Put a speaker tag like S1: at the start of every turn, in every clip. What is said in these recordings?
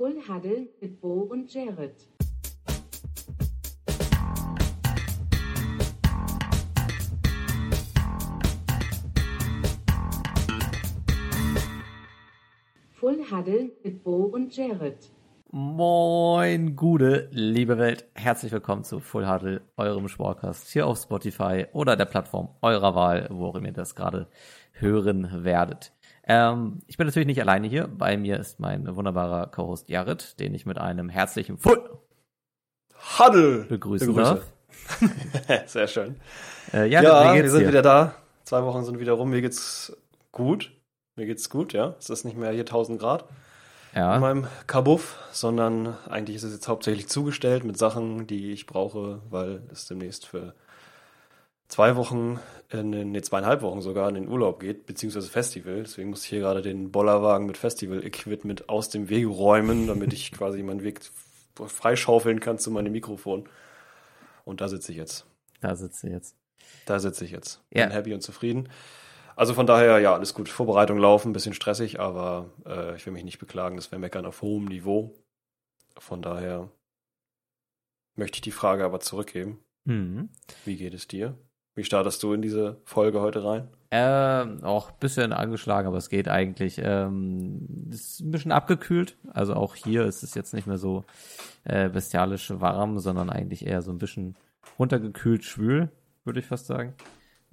S1: Full Huddle mit Bo und Jared. Full Huddle mit Bo und Jared.
S2: Moin, gute, liebe Welt. Herzlich willkommen zu Full Huddle, eurem Sportcast hier auf Spotify oder der Plattform eurer Wahl, wo auch ihr das gerade hören werdet. Ähm, ich bin natürlich nicht alleine hier. Bei mir ist mein wunderbarer Co-Host Jared, den ich mit einem herzlichen Full
S3: Huddle
S2: begrüßen
S3: begrüße.
S2: darf.
S3: Sehr schön.
S2: Äh, Jared,
S3: Ja, wir sind
S2: dir?
S3: wieder da. Zwei Wochen sind wieder rum. Mir geht's gut. Mir geht's gut, ja. Es ist nicht mehr hier 1000 Grad in
S2: ja,
S3: meinem Kabuff, sondern eigentlich ist es jetzt hauptsächlich zugestellt mit Sachen, die ich brauche, weil es demnächst für zwei Wochen, den, nee, zweieinhalb Wochen sogar in den Urlaub geht, beziehungsweise Festival. Deswegen muss ich hier gerade den Bollerwagen mit Festival-Equipment aus dem Weg räumen, damit ich quasi meinen Weg freischaufeln kann zu meinem Mikrofon. Und da sitze ich jetzt.
S2: da sitzt sie jetzt.
S3: Da sitze ich jetzt.
S2: Ja.
S3: Bin happy und zufrieden. Also von daher, ja, alles gut. Vorbereitung laufen, ein bisschen stressig, aber äh, ich will mich nicht beklagen. Das wäre Meckern auf hohem Niveau. Von daher möchte ich die Frage aber zurückgeben.
S2: Mhm.
S3: Wie geht es dir? Wie startest du in diese Folge heute rein?
S2: Ähm, auch ein bisschen angeschlagen, aber es geht eigentlich. Ähm, es ist ein bisschen abgekühlt. Also auch hier ist es jetzt nicht mehr so äh, bestialisch warm, sondern eigentlich eher so ein bisschen runtergekühlt schwül, würde ich fast sagen.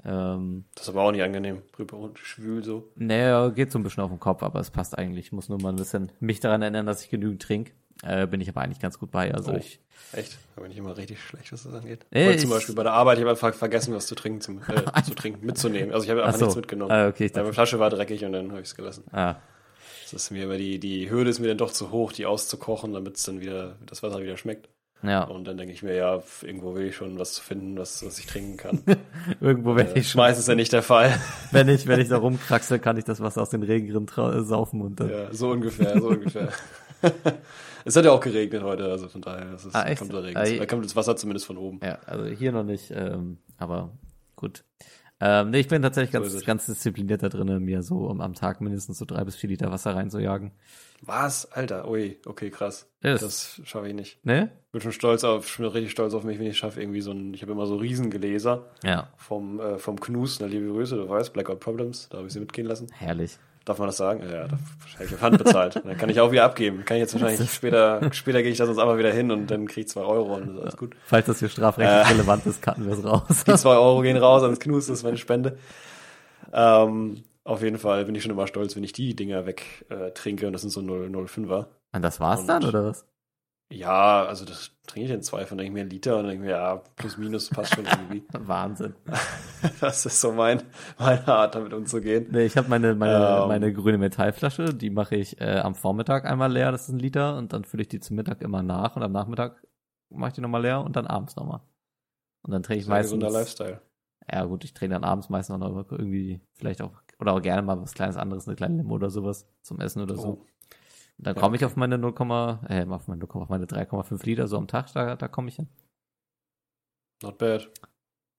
S2: Ähm,
S3: Das ist aber auch nicht angenehm. Drüber und schwül so.
S2: naja, geht so ein bisschen auf den Kopf, aber es passt eigentlich. Ich muss nur mal ein bisschen mich daran erinnern, dass ich genügend trinke. Äh, bin ich aber eigentlich ganz gut bei. Also
S3: Oh.
S2: ich,
S3: Echt? Da bin ich immer richtig schlecht, was das angeht. Heute zum Beispiel bei der Arbeit, ich habe einfach vergessen, was zu trinken, zum, äh, zu trinken, mitzunehmen. Also ich habe
S2: Ach
S3: einfach
S2: so.
S3: nichts mitgenommen.
S2: Ah, okay,
S3: Meine Flasche war dreckig und dann habe ich es gelassen.
S2: ah,
S3: Das ist mir immer die, die Hürde ist mir dann doch zu hoch, die auszukochen, damit es dann wieder, das Wasser wieder schmeckt.
S2: ja.
S3: Und dann denke ich mir, ja, irgendwo will ich schon was finden, was, was ich trinken kann.
S2: Irgendwo, wenn
S3: äh,
S2: ich schon,
S3: meistens ist ja nicht der Fall.
S2: wenn ich, wenn ich da rumkraxel, kann ich das Wasser aus den Regenrinnen trau- saufen und dann.
S3: ja, so ungefähr, so ungefähr. Es hat ja auch geregnet heute, also von daher es ist,
S2: Ah,
S3: kommt, der Regen,
S2: Ah,
S3: da kommt das Wasser zumindest von oben.
S2: Ja, also hier noch nicht, ähm, aber gut. Ähm, nee, ich bin tatsächlich
S3: So
S2: ganz,
S3: es.
S2: ganz diszipliniert da drin, mir so um, am Tag mindestens so drei bis vier Liter Wasser reinzujagen.
S3: Was? Alter, ui, okay, krass.
S2: Ja, das-
S3: schaffe ich nicht.
S2: Ne?
S3: Bin schon stolz auf, ich bin richtig stolz auf mich, wenn ich schaffe, irgendwie so ein, ich habe immer so Riesengläser
S2: Ja,
S3: vom, äh, vom Knus, eine liebe Grüße, du weißt, Blackout Problems, da habe ich sie mitgehen lassen.
S2: herrlich.
S3: Darf man das sagen? Ja, da habe ich auf Hand bezahlt. Dann kann ich auch wieder abgeben. Kann ich jetzt wahrscheinlich später, später gehe ich da sonst einfach wieder hin und dann kriege ich zwei Euro und ist alles gut.
S2: Falls das hier strafrechtlich
S3: Äh.
S2: relevant ist, cutten wir es raus.
S3: Die zwei Euro gehen raus ans Knus, das ist meine Spende. Ähm, auf jeden Fall bin ich schon immer stolz, wenn ich die Dinger weg äh, und das sind so 0,05er.
S2: Und das war's
S3: Und-
S2: dann, oder was?
S3: Ja, also das trinke ich in zwei von denke ich mir einen Liter und dann denke ich mir, ja, plus minus passt schon irgendwie.
S2: Wahnsinn.
S3: Das ist so mein, meine Art, damit umzugehen.
S2: Nee, ich habe meine, meine,
S3: Ähm.
S2: meine grüne Metallflasche, die mache ich äh, am Vormittag einmal leer, das ist ein Liter, und dann fülle ich die zum Mittag immer nach und am Nachmittag mache ich die nochmal leer und dann abends nochmal. Und dann trinke ich
S3: ist ein
S2: meistens.
S3: gesunder Lifestyle.
S2: Ja, gut, ich trinke dann abends meistens noch irgendwie, vielleicht auch, oder auch gerne mal was kleines anderes, eine kleine Limo oder sowas zum Essen oder so.
S3: Oh.
S2: Und dann
S3: Ja,
S2: komme ich auf meine 0, äh, auf meine 0, auf meine 3,5 Liter so am Tag, da, da komme ich hin.
S3: Not bad.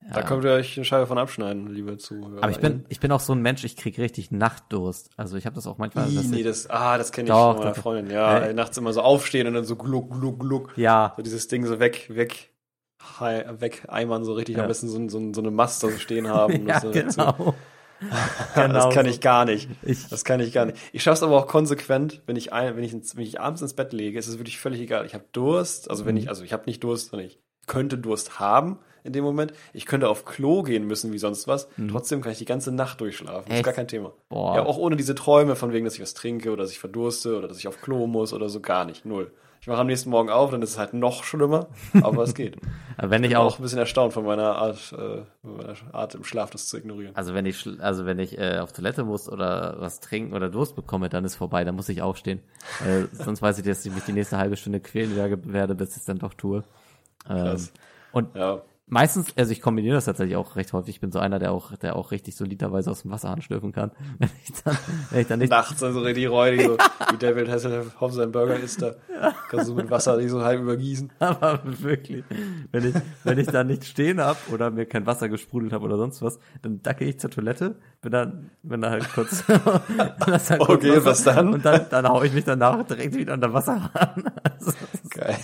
S2: Ja.
S3: Da könnt ihr euch eine Scheibe von abschneiden, liebe Zuhörer.
S2: Aber ich bin, ich bin auch so ein Mensch, ich krieg richtig Nachtdurst. Also ich habe das auch manchmal. Dass
S3: nee, das, ah, das kenne ich
S2: Doch,
S3: von meiner
S2: doch.
S3: Freundin. Ja, ey, nachts immer so aufstehen und dann so gluck, gluck, gluck.
S2: ja,
S3: So dieses Ding so weg, weg, weg, eimern so richtig
S2: Ja.
S3: am besten so, so, so eine Mast da so stehen haben.
S2: ja
S3: so zu-
S2: genau.
S3: das kann
S2: so.
S3: ich gar nicht.
S2: Ich,
S3: Das kann ich gar nicht. Ich schaff's aber auch konsequent, wenn ich ein, wenn ich, ins, wenn ich abends ins Bett lege, ist es wirklich völlig egal. Ich habe Durst, also wenn
S2: Mhm.
S3: ich, also ich habe nicht Durst, sondern ich könnte Durst haben in dem Moment. Ich könnte auf Klo gehen müssen wie sonst was. Trotzdem kann ich die ganze Nacht durchschlafen. Das ist
S2: Mhm. Echt?
S3: gar kein Thema.
S2: boah.
S3: Ja, auch ohne diese Träume von wegen, dass ich was trinke oder dass ich verdurste oder dass ich auf Klo muss oder so gar nicht. Null. Ich mache am nächsten Morgen auf, dann ist es halt noch schlimmer, aber es geht.
S2: Wenn ich
S3: Ich bin auch
S2: auch,
S3: ein bisschen erstaunt von meiner Art, äh, meiner Art im Schlaf das zu ignorieren.
S2: also wenn ich, also wenn ich äh, auf Toilette muss oder was trinken oder Durst bekomme, dann ist vorbei, dann muss ich aufstehen. Äh, sonst weiß ich, dass ich mich die nächste halbe Stunde quälen werde, bis ich es dann doch tue. Ähm,
S3: Krass.
S2: und
S3: Ja,
S2: Meistens, also ich kombiniere das tatsächlich auch recht häufig. Ich bin so einer, der auch, der auch richtig so literweise aus dem Wasserhahn schlürfen kann. Wenn ich dann, wenn ich dann nicht.
S3: Nachts also richtig räudig, so wie David Hasselhoff seinen Burger isst, da kannst du mit Wasser nicht so halb übergießen.
S2: Aber wirklich, wenn ich, wenn ich dann nicht stehen hab oder mir kein Wasser gesprudelt habe oder sonst was, dann dacke ich zur Toilette, bin dann, bin dann halt kurz, das halt kurz
S3: Okay,
S2: Wasser,
S3: was dann?
S2: Und dann, dann hau ich mich danach direkt wieder unter Wasser an. Also,
S3: Geil.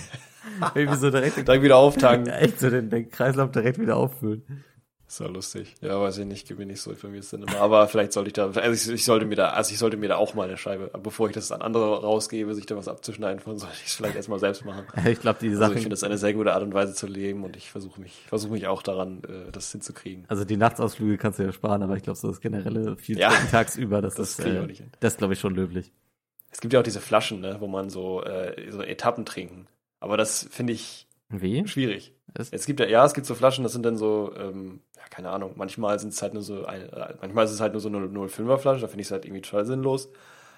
S2: Irgendwie so direkt,
S3: Direkt wieder auftanken.
S2: ja, echt so den, den Kreislauf direkt wieder auffüllen.
S3: Ist ja lustig. Ja, weiß ich nicht, bin nicht so ist dann immer. Aber vielleicht sollte ich da, also ich, ich sollte mir da, also ich sollte mir da auch mal eine Scheibe, bevor ich das an andere rausgebe, sich da was abzuschneiden von, sollte ich es vielleicht erstmal selbst machen.
S2: Ich glaube, die
S3: Also
S2: Sachen,
S3: ich finde das eine sehr gute Art und Weise zu leben und ich versuche mich, versuche mich auch daran, äh, das hinzukriegen.
S2: also die Nachtsausflüge kannst du ja sparen, aber ich glaube, so das generelle viel
S3: Ja.
S2: tagsüber, das,
S3: Das
S2: ist, äh,
S3: nicht hin.
S2: das glaube ich schon löblich.
S3: Es gibt ja auch diese Flaschen, ne, wo man so, äh, so Etappen trinken. Aber das finde ich
S2: Wie?
S3: schwierig.
S2: Ist-
S3: Es gibt ja, ja, es gibt so Flaschen, das sind dann so, ähm, ja, keine Ahnung, manchmal sind es halt nur so, ein, äh, manchmal ist es halt nur so eine 0,5er Flasche, da finde ich es halt irgendwie total sinnlos.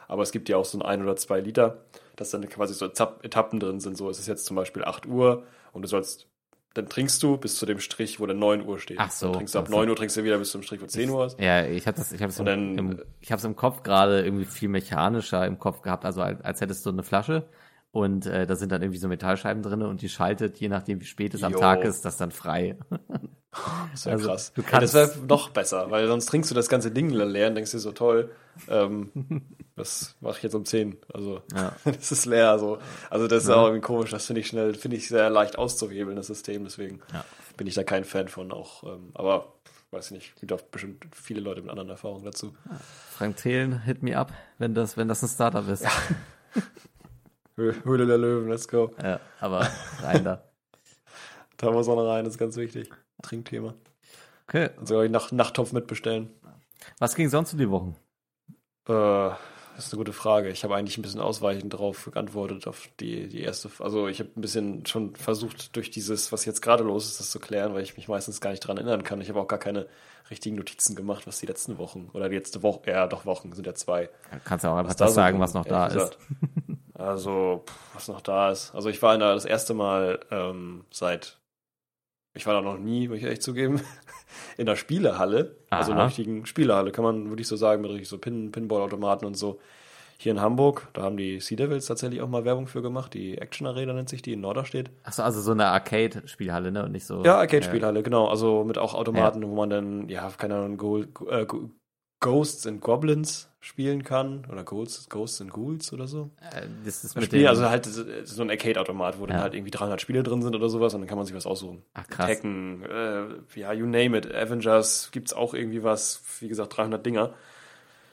S3: Aber es gibt ja auch so ein 1 oder 2 Liter, dass dann quasi so Etap- Etappen drin sind. So, es ist jetzt zum Beispiel 8 Uhr und du sollst, dann trinkst du bis zu dem Strich, wo dann 9 Uhr steht.
S2: Ach so,
S3: Dann trinkst du ab
S2: ach so.
S3: 9 Uhr, trinkst du wieder bis zum Strich, wo 10 Uhr ist.
S2: Ja, ich habe das, ich habe es im,
S3: dann,
S2: im, ich es im Kopf gerade irgendwie viel mechanischer im Kopf gehabt, also als, als hättest du eine Flasche und äh, da sind dann irgendwie so Metallscheiben drin und die schaltet, je nachdem wie spät es am
S3: Jo.
S2: Tag ist, das dann frei.
S3: Das wäre
S2: Also,
S3: krass.
S2: du
S3: ja,
S2: kannst-
S3: das wäre noch besser, weil sonst trinkst du das ganze Ding leer und denkst dir so toll. Ähm, das mache ich jetzt um 10. Also
S2: Ja.
S3: das ist leer. So. Also das ist
S2: Ja.
S3: auch irgendwie komisch. Das finde ich schnell, finde ich sehr leicht auszuhebeln, das System. Deswegen
S2: Ja.
S3: bin ich da kein Fan von. Auch, ähm, aber weiß ich nicht. Gibt auch bestimmt viele Leute mit anderen Erfahrungen dazu.
S2: Frank Thelen, hit me up, wenn das, wenn das ein Startup ist. Ja.
S3: Hö- Höhle der Löwen, let's go.
S2: aber rein da.
S3: Da muss auch noch rein, das ist ganz wichtig. Trinkthema.
S2: Okay.
S3: Also nach Nachttopf mitbestellen.
S2: Was ging sonst in die Wochen?
S3: Äh, das ist eine gute Frage. Ich habe eigentlich ein bisschen ausweichend darauf geantwortet, auf die, die erste. Also ich habe ein bisschen schon versucht, durch dieses, was jetzt gerade los ist, das zu klären, weil ich mich meistens gar nicht daran erinnern kann. Ich habe auch gar keine richtigen Notizen gemacht, was die letzten Wochen oder die letzte Woche, ja doch Wochen sind ja zwei.
S2: Kannst du auch einfach das
S3: so
S2: sagen,
S3: ging,
S2: was noch da ist.
S3: Also, pff, was noch da ist. Also ich war in der, das erste Mal ähm, seit, ich war da noch nie, muss ich echt zugeben, in der Spielehalle. Also in
S2: Aha.
S3: einer richtigen Spielehalle, kann man wirklich so sagen, mit richtig so Pin, Pinball-Automaten und so. Hier in Hamburg, da haben die Sea Devils tatsächlich auch mal Werbung für gemacht. Die Action Arena nennt sich die, in Norderstedt.
S2: Achso, also so eine Arcade-Spielhalle, ne? Und nicht so.
S3: Ja, Arcade-Spielhalle, genau. Also mit auch Automaten, wo man dann, ja, keine Ahnung, Go äh, Go Ghosts and Goblins spielen kann. Oder Ghosts, Ghosts and Ghouls oder so.
S2: Äh, das ist
S3: Das Spiel,
S2: dem,
S3: also halt so ein Arcade-Automat, wo dann
S2: Ja.
S3: halt irgendwie 300 Spiele drin sind oder sowas und dann kann man sich was aussuchen.
S2: Ach, krass.
S3: Tekken, äh, ja, you name it. Avengers gibt's auch irgendwie was, wie gesagt, 300 Dinger.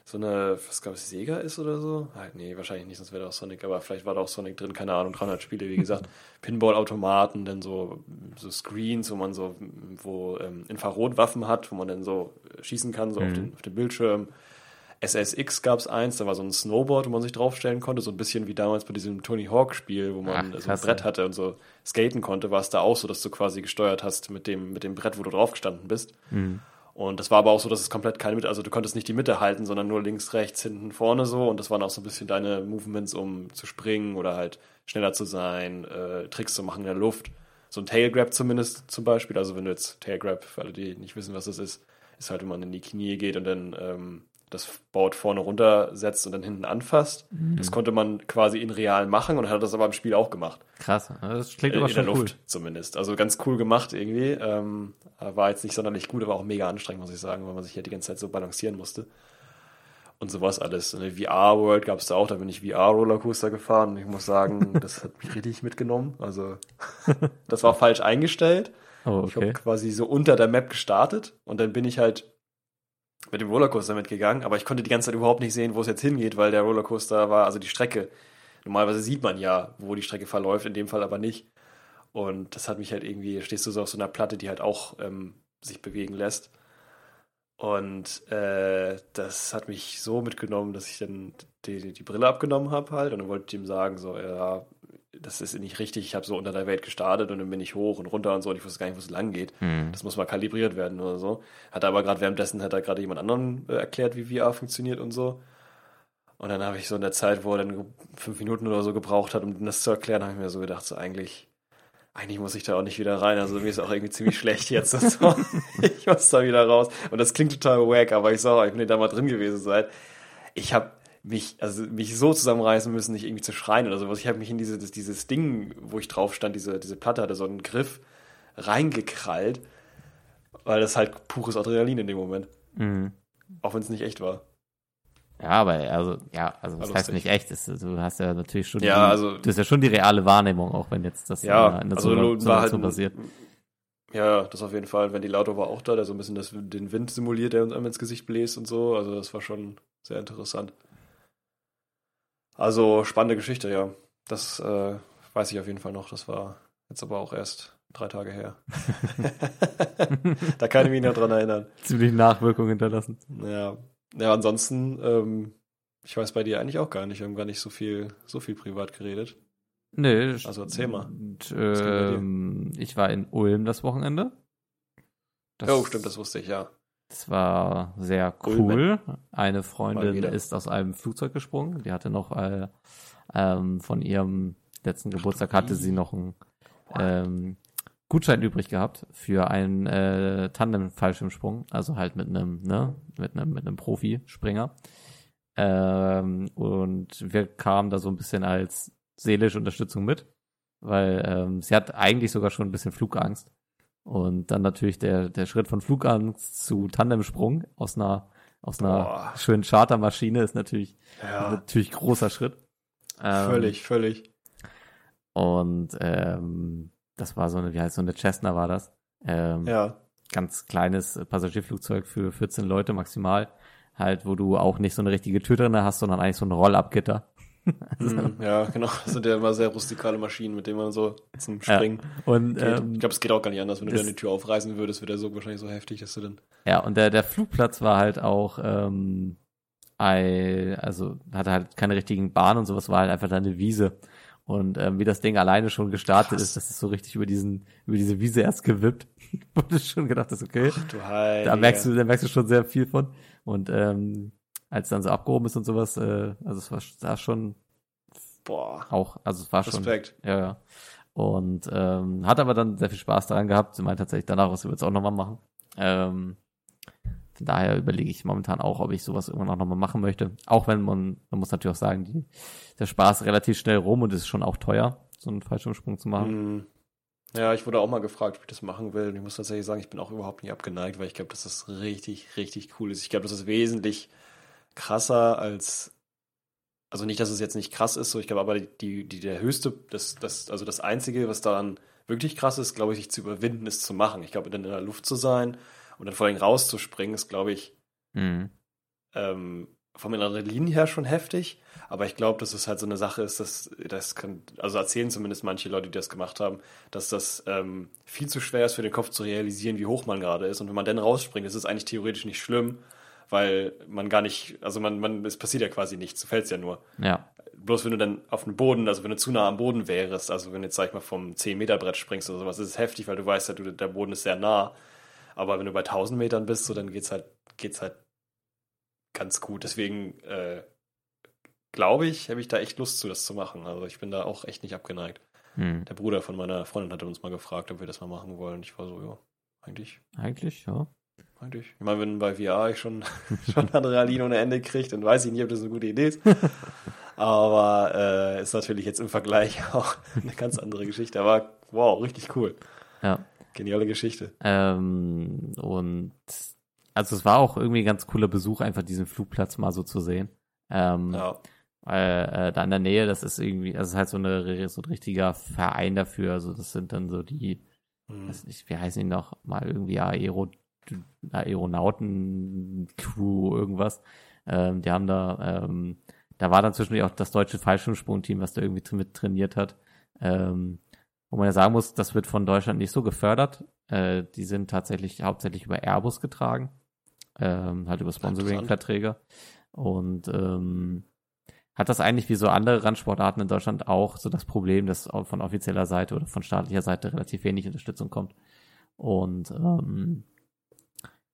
S3: So eine, was glaube ich, Sega ist oder so? Ah, nee, wahrscheinlich nicht, sonst wäre da auch Sonic, aber vielleicht war da auch Sonic drin, keine Ahnung, 300 Spiele, wie gesagt. Pinball-Automaten, dann so, so Screens, wo man so, wo ähm, Infrarotwaffen hat, wo man dann so schießen kann, so auf,
S2: Mhm.
S3: den, auf den Bildschirm. SSX gab es eins, da war so ein Snowboard, wo man sich draufstellen konnte, so ein bisschen wie damals bei diesem Tony Hawk-Spiel, wo man
S2: Ach,
S3: so ein Brett hatte und so skaten konnte, war es da auch so, dass du quasi gesteuert hast mit dem, mit dem Brett, wo du draufgestanden bist.
S2: Mhm.
S3: Und das war aber auch so, dass es komplett keine Mitte, also du konntest nicht die Mitte halten, sondern nur links, rechts, hinten, vorne so. Und das waren auch so ein bisschen deine Movements, um zu springen oder halt schneller zu sein, äh, Tricks zu machen in der Luft. So ein Tail Grab zumindest zum Beispiel. Also wenn du jetzt Tail Grab, für alle, die nicht wissen, was das ist, ist halt, wenn man in die Knie geht und dann ähm, das Board vorne runtersetzt und dann hinten anfasst.
S2: Mhm.
S3: Das konnte man quasi in real machen und hat das aber im Spiel auch gemacht.
S2: Krass. Das klingt
S3: In,
S2: aber
S3: in der
S2: schon cool.
S3: Luft zumindest. Also ganz cool gemacht irgendwie. Ähm, war jetzt nicht sonderlich gut, aber auch mega anstrengend, muss ich sagen, weil man sich hier die ganze Zeit so balancieren musste. Und sowas alles. Eine VR-World gab es da auch, da bin ich VR-Rollercoaster gefahren. Und ich muss sagen, das hat mich richtig mitgenommen. Also, das war falsch eingestellt.
S2: Oh,
S3: Ich habe
S2: okay.
S3: quasi so unter der Map gestartet und dann bin ich halt mit dem Rollercoaster mitgegangen, aber ich konnte die ganze Zeit überhaupt nicht sehen, wo es jetzt hingeht, weil der Rollercoaster war, also die Strecke. Normalerweise sieht man ja, wo die Strecke verläuft, in dem Fall aber nicht. Und das hat mich halt irgendwie, stehst du so auf so einer Platte, die halt auch ähm, sich bewegen lässt. Und äh, das hat mich so mitgenommen, dass ich dann die, die Brille abgenommen habe halt und dann wollte ich ihm sagen, so, ja, das ist nicht richtig, ich habe so unter der Welt gestartet und dann bin ich hoch und runter und so und ich wusste gar nicht, wo es lang geht.
S2: Hm.
S3: Das muss mal kalibriert werden oder so. Hat er aber gerade währenddessen hat er gerade jemand anderen äh, erklärt, wie VR funktioniert und so. Und dann habe ich so in der Zeit, wo er dann fünf Minuten oder so gebraucht hat, um das zu erklären, habe ich mir so gedacht, so eigentlich, eigentlich muss ich da auch nicht wieder rein. Also mir ist auch irgendwie ziemlich schlecht jetzt. So. ich muss da wieder raus. Und das klingt total wack, aber ich sag, ich bin da mal drin gewesen seid. Ich habe mich, also mich so zusammenreißen müssen, nicht irgendwie zu schreien oder sowas. Ich habe mich in dieses, dieses Ding, wo ich drauf stand, diese, diese Platte hatte so einen Griff reingekrallt, weil das halt pures Adrenalin in dem Moment.
S2: Mhm.
S3: Auch wenn es nicht echt war.
S2: Ja, aber also, ja, also das heißt nicht echt. Das, du hast ja natürlich schon,
S3: Ja,
S2: die,
S3: also-
S2: du hast ja schon die reale Wahrnehmung, auch wenn jetzt das
S3: Ja,
S2: in der
S3: also
S2: Simula-
S3: war halt ein-
S2: passiert.
S3: Ja, das auf jeden Fall. Ventilator war auch da, der so ein bisschen das, den Wind simuliert, der uns einem ins Gesicht bläst und so. Also das war schon sehr interessant. Also spannende Geschichte, ja. Das äh, weiß ich auf jeden Fall noch. Das war jetzt aber auch erst drei Tage her. da kann ich mich noch dran erinnern.
S2: Ziemlich Nachwirkungen hinterlassen.
S3: Ja, ja ansonsten, ähm, ich weiß bei dir eigentlich auch gar nicht. Wir haben gar nicht so viel, so viel privat geredet.
S2: Nee,
S3: Also erzähl mal.
S2: Und, ähm, ich war in Ulm das Wochenende. Das,
S3: oh, stimmt, das wusste ich, ja.
S2: Das war sehr cool. Eine Freundin ist aus einem Flugzeug gesprungen. Die hatte noch äh, ähm, von ihrem letzten Geburtstag hatte sie noch einen ähm, Gutschein übrig gehabt für einen äh, Tandem-Fallschirmsprung, also halt mit einem, ne, mit einem, mit einem Profi-Springer. Ähm, und wir kamen da so ein bisschen als seelische Unterstützung mit, weil ähm, sie hat eigentlich sogar schon ein bisschen Flugangst. Und dann natürlich der, der Schritt von Flugangst zu Tandemsprung aus einer, aus einer
S3: Boah.
S2: schönen Chartermaschine ist natürlich,
S3: Ja,
S2: natürlich großer Schritt. Ähm,
S3: völlig, völlig.
S2: Und ähm, das war so eine, wie heißt so eine Cessna war das. Ähm,
S3: Ja,
S2: Ganz kleines Passagierflugzeug für 14 Leute maximal. Halt, wo du auch nicht so eine richtige Tür drin hast, sondern eigentlich so ein Rollabgitter.
S3: Mhm, ja, genau. Das sind ja immer sehr rustikale Maschinen, mit denen man so zum
S2: Ja.
S3: Springen
S2: Und
S3: geht.
S2: ähm,
S3: ich glaube, es geht auch gar nicht anders. Wenn du
S2: das-
S3: dann die Tür aufreißen würdest, wäre der Sog wahrscheinlich so heftig, dass du dann.
S2: Ja, und der, der Flugplatz war halt auch, ähm, ein, also hatte halt keine richtigen Bahnen und sowas, war halt einfach da eine Wiese. Und ähm, wie das Ding alleine schon gestartet
S3: Krass.
S2: ist, das ist so richtig über diesen, über diese Wiese erst gewippt. Du schon gedacht hast, okay,
S3: Du Heiliger.
S2: da merkst du, da merkst du schon sehr viel von. Und ähm, als es dann so abgehoben ist und sowas, äh, also es war, war schon
S3: Boah,
S2: auch, also es war schon,
S3: Respekt.
S2: ja, ja. Und ähm, hat aber dann sehr viel Spaß daran gehabt. Sie meint tatsächlich danach, was wir jetzt auch nochmal machen. Ähm, von daher überlege ich momentan auch, ob ich sowas irgendwann auch nochmal machen möchte. Auch wenn man, man muss natürlich auch sagen, die, der Spaß relativ schnell rum und es ist schon auch teuer, so einen Fallschirmsprung zu machen.
S3: Mhm. Ja, ich wurde auch mal gefragt, ob ich das machen will. Und ich muss tatsächlich sagen, ich bin auch überhaupt nicht abgeneigt, weil ich glaube, dass das richtig, richtig cool ist. Ich glaube, das ist wesentlich krasser als. Also nicht, dass es jetzt nicht krass ist, so ich glaube aber die, die, der höchste, das, das, also das Einzige, was daran wirklich krass ist, glaube ich, sich zu überwinden, ist zu machen. Ich glaube, dann in der Luft zu sein und dann vor allem rauszuspringen, ist, glaube ich,
S2: Mhm.
S3: ähm, vom Adrenalin her schon heftig, aber ich glaube, dass es halt so eine Sache ist, dass das kann, also erzählen zumindest manche Leute, die das gemacht haben, dass das ähm, viel zu schwer ist für den Kopf zu realisieren, wie hoch man gerade ist. Und wenn man dann rausspringt, ist es eigentlich theoretisch nicht schlimm, weil man gar nicht, also man, man, es passiert ja quasi nichts, du fällst ja nur.
S2: Ja.
S3: Bloß wenn du dann auf dem Boden, also wenn du zu nah am Boden wärst, also wenn du jetzt, sag ich mal, vom 10-Meter-Brett springst oder sowas, ist es heftig, weil du weißt ja, du, der Boden ist sehr nah. Aber wenn du bei 1000 Metern bist, so, dann geht's halt, geht's halt ganz gut. Deswegen äh, glaube ich, habe ich da echt Lust zu, das zu machen. Also ich bin da auch echt nicht abgeneigt.
S2: Mhm.
S3: Der Bruder von meiner Freundin hatte uns mal gefragt, ob wir das mal machen wollen. Ich war so, ja, eigentlich,
S2: Eigentlich, ja.
S3: Eigentlich. Ich meine, wenn bei VR ich schon, schon Adrenalin ohne Ende kriege, dann weiß ich nicht, ob das eine gute Idee ist. Aber äh, ist natürlich jetzt im Vergleich auch eine ganz andere Geschichte. Aber wow, richtig cool.
S2: Ja.
S3: Geniale Geschichte.
S2: Ähm, und also es war auch irgendwie ein ganz cooler Besuch, einfach diesen Flugplatz mal so zu sehen. Ähm,
S3: Ja.
S2: Weil äh, da in der Nähe, das ist irgendwie, also es ist halt so, eine, so ein richtiger Verein dafür. Also das sind dann so die,
S3: Hm.
S2: weiß nicht, wie heißen die noch, mal irgendwie Aero, Aeronauten-Crew, irgendwas. Ähm, die haben da, ähm, da war dann zwischendurch auch das deutsche Fallschirmsprungteam, was da irgendwie mit trainiert hat. Ähm, wo man ja sagen muss, das wird von Deutschland nicht so gefördert. Äh, die sind tatsächlich hauptsächlich über Airbus getragen. Ähm, halt über Sponsoring-Verträge. Und ähm, hat das eigentlich wie so andere Randsportarten in Deutschland auch so das Problem, dass von offizieller Seite oder von staatlicher Seite relativ wenig Unterstützung kommt. Und ähm,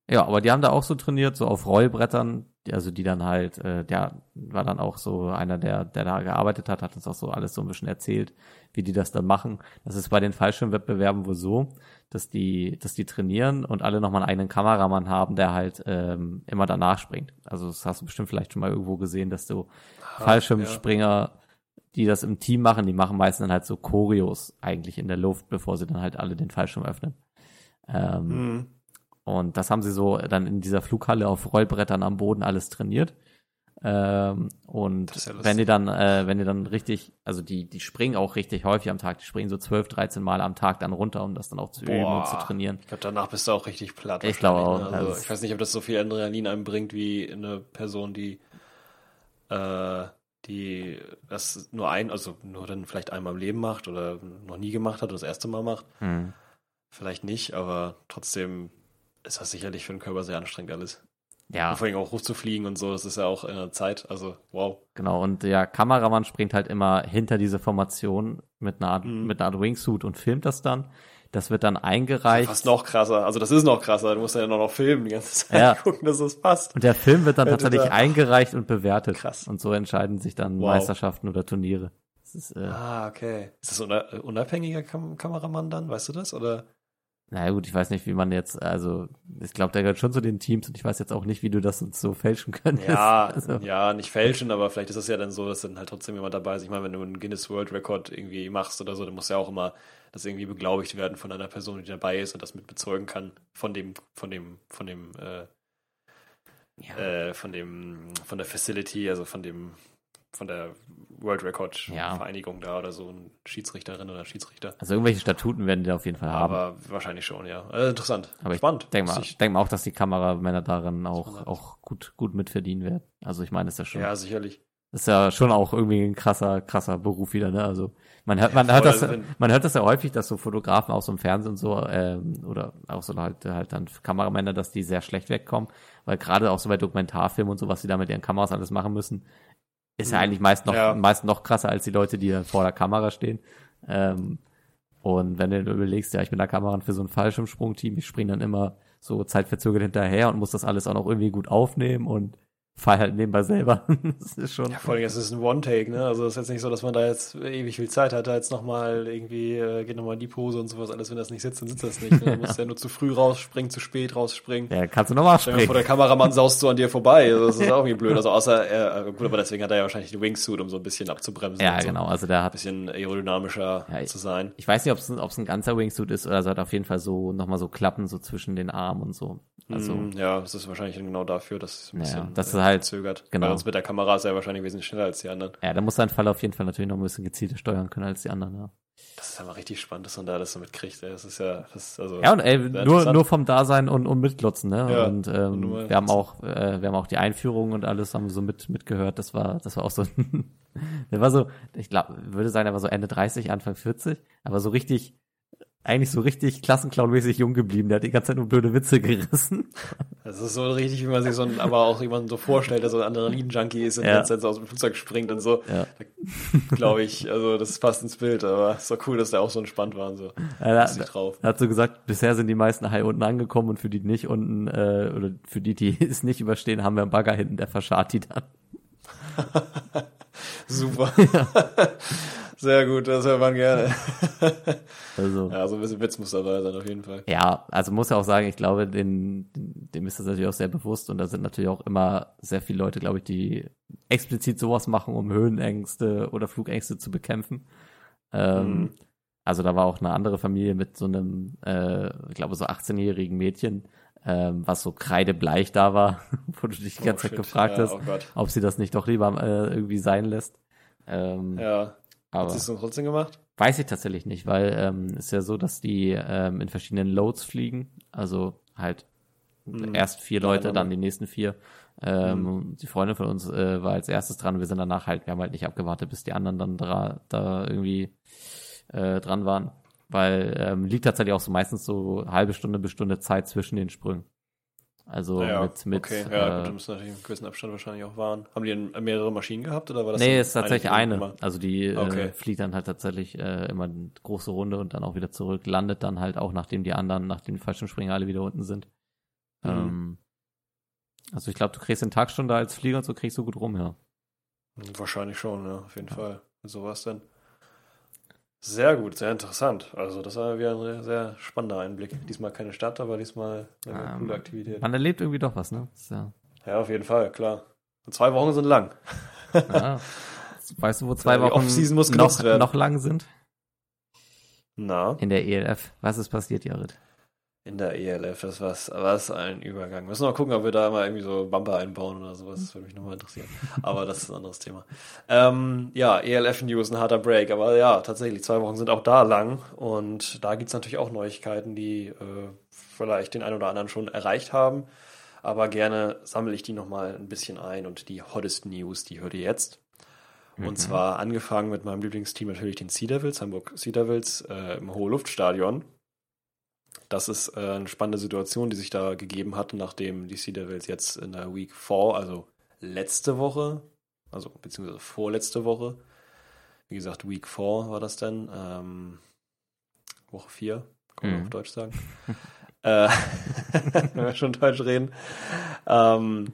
S2: ja, aber die haben da auch so trainiert, so auf Rollbrettern, also die dann halt, äh, der war dann auch so einer, der, der da gearbeitet hat, hat uns auch so alles so ein bisschen erzählt, wie die das dann machen. Das ist bei den Fallschirmwettbewerben wohl so, dass die, dass die trainieren und alle nochmal einen eigenen Kameramann haben, der halt ähm, immer danach springt. Also das hast du bestimmt vielleicht schon mal irgendwo gesehen, dass du Fallschirmspringer, die das im Team machen, die machen meistens dann halt so Choreos eigentlich in der Luft, bevor sie dann halt alle den Fallschirm öffnen. Ähm,
S3: Mhm.
S2: Und das haben sie so dann in dieser Flughalle auf Rollbrettern am Boden alles trainiert. Ähm, und
S3: ja
S2: wenn die dann, äh, wenn die dann richtig, also die, die springen auch richtig häufig am Tag, die springen so 12, 13 Mal am Tag dann runter, um das dann auch zu üben und zu trainieren.
S3: Ich glaube, danach bist du auch richtig platt.
S2: Ich glaube auch,
S3: ne? Also,
S2: also-
S3: ich weiß nicht, ob das so viel Adrenalin einem bringt wie eine Person, die, äh, die das nur ein, also nur dann vielleicht einmal im Leben macht oder noch nie gemacht hat oder das erste Mal macht.
S2: Hm.
S3: Vielleicht nicht, aber trotzdem ist das sicherlich für den Körper sehr anstrengend alles.
S2: Ja,
S3: Und vor allem auch hochzufliegen und so, das ist ja auch in der Zeit, also wow.
S2: genau. Und der Kameramann springt halt immer hinter diese Formation mit einer Art,
S3: Mhm.
S2: mit einer Art Wingsuit und filmt das dann. Das wird dann eingereicht.
S3: Fast noch krasser, also das ist noch krasser, du musst ja noch, noch filmen die ganze Zeit,
S2: Ja.
S3: gucken, dass es passt.
S2: Und der Film wird dann
S3: Hätte
S2: tatsächlich
S3: da-
S2: eingereicht und bewertet.
S3: Krass.
S2: Und so entscheiden sich dann
S3: Wow.
S2: Meisterschaften oder Turniere. Das ist, äh,
S3: Ah, okay. Ist das ein unabhängiger Kam Kameramann dann, weißt du das? Oder?
S2: Naja gut, ich weiß nicht, wie man jetzt, also ich glaube, der gehört schon zu den Teams und ich weiß jetzt auch nicht, wie du das uns so fälschen könntest.
S3: Ja,
S2: also,
S3: ja, nicht fälschen, aber vielleicht ist es ja dann so, dass dann halt trotzdem jemand dabei ist. Ich meine, wenn du einen Guinness World Record irgendwie machst oder so, dann muss ja auch immer das irgendwie beglaubigt werden von einer Person, die dabei ist und das mit bezeugen kann von dem, von dem, von dem, äh,
S2: ja.
S3: äh, von dem, von der Facility, also von dem, von der World Record
S2: Ja.
S3: Vereinigung da oder so, ein Schiedsrichterin oder Schiedsrichter.
S2: Also irgendwelche Statuten werden die auf jeden Fall haben.
S3: Aber wahrscheinlich schon, ja. Äh, interessant.
S2: Aber ich
S3: Spannend.
S2: Denk mal,
S3: Muss ich-
S2: denk mal auch, dass die Kameramänner darin auch,
S3: Spannend.
S2: auch gut, gut mitverdienen werden. Also ich meine, das ist ja schon,
S3: Ja, sicherlich.
S2: das ist ja schon auch irgendwie ein krasser, krasser Beruf wieder, ne? Also man hört, man
S3: Ja,
S2: hört das,
S3: also
S2: man hört das ja häufig, dass so Fotografen auch so im Fernsehen und so, ähm, oder auch so halt, halt dann Kameramänner, dass die sehr schlecht wegkommen, weil gerade auch so bei Dokumentarfilmen und so, was die da mit ihren Kameras alles machen müssen, ist ja
S3: Mhm.
S2: eigentlich meist noch,
S3: Ja.
S2: meist noch krasser als die Leute, die da vor der Kamera stehen. Ähm, und wenn du überlegst, ja, ich bin der Kameramann für so ein Fallschirmsprungteam, ich springe dann immer so zeitverzögert hinterher und muss das alles auch noch irgendwie gut aufnehmen und fall halt nebenbei selber. das ist schon.
S3: Ja, vor allem, es ist ein One-Take, ne? Also es ist jetzt nicht so, dass man da jetzt ewig viel Zeit hat, da jetzt nochmal irgendwie, äh, geht nochmal in die Pose und sowas, alles, wenn das nicht sitzt, dann sitzt das nicht. Ne? Du musst ja nur zu früh rausspringen, zu spät rausspringen.
S2: Ja, kannst du nochmal
S3: dir vor,
S2: springen.
S3: der Kameramann saust so an dir vorbei. Also das ist auch irgendwie blöd. Also außer, er, äh, gut, aber deswegen hat er ja wahrscheinlich den Wingsuit, um so ein bisschen abzubremsen.
S2: Ja,
S3: so
S2: genau. Also der
S3: Ein
S2: hat,
S3: bisschen aerodynamischer
S2: Ja, ich-
S3: zu sein.
S2: ich weiß nicht, ob es ein, ein ganzer Wingsuit ist oder so hat auf jeden Fall so nochmal so Klappen so zwischen den Armen und so. Also,
S3: Mm, ja, das ist wahrscheinlich genau dafür, dass es ein
S2: Ja,
S3: bisschen
S2: das ist
S3: äh,
S2: halt-
S3: zögert.
S2: genau.
S3: Weil sonst mit der Kamera ist er wahrscheinlich wesentlich schneller als die anderen.
S2: ja, da muss sein Fall auf jeden Fall natürlich noch ein bisschen gezielter steuern können als die anderen, ja.
S3: Das ist aber richtig spannend, dass man da das so mitkriegt. ey. Das ist ja, das ist also.
S2: Ja, und ey, nur, nur vom Dasein und, und mitglotzen, ne?
S3: Ja,
S2: und ähm,
S3: nur
S2: wir haben auch, äh, wir haben auch die Einführung und alles haben wir so mit mitgehört. Das war, das war auch so, der war so, ich glaube, würde sagen, er war so Ende 30, Anfang 40, aber so richtig, eigentlich so richtig Klassenclown-mäßig jung geblieben. Der hat die ganze Zeit nur blöde Witze gerissen.
S3: Das ist so richtig, wie man sich so ein, aber auch jemanden so vorstellt, der so ein Adrenalin-Junkie ist und
S2: Ja.
S3: jetzt jetzt aus dem Flugzeug springt und so.
S2: Ja.
S3: Glaube ich, also das passt ins Bild, aber es ist doch cool, dass der auch so entspannt war und so.
S2: Er
S3: Ist nicht drauf.
S2: Er hat so gesagt, bisher sind die meisten Hai unten angekommen und für die nicht unten, äh, oder für die, die es nicht überstehen, haben wir einen Bagger hinten, der verscharrt die dann.
S3: Super. Sehr gut, das hört man gerne.
S2: Also,
S3: Ja, so ein bisschen Witz muss dabei sein, auf jeden Fall.
S2: ja, also muss ja auch sagen, ich glaube, den, dem ist das natürlich auch sehr bewusst und da sind natürlich auch immer sehr viele Leute, glaube ich, die explizit sowas machen, um Höhenängste oder Flugängste zu bekämpfen. Ähm,
S3: Mhm.
S2: Also da war auch eine andere Familie mit so einem, äh, ich glaube, so 18-jährigen Mädchen, ähm, was so kreidebleich da war, wo du dich die ganze
S3: Oh,
S2: Zeit
S3: shit.
S2: gefragt
S3: ja,
S2: hast,
S3: Oh
S2: ob sie das nicht doch lieber äh, irgendwie sein lässt. Ähm,
S3: Ja. Hat
S2: aber
S3: sie es dann trotzdem gemacht?
S2: weiß ich tatsächlich nicht, weil ähm, ist ja so, dass die ähm, in verschiedenen Loads fliegen. Also halt
S3: Mhm.
S2: erst vier Leute,
S3: Nacheinander.
S2: dann die nächsten vier. Ähm, Die Freundin von uns äh, war als erstes dran. Wir sind danach halt, wir haben halt nicht abgewartet, bis die anderen dann da, da irgendwie äh, dran waren. Weil ähm, liegt tatsächlich auch so meistens so halbe Stunde bis Stunde Zeit zwischen den Sprüngen. Also
S3: ja,
S2: mit, mit
S3: okay. Ja,
S2: äh,
S3: gut, da müssen natürlich einen gewissen Abstand wahrscheinlich auch waren. Haben die denn mehrere Maschinen gehabt oder war das
S2: nee,
S3: dann
S2: ist tatsächlich eine.
S3: immer-
S2: Also die
S3: Okay.
S2: äh, fliegt dann halt tatsächlich äh, immer eine große Runde und dann auch wieder zurück, landet dann halt auch, nachdem die anderen, nachdem die Fallschirmspringer alle wieder unten sind.
S3: Mhm.
S2: Ähm, Also ich glaube, du kriegst den Tagstunde als Flieger und so kriegst du gut rum, ja.
S3: Wahrscheinlich schon, ja, auf jeden Fall. So was denn. Sehr gut, sehr interessant. Also das war wieder ein sehr, spannender Einblick. Diesmal keine Stadt, aber diesmal eine
S2: Ähm,
S3: coole Aktivität.
S2: Man erlebt irgendwie doch was, ne? Ja,
S3: Ja, auf jeden Fall, klar. Und zwei Wochen sind lang.
S2: ja. Weißt du, wo zwei
S3: Ja,
S2: Wochen noch, noch lang sind?
S3: Na,
S2: In der ELF. Was ist passiert, Jared?
S3: In der ELF, das war's, was ein Übergang. Müssen wir mal gucken, ob wir da mal irgendwie so Bumper einbauen oder sowas. Das würde mich nochmal interessieren. Aber das ist ein anderes Thema. Ähm, ja, ELF News, ein harter Break. Aber ja, tatsächlich, zwei Wochen sind auch da lang. Und da gibt's natürlich auch Neuigkeiten, die äh, vielleicht den einen oder anderen schon erreicht haben. Aber gerne sammle ich die nochmal ein bisschen ein. Und die hottest News, die hört ihr jetzt. Und zwar angefangen mit meinem Lieblingsteam natürlich den Sea Devils, Hamburg Sea Devils äh, im Hohe Luftstadion. Das ist äh, eine spannende Situation, die sich da gegeben hat, nachdem die Sea Devils jetzt in der Week 4, also letzte Woche, also beziehungsweise vorletzte Woche, wie gesagt, Week 4 war das denn, ähm, Woche 4, kann man
S2: Mhm.
S3: auf Deutsch sagen. äh, wenn wir schon Deutsch reden. Ähm,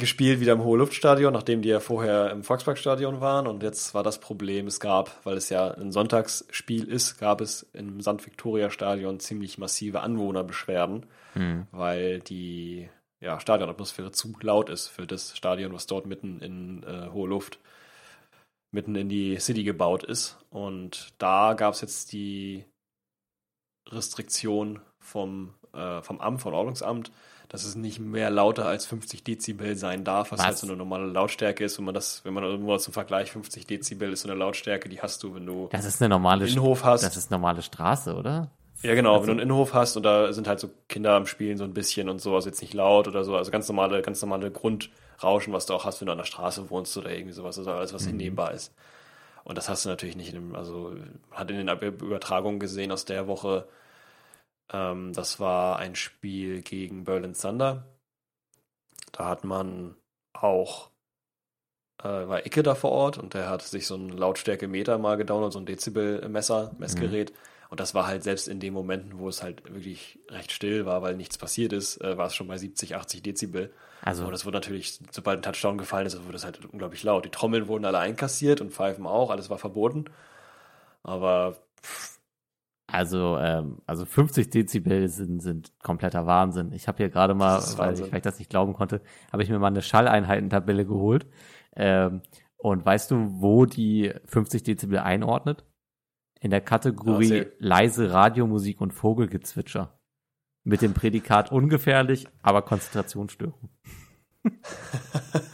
S3: gespielt wieder im Hohe Luftstadion, nachdem die ja vorher im Volksparkstadion waren. Und jetzt war das Problem, es gab, weil es ja ein Sonntagsspiel ist, gab es im St. Victoria Stadion ziemlich massive Anwohnerbeschwerden,
S2: Hm.
S3: weil die ja, Stadionatmosphäre zu laut ist für das Stadion, was dort mitten in äh, hohe Luft, mitten in die City gebaut ist. Und da gab es jetzt die Restriktion vom, äh, vom Amt, vom Ordnungsamt, dass es nicht mehr lauter als 50 Dezibel sein darf, was,
S2: Was?
S3: halt so eine normale Lautstärke ist. Wenn man das, wenn man nur zum Vergleich 50 Dezibel ist so eine Lautstärke, die hast du, wenn du
S2: Das ist eine normale,
S3: einen Innenhof hast.
S2: das ist normale Straße, oder?
S3: Ja, genau,
S2: Also-
S3: wenn du einen Innenhof hast und da sind halt so Kinder am Spielen so ein bisschen und so, also jetzt nicht laut oder so, also ganz normale, ganz normale Grundrauschen, was du auch hast, wenn du an der Straße wohnst oder irgendwie sowas, also alles, was hinnehmbar ist. Und das hast du natürlich nicht in dem, also man hat in den Übertragungen gesehen aus der Woche, ähm, das war ein Spiel gegen Berlin Thunder. Da hat man auch, äh, war Icke da vor Ort und der hat sich so ein Lautstärke-Meter mal gedownloadet, so ein Dezibel-Messer, Messgerät. Und das war halt selbst in den Momenten, wo es halt wirklich recht still war, weil nichts passiert ist, äh, war es schon bei 70, 80 Dezibel.
S2: Also,
S3: Aber das wurde natürlich, sobald ein Touchdown gefallen ist, wurde das halt unglaublich laut. Die Trommeln wurden alle einkassiert und Pfeifen auch, alles war verboten. Aber
S2: also, ähm, also 50 Dezibel sind, sind kompletter Wahnsinn. Ich habe hier gerade mal, weil ich, weil ich das nicht glauben konnte, habe ich mir mal eine Schalleinheitentabelle geholt. Ähm, und weißt du, wo die 50 Dezibel einordnet? In der Kategorie
S3: Erzähl.
S2: leise Radiomusik und Vogelgezwitscher. Mit dem Prädikat ungefährlich, aber Konzentrationsstörung.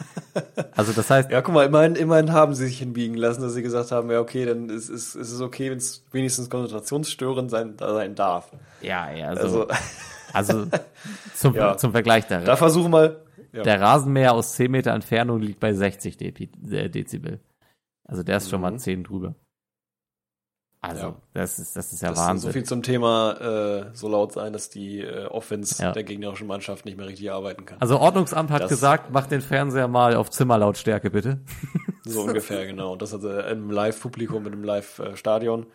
S2: also das heißt,
S3: ja, guck mal, immerhin, immerhin haben sie sich hinbiegen lassen, dass sie gesagt haben, ja, okay, dann ist, ist, ist es okay, wenn es wenigstens konzentrationsstörend sein, sein darf.
S2: ja, ja, also,
S3: Also,
S2: also zum,
S3: Ja.
S2: zum Vergleich der,
S3: da versuchen mal. Ja.
S2: Der Rasenmäher aus 10 Meter Entfernung liegt bei 60 Depi äh, Dezibel. Also der ist schon mal
S3: Mhm.
S2: 10 drüber. Also,
S3: Ja.
S2: das ist, das ist ja
S3: Das
S2: Wahnsinn.
S3: so viel zum Thema äh, so laut sein, dass die äh, Offense
S2: Ja.
S3: der gegnerischen Mannschaft nicht mehr richtig arbeiten kann.
S2: also Ordnungsamt hat
S3: Das-
S2: gesagt, mach den Fernseher mal auf Zimmerlautstärke, bitte.
S3: So ungefähr, genau. Und das also im Live-Publikum, mit einem Live-Stadion,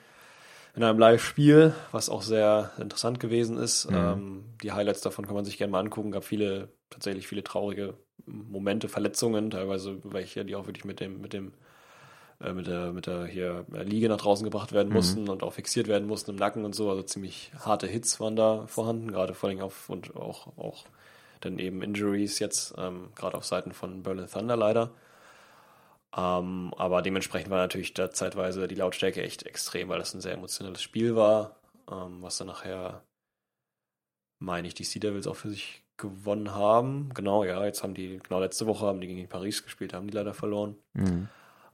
S3: in einem Live-Spiel, was auch sehr interessant gewesen ist.
S2: Mhm.
S3: Ähm, die Highlights davon kann man sich gerne mal angucken. Gab viele, tatsächlich viele traurige Momente, Verletzungen, teilweise welche, die auch wirklich mit dem, mit dem, äh, mit der, mit der hier äh, Liege nach draußen gebracht werden
S2: Mhm.
S3: mussten und auch fixiert werden mussten im Nacken und so. Also ziemlich harte Hits waren da vorhanden, gerade vor allem auf und auch, auch dann eben Injuries jetzt, ähm, gerade auf Seiten von Berlin Thunder leider. Ähm, aber dementsprechend war natürlich da zeitweise die Lautstärke echt extrem, weil das ein sehr emotionales Spiel war, ähm, was dann nachher, meine ich, die Sea Devils auch für sich gewonnen haben. Genau, ja, jetzt haben die, genau letzte Woche haben die gegen Paris gespielt, haben die leider verloren.
S2: Mhm.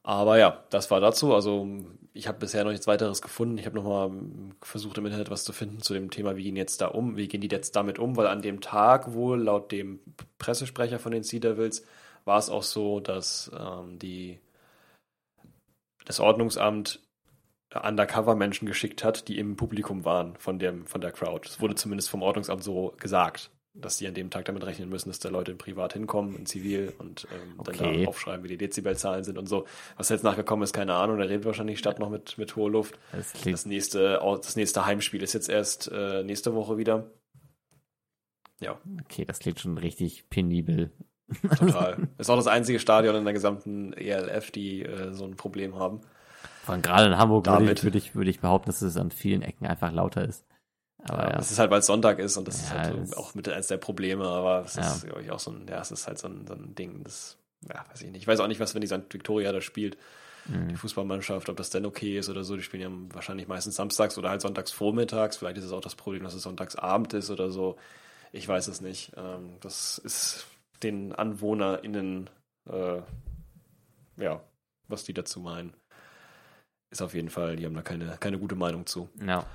S3: Aber ja, das war dazu. Also ich habe bisher noch nichts weiteres gefunden. Ich habe nochmal versucht im Internet was zu finden zu dem Thema, wie gehen jetzt da um, wie gehen die jetzt damit um, weil an dem Tag wohl laut dem Pressesprecher von den Sea Devils war es auch so, dass ähm, die das Ordnungsamt Undercover-Menschen geschickt hat, die im Publikum waren von dem von der Crowd. Es wurde zumindest vom Ordnungsamt so gesagt, dass die an dem Tag damit rechnen müssen, dass da Leute in privat hinkommen, in zivil und ähm, dann
S2: Okay.
S3: da aufschreiben, wie die Dezibelzahlen sind und so. Was jetzt nachgekommen ist, keine Ahnung. Da redet wahrscheinlich die Stadt noch mit mit hoher Luft.
S2: Das
S3: Das nächste, das nächste Heimspiel ist jetzt erst äh, nächste Woche wieder. Ja,
S2: Okay, das klingt schon richtig penibel.
S3: total. ist auch das einzige Stadion in der gesamten ELF, die äh, so ein Problem haben.
S2: Vor allem gerade in Hamburg
S3: Damit.
S2: würde ich, würde ich behaupten, dass es an vielen Ecken einfach lauter ist. Aber ja,
S3: Das ist halt, weil es Sonntag ist und das ist
S2: Ja,
S3: halt
S2: das-
S3: auch mit eines der Probleme, aber es ist,
S2: Ja.
S3: glaube ich, auch so ein, ja, es ist halt so ein, so ein Ding, das, ja, weiß ich nicht. Ich weiß auch nicht, was, wenn die St. Victoria da spielt,
S2: Mhm.
S3: die Fußballmannschaft, ob das denn okay ist oder so. Die spielen ja wahrscheinlich meistens samstags oder halt sonntags vormittags. Vielleicht ist es auch das Problem, dass es sonntagsabend ist oder so. Ich weiß es nicht. Ähm, das ist den AnwohnerInnen, äh, ja, was die dazu meinen. Ist auf jeden Fall, die haben da keine, keine gute Meinung zu.
S2: ja.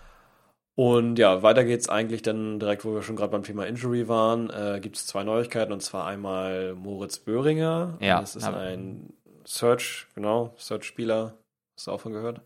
S3: Und ja, weiter geht's eigentlich dann direkt, wo wir schon gerade beim Thema Injury waren, äh, gibt es zwei Neuigkeiten und zwar einmal Moritz Böhringer.
S2: Ja,
S3: Das ist ein Search, genau, Search-Spieler. Hast du auch von gehört?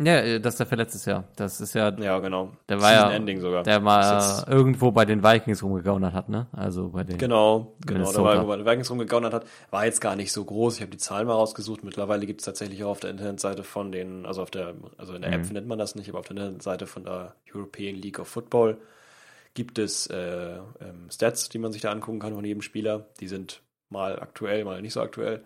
S2: Ja, äh, das ist der für letztes Jahr. Das ist ja,
S3: Ja, genau.
S2: Der war ja-
S3: Ending sogar.
S2: der mal irgendwo bei den Vikings rumgegaunert hat, ne? Also bei den.
S3: Genau, genau.
S2: Minnesota.
S3: war, er den Vikings rumgegaunert hat, war jetzt gar nicht so groß. Ich habe die Zahlen mal rausgesucht. Mittlerweile gibt es tatsächlich auch auf der Internetseite von den, also auf der, also in der
S2: Mhm.
S3: App findet man das nicht, aber auf der Internetseite von der European League of Football gibt es äh, ähm, Stats, die man sich da angucken kann von jedem Spieler. Die sind mal aktuell, mal nicht so aktuell.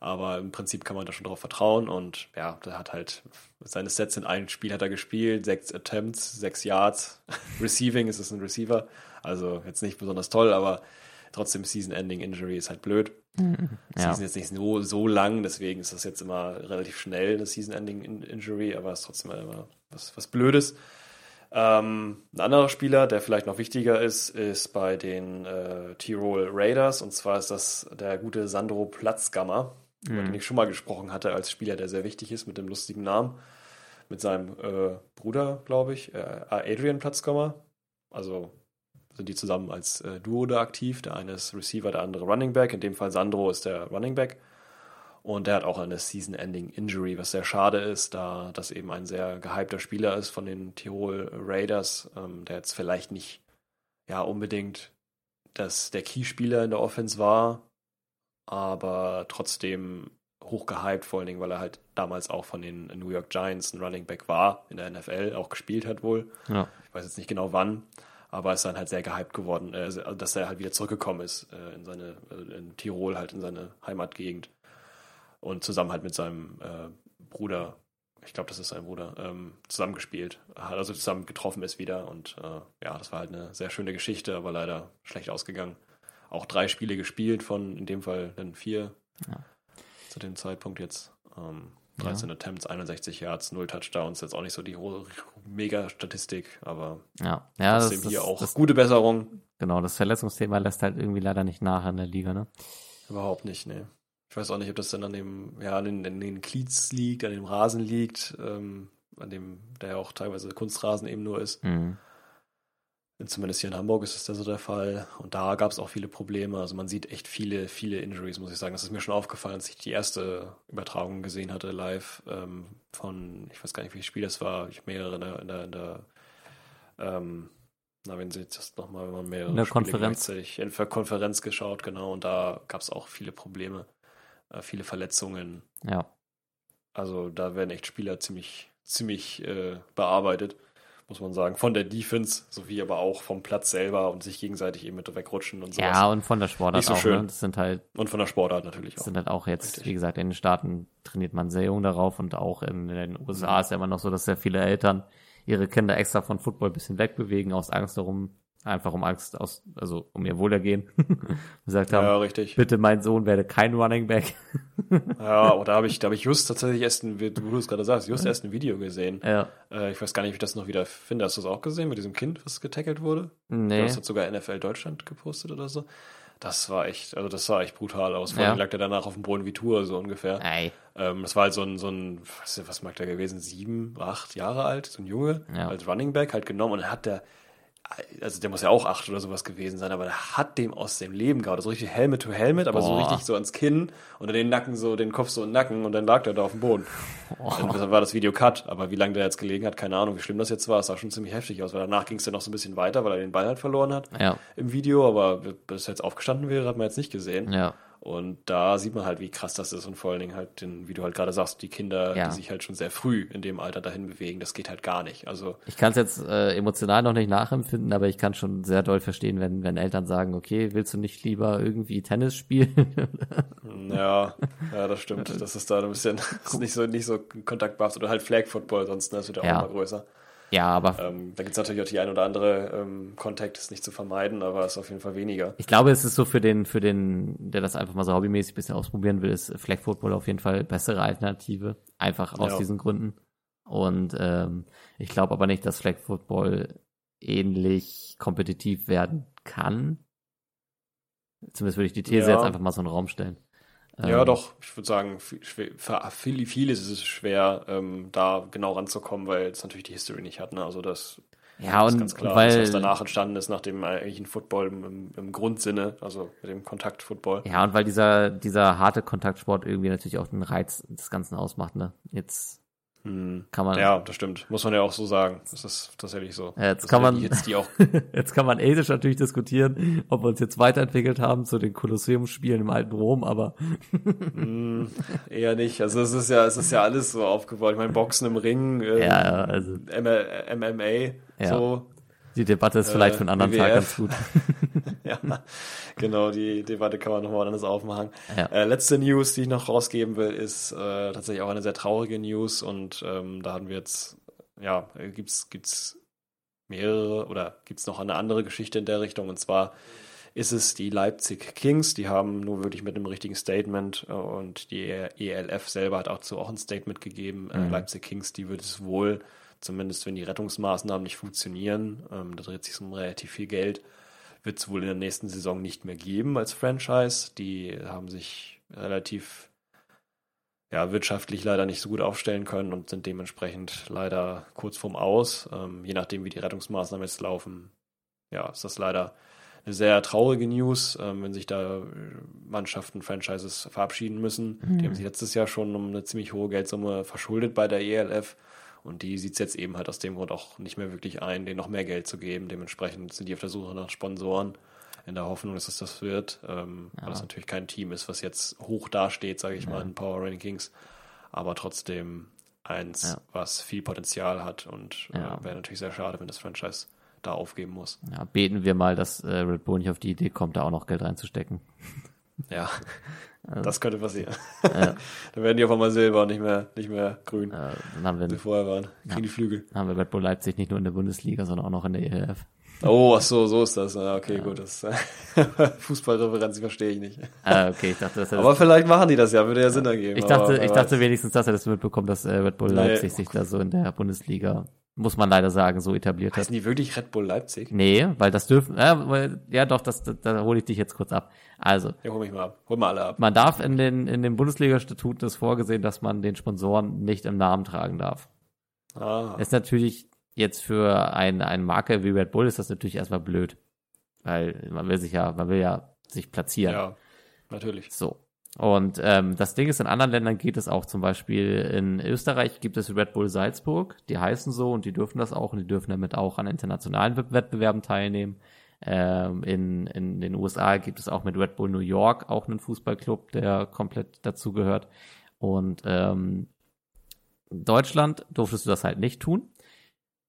S3: Aber im Prinzip kann man da schon drauf vertrauen und ja, der hat halt seine Sets in einem Spiel hat er gespielt, sechs Attempts, sechs Yards. Receiving ist es ein Receiver. Also jetzt nicht besonders toll, aber trotzdem Season-Ending Injury ist halt blöd.
S2: Ja.
S3: Season jetzt nicht so, so lang, deswegen ist das jetzt immer relativ schnell, eine Season-Ending In- Injury, aber es ist trotzdem immer was, was Blödes. Ähm, ein anderer Spieler, der vielleicht noch wichtiger ist, ist bei den äh, Tirol Raiders und zwar ist das der gute Sandro Platzgammer, über den ich schon mal gesprochen hatte als Spieler, der sehr wichtig ist mit dem lustigen Namen, mit seinem äh, Bruder, glaube ich, äh, Adrian Platzgammer. Also sind die zusammen als äh, Duo da aktiv. Der eine ist Receiver, der andere Running Back. In dem Fall Sandro ist der Running Back. Und der hat auch eine Season-Ending-Injury, was sehr schade ist, da das eben ein sehr gehypter Spieler ist von den Tirol Raiders, ähm, der jetzt vielleicht nicht ja unbedingt das, der Key-Spieler in der Offense war, aber trotzdem hoch gehypt, vor allen Dingen, weil er halt damals auch von den New York Giants ein Running Back war, in der NFL auch gespielt hat wohl.
S2: ja.
S3: Ich weiß jetzt nicht genau wann, aber ist dann halt sehr gehypt geworden, äh, dass er halt wieder zurückgekommen ist äh, in seine, äh, in Tirol, halt in seine Heimatgegend. Und zusammen halt mit seinem äh, Bruder, ich glaube, das ist sein Bruder, ähm, zusammengespielt. Hat also zusammen getroffen ist wieder und äh, ja, das war halt eine sehr schöne Geschichte, aber leider schlecht ausgegangen. Auch drei Spiele gespielt von, in dem Fall dann vier
S2: Ja.
S3: zu dem Zeitpunkt jetzt. Ähm, 13 Attempts, 61 Yards, 0 Touchdowns, jetzt auch nicht so die hohe Mega-Statistik, aber
S2: Ja, ja das,
S3: trotzdem
S2: das,
S3: hier auch
S2: das,
S3: gute Besserung.
S2: genau, das Verletzungsthema lässt halt irgendwie leider nicht nach in der Liga, ne?
S3: Überhaupt nicht, nee. Ich weiß auch nicht, ob das dann an dem, ja, an den, an den Cleats liegt, an dem Rasen liegt, ähm, an dem, der ja auch teilweise Kunstrasen eben nur ist.
S2: Mhm.
S3: Zumindest hier in Hamburg ist es da so der Fall. Und da gab es auch viele Probleme. Also man sieht echt viele, viele Injuries, muss ich sagen. Das ist mir schon aufgefallen, als ich die erste Übertragung gesehen hatte live ähm, von, ich weiß gar nicht, wie viel Spiel das war. Ich habe mehrere in der, in der, in der ähm, na, wenn Sie jetzt das nochmal, wenn man mehrere
S2: In der
S3: Spiele
S2: Konferenz.
S3: in der Konferenz geschaut, genau. Und da gab es auch viele Probleme, äh, viele Verletzungen.
S2: Ja.
S3: Also da werden echt Spieler ziemlich, ziemlich äh, bearbeitet, muss man sagen. Von der Defense, sowie aber auch vom Platz selber und sich gegenseitig eben mit wegrutschen und sowas.
S2: Ja, und von der Sportart
S3: Nicht so
S2: auch,
S3: schön.
S2: ne? Das sind halt,
S3: Und von der Sportart natürlich auch.
S2: sind halt auch jetzt,
S3: Richtig.
S2: wie gesagt, in den Staaten trainiert man sehr jung darauf und auch in, den
S3: Mhm.
S2: USA ist ja immer noch so, dass sehr viele Eltern ihre Kinder extra von Football ein bisschen wegbewegen, aus Angst darum, einfach um Angst aus, also um ihr Wohlergehen. gesagt haben,
S3: Ja, richtig.
S2: bitte mein Sohn werde kein Running Back.
S3: Ja, aber da habe ich, da habe ich just tatsächlich erst ein, wie du es gerade sagst, just erst ein Video gesehen.
S2: ja.
S3: Äh, ich weiß gar nicht, wie ich das noch wieder finde. Hast du es auch gesehen mit diesem Kind, was getackelt wurde?
S2: Nee.
S3: Das hat sogar NFL Deutschland gepostet oder so. Das war echt, also das sah echt brutal aus. Vor
S2: Ja.
S3: allem lag der danach auf dem Boden wie Tour, so ungefähr.
S2: Ey.
S3: Ähm, das war halt so ein, so ein was, was mag der gewesen, sieben, acht Jahre alt, so ein Junge,
S2: Ja.
S3: als Running Back halt genommen und hat der, also der muss ja auch acht oder sowas gewesen sein, aber der hat dem aus dem Leben gehauen. So richtig Helmet to Helmet, aber so
S2: Boah.
S3: richtig so ans Kinn und dann den Nacken so, den Kopf so in den Nacken und dann lag der da auf dem Boden. Und dann war das Video cut, aber wie lange der jetzt gelegen hat, keine Ahnung, wie schlimm das jetzt war. Es sah schon ziemlich heftig aus, weil danach ging es dann noch so ein bisschen weiter, weil er den Ball halt verloren hat
S2: Ja.
S3: im Video, aber bis er jetzt aufgestanden wäre, hat man jetzt nicht gesehen.
S2: Ja.
S3: Und da sieht man halt, wie krass das ist und vor allen Dingen halt, den, wie du halt gerade sagst, die Kinder,
S2: Ja.
S3: die sich halt schon sehr früh in dem Alter dahin bewegen, das geht halt gar nicht. Also
S2: Ich kann es jetzt äh, emotional noch nicht nachempfinden, aber ich kann schon sehr doll verstehen, wenn, wenn Eltern sagen, okay, willst du nicht lieber irgendwie Tennis spielen?
S3: Ja, ja, das stimmt. Das ist da ein bisschen ist nicht so nicht so kontaktbehaft oder halt Flag Football, sonst ne, das wird Ja. auch immer größer.
S2: Ja, aber
S3: Ähm, da gibt es natürlich auch die ein oder andere ähm, Contact, ist nicht zu vermeiden, aber ist auf jeden Fall weniger.
S2: ich glaube, es ist so für den, für den, der das einfach mal so hobbymäßig ein bisschen ausprobieren will, ist Flag Football auf jeden Fall bessere Alternative. Einfach aus
S3: Ja.
S2: diesen Gründen. Und ähm, ich glaube aber nicht, dass Flag Football ähnlich kompetitiv werden kann. Zumindest würde ich die These
S3: Ja.
S2: jetzt einfach mal so in den Raum stellen.
S3: Ja,
S2: Ähm,
S3: doch, ich würde sagen, für viele, vieles ist es schwer, ähm, da genau ranzukommen, weil es natürlich die History nicht hat. Ne? Also das
S2: Ja,
S3: ist
S2: und
S3: ganz klar,
S2: weil,
S3: das, was danach entstanden ist, nach dem eigentlichen Football im, im, im Grundsinne, also mit dem Kontakt-Football.
S2: Ja, und weil dieser, dieser harte Kontaktsport irgendwie natürlich auch den Reiz des Ganzen ausmacht, ne? Jetzt
S3: Hm.
S2: kann man,
S3: Ja, das stimmt. Muss man ja auch so sagen. Das ist tatsächlich so.
S2: Ja, jetzt
S3: Das
S2: kann man-
S3: Hits, die auch
S2: jetzt kann man ethisch natürlich diskutieren, ob wir uns jetzt weiterentwickelt haben zu den Kolosseumspielen im alten Rom, aber
S3: Hm, eher nicht. Also es ist ja, es ist ja alles so aufgebaut. Ich meine, Boxen im Ring, ähm,
S2: ja, also
S3: MMA,
S2: Ja.
S3: so.
S2: Die Debatte ist vielleicht
S3: Äh,
S2: für einen anderen Tag ganz
S3: WWF.
S2: gut.
S3: Ja, genau, die Debatte kann man nochmal anders aufmachen.
S2: Ja.
S3: Äh, letzte News, die ich noch rausgeben will, ist äh, tatsächlich auch eine sehr traurige News und ähm, da haben wir jetzt, ja, äh, gibt's gibt's mehrere oder gibt's noch eine andere Geschichte in der Richtung und zwar ist es die Leipzig Kings, die haben nur wirklich mit einem richtigen Statement äh, und die ELF selber hat auch zu auch ein Statement gegeben. Äh,
S2: Mhm.
S3: Leipzig Kings, die wird es wohl, zumindest wenn die Rettungsmaßnahmen nicht funktionieren, ähm, da dreht sich um relativ viel Geld, wird es wohl in der nächsten Saison nicht mehr geben als Franchise. Die haben sich relativ ja, wirtschaftlich leider nicht so gut aufstellen können und sind dementsprechend leider kurz vorm Aus. Ähm, je nachdem, wie die Rettungsmaßnahmen jetzt laufen, ja, ist das leider eine sehr traurige News, ähm, wenn sich da äh, Mannschaften, Franchises verabschieden müssen. Die haben sich letztes Jahr schon um eine ziemlich hohe Geldsumme verschuldet bei der ELF. Und die sieht es jetzt eben halt aus dem Grund auch nicht mehr wirklich ein, denen noch mehr Geld zu geben. Dementsprechend sind die auf der Suche nach Sponsoren, in der Hoffnung, dass es das wird. Ähm, Weil das natürlich kein Team ist, was jetzt hoch dasteht, sage ich mal, in Power Rankings. Aber trotzdem eins,
S2: Ja.
S3: was viel Potenzial hat. Und
S2: Ja.
S3: äh, wäre natürlich sehr schade, wenn das Franchise da aufgeben muss.
S2: Ja, beten wir mal, dass äh, Red Bull nicht auf die Idee kommt, da auch noch Geld reinzustecken.
S3: Ja, das könnte passieren.
S2: Ja.
S3: Dann werden die auf einmal silber und nicht mehr, nicht mehr grün,
S2: Äh, dann haben
S3: wie
S2: wir,
S3: vorher waren. Kriegen die Flügel.
S2: dann haben wir Red Bull Leipzig nicht nur in der Bundesliga, sondern auch noch in der ELF.
S3: Oh, ach so, so ist das. Ah, okay, gut. Das Fußballreferenz verstehe ich nicht.
S2: Ah, okay, ich dachte, das
S3: Aber vielleicht machen die das ja, würde ja Sinn ergeben.
S2: Ich dachte,
S3: aber
S2: ich dachte wenigstens, dass er das mitbekommt, dass äh, Red Bull
S3: Nee.
S2: Leipzig sich da so in der Bundesliga, muss man leider sagen, so etabliert hat.
S3: Heißen die wirklich Red Bull Leipzig?
S2: Nee, weil das dürfen, ja, weil, ja doch, das, da, da hole ich dich jetzt kurz ab. Also,
S3: Ja, hol mich mal ab. Hol mal alle ab.
S2: man darf in den, in den Bundesliga-Statuten ist vorgesehen, dass man den Sponsoren nicht im Namen tragen darf.
S3: Ah,
S2: Ist natürlich jetzt für ein, eine Marke wie Red Bull ist das natürlich erstmal blöd. Weil man will sich ja, man will ja sich platzieren.
S3: ja, natürlich.
S2: So. Und ähm, das Ding ist, in anderen Ländern geht es auch zum Beispiel in Österreich gibt es Red Bull Salzburg, die heißen so und die dürfen das auch und die dürfen damit auch an internationalen Wett- Wettbewerben teilnehmen. Ähm, in, in den USA gibt es auch mit Red Bull New York auch einen Fußballclub, der komplett dazu gehört. Und ähm, in Deutschland durftest du das halt nicht tun.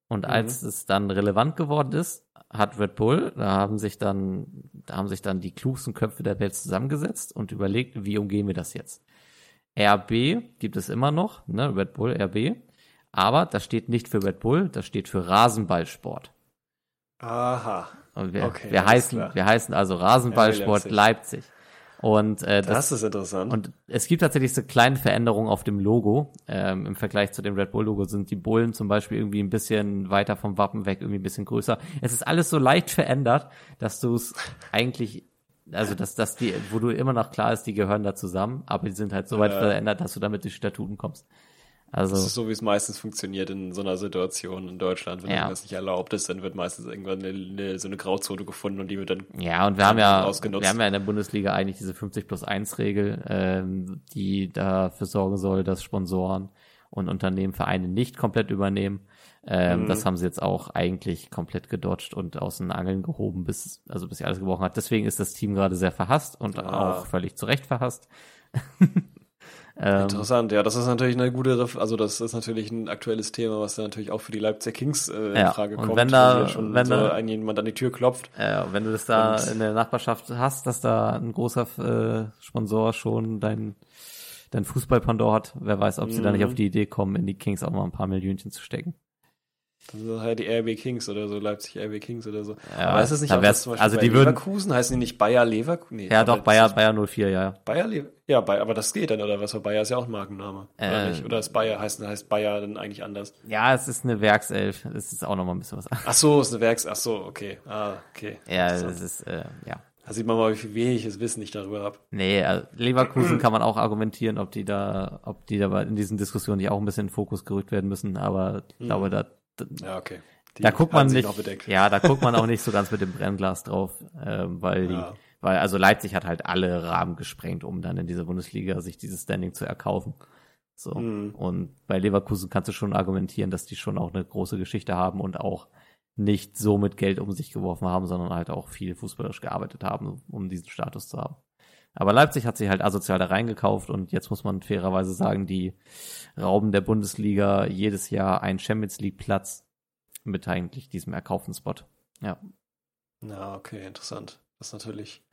S2: Und
S3: Mhm.
S2: als es dann relevant geworden ist, hat Red Bull, da haben sich dann, da haben sich dann die klugsten Köpfe der Welt zusammengesetzt und überlegt, wie umgehen wir das jetzt? RB gibt es immer noch, ne, Red Bull, RB. Aber das steht nicht für Red Bull, das steht für Rasenballsport.
S3: Aha.
S2: Und wir,
S3: Okay,
S2: wir heißen,
S3: klar.
S2: wir heißen also Rasenballsport
S3: RB
S2: Leipzig. Und äh, das,
S3: Das ist interessant.
S2: und es gibt tatsächlich so kleine Veränderungen auf dem Logo. Ähm, Im Vergleich zu dem Red Bull Logo sind die Bullen zum Beispiel irgendwie ein bisschen weiter vom Wappen weg, irgendwie ein bisschen größer. Es ist alles so leicht verändert, dass du es eigentlich, also dass, dass die, wo du immer noch klar ist, die gehören da zusammen, aber die sind halt so weit
S3: Ja.
S2: verändert, dass du damit die Statuten kommst. Also
S3: das ist so, wie es meistens funktioniert in so einer Situation in Deutschland. Wenn
S2: Ja.
S3: irgendwas nicht erlaubt ist, dann wird meistens irgendwann eine, eine, so eine Grauzone gefunden und die wird dann
S2: Ja, und wir haben ja,
S3: ausgenutzt.
S2: wir haben ja in der Bundesliga eigentlich diese 50 plus 1 Regel, ähm, die dafür sorgen soll, dass Sponsoren und Unternehmen Vereine nicht komplett übernehmen. Ähm,
S3: Mhm.
S2: Das haben sie jetzt auch eigentlich komplett gedodged und aus den Angeln gehoben, bis, also bis sie alles gebrochen hat. Deswegen ist das Team gerade sehr verhasst und
S3: Ah.
S2: auch völlig zu Recht verhasst. Ähm,
S3: Interessant, ja, das ist natürlich eine gute, Ref also das ist natürlich ein aktuelles Thema, was dann natürlich auch für die Leipzig Kings äh, in
S2: Ja,
S3: Frage
S2: und
S3: kommt.
S2: wenn da-
S3: schon
S2: wenn
S3: so
S2: da-
S3: ein jemand an die Tür klopft.
S2: äh, wenn du das da in der Nachbarschaft hast, dass da ein großer äh, Sponsor schon dein, dein Fußballpendant hat, wer weiß, ob sie da nicht
S3: Mhm.
S2: auf die Idee kommen, in die Kings auch mal ein paar Millionchen zu stecken.
S3: Das ist halt die RB Kings oder so, Leipzig RB Kings oder so.
S2: Ja,
S3: Aber ist es nicht auch
S2: wär's-
S3: das zum Beispiel
S2: also die würden-
S3: Leverkusen? Heißen die nicht Bayer Leverkusen? Nee,
S2: Ja, doch, Bayer,
S3: das
S2: Bayer 04, ja.
S3: Bayer Lever ja, Bayer, aber das geht dann, oder was? Bayer ist ja auch ein Markenname. oder
S2: Äh,
S3: nicht? Oder ist Bayer, heißt, heißt Bayer dann eigentlich anders?
S2: Ja, es ist eine Werkself. Das ist auch nochmal ein bisschen was.
S3: Ach so, ist eine Werks, ach so, okay. Ah, okay.
S2: Ja, es ist, äh, ja.
S3: Da sieht man mal, wie viel wenig Wissen ich darüber habe.
S2: Nee, also Leverkusen kann man auch argumentieren, ob die da, ob die da in diesen Diskussionen nicht auch ein bisschen in den Fokus gerückt werden müssen, aber ich glaube, da, da,
S3: Ja, okay. Die
S2: da guckt man nicht, ja, da guckt man auch nicht so ganz mit dem Brennglas drauf, ähm, weil die,
S3: Ja.
S2: weil also Leipzig hat halt alle Rahmen gesprengt, um dann in dieser Bundesliga sich dieses Standing zu erkaufen. So.
S3: Mhm.
S2: Und bei Leverkusen kannst du schon argumentieren, dass die schon auch eine große Geschichte haben und auch nicht so mit Geld um sich geworfen haben, sondern halt auch viel fußballerisch gearbeitet haben, um diesen Status zu haben. Aber Leipzig hat sich halt asozial da reingekauft und jetzt muss man fairerweise sagen, die rauben der Bundesliga jedes Jahr einen Champions League Platz mit eigentlich diesem erkauften Spot. Ja.
S3: Ja, okay, interessant. Das ist natürlich,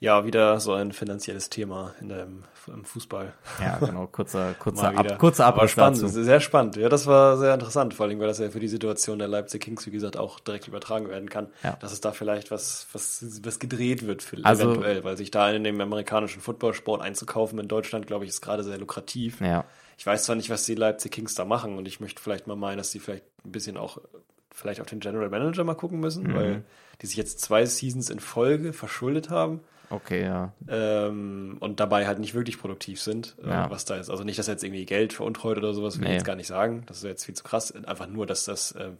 S3: ja, wieder so ein finanzielles Thema in dem, im Fußball.
S2: Ja, genau, kurzer, kurzer, ab, kurzer Abriss
S3: spannend,
S2: dazu.
S3: sehr spannend. Ja, das war sehr interessant, vor allem, weil das ja für die Situation der Leipzig Kings, wie gesagt, auch direkt übertragen werden kann.
S2: Ja.
S3: Dass es da vielleicht was, was, was gedreht wird für
S2: Also-
S3: eventuell, weil sich da in dem amerikanischen Footballsport einzukaufen in Deutschland, glaube ich, ist gerade sehr lukrativ.
S2: Ja,
S3: Ich weiß zwar nicht, was die Leipzig Kings da machen und ich möchte vielleicht mal meinen, dass die vielleicht ein bisschen auch vielleicht auf den General Manager mal gucken müssen,
S2: Mhm.
S3: weil die sich jetzt zwei Seasons in Folge verschuldet haben
S2: okay, ja.
S3: ähm, und dabei halt nicht wirklich produktiv sind, äh,
S2: Ja.
S3: was da ist. Also nicht, dass er jetzt irgendwie Geld veruntreut oder sowas, will
S2: Nee.
S3: ich jetzt gar nicht sagen. Das ist jetzt viel zu krass. Einfach nur, dass das äh,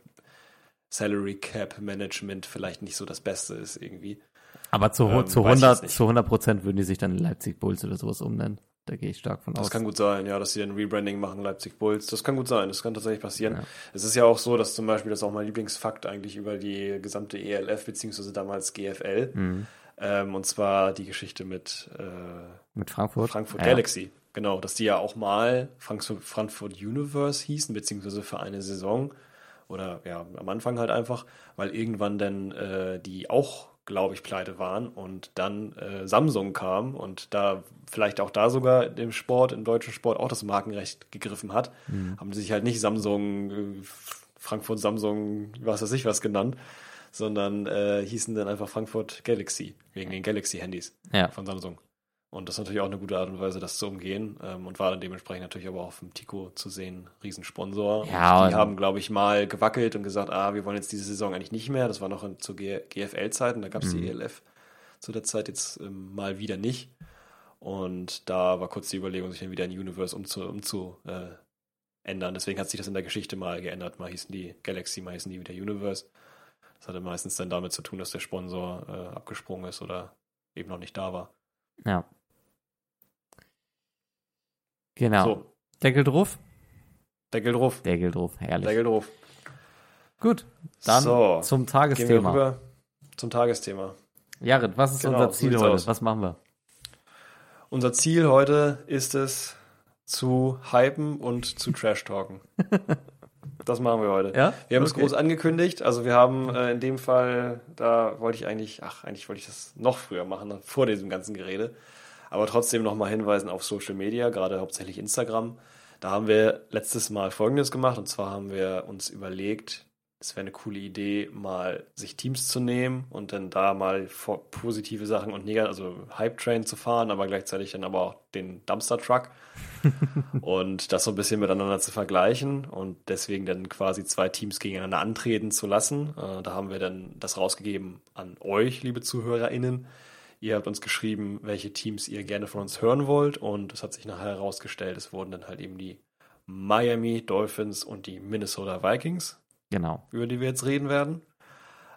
S3: Salary Cap Management vielleicht nicht so das Beste ist irgendwie.
S2: Aber zu,
S3: Ähm,
S2: zu,
S3: weiß ich
S2: 100,
S3: jetzt nicht.
S2: zu 100 Prozent würden die sich dann Leipzig Bulls oder sowas umnennen. Da gehe ich stark von
S3: Das
S2: aus.
S3: kann gut sein, ja, dass sie ein Rebranding machen, Leipzig Bulls. Das kann gut sein, das kann tatsächlich passieren.
S2: Ja.
S3: Es ist ja auch so, dass zum Beispiel, das ist auch mein Lieblingsfakt eigentlich über die gesamte ELF, beziehungsweise damals GFL.
S2: Mhm.
S3: Ähm, und zwar die Geschichte mit äh,
S2: Mit Frankfurt.
S3: Frankfurt
S2: ja.
S3: Galaxy. Genau, dass die ja auch mal Frankfurt, Frankfurt Universe hießen, beziehungsweise für eine Saison oder ja, am Anfang halt einfach, weil irgendwann dann äh, die auch, glaube ich, pleite waren und dann äh, Samsung kam und da vielleicht auch da sogar im Sport, im deutschen Sport auch das Markenrecht gegriffen hat, haben sie sich halt nicht Samsung, äh, Frankfurt Samsung, was weiß ich was genannt, sondern äh, hießen dann einfach Frankfurt Galaxy, wegen den Galaxy-Handys
S2: Ja.
S3: von Samsung. Und das ist natürlich auch eine gute Art und Weise, das zu umgehen. Ähm, und war dann dementsprechend natürlich aber auch auf dem Tico zu sehen, Riesensponsor.
S2: Ja,
S3: und die haben, glaube ich, mal gewackelt und gesagt, ah, wir wollen jetzt diese Saison eigentlich nicht mehr. Das war noch in, zu GFL-Zeiten, da gab es
S2: Mhm.
S3: die ELF zu der Zeit jetzt ähm, mal wieder nicht. Und da war kurz die Überlegung, sich dann wieder in Universe umzu, umzu äh, ändern. Deswegen hat sich das in der Geschichte mal geändert. Mal hießen die Galaxy, mal hießen die wieder Universe. Das hatte meistens dann damit zu tun, dass der Sponsor äh, abgesprungen ist oder eben noch nicht da war.
S2: Ja. Genau.
S3: So,
S2: Deckel drauf?
S3: Deckel drauf.
S2: Deckel drauf, herrlich.
S3: Deckel drauf.
S2: Gut, dann
S3: so,
S2: zum
S3: gehen wir
S2: Tagesthema.
S3: rüber zum Tagesthema.
S2: Jared, was ist
S3: Genau,
S2: unser Ziel heute?
S3: aus.
S2: Was machen wir?
S3: Unser Ziel heute ist es, zu hypen und zu trash-talken. das machen wir heute.
S2: Ja?
S3: Wir haben es
S2: Okay.
S3: groß angekündigt. Also wir haben äh, in dem Fall, da wollte ich eigentlich, ach, eigentlich wollte ich das noch früher machen, vor diesem ganzen Gerede. Aber trotzdem nochmal hinweisen auf Social Media, gerade hauptsächlich Instagram. Da haben wir letztes Mal Folgendes gemacht. Und zwar haben wir uns überlegt, es wäre eine coole Idee, mal sich Teams zu nehmen und dann da mal vor- positive Sachen und negative, also Hype Train zu fahren, aber gleichzeitig dann aber auch den Dumpster Truck und das so ein bisschen miteinander zu vergleichen und deswegen dann quasi zwei Teams gegeneinander antreten zu lassen. Äh, da haben wir dann das rausgegeben an euch, liebe ZuhörerInnen. Ihr habt uns geschrieben, welche Teams ihr gerne von uns hören wollt und es hat sich nachher herausgestellt, es wurden dann halt eben die Miami Dolphins und die Minnesota Vikings
S2: Genau.
S3: über die wir jetzt reden werden.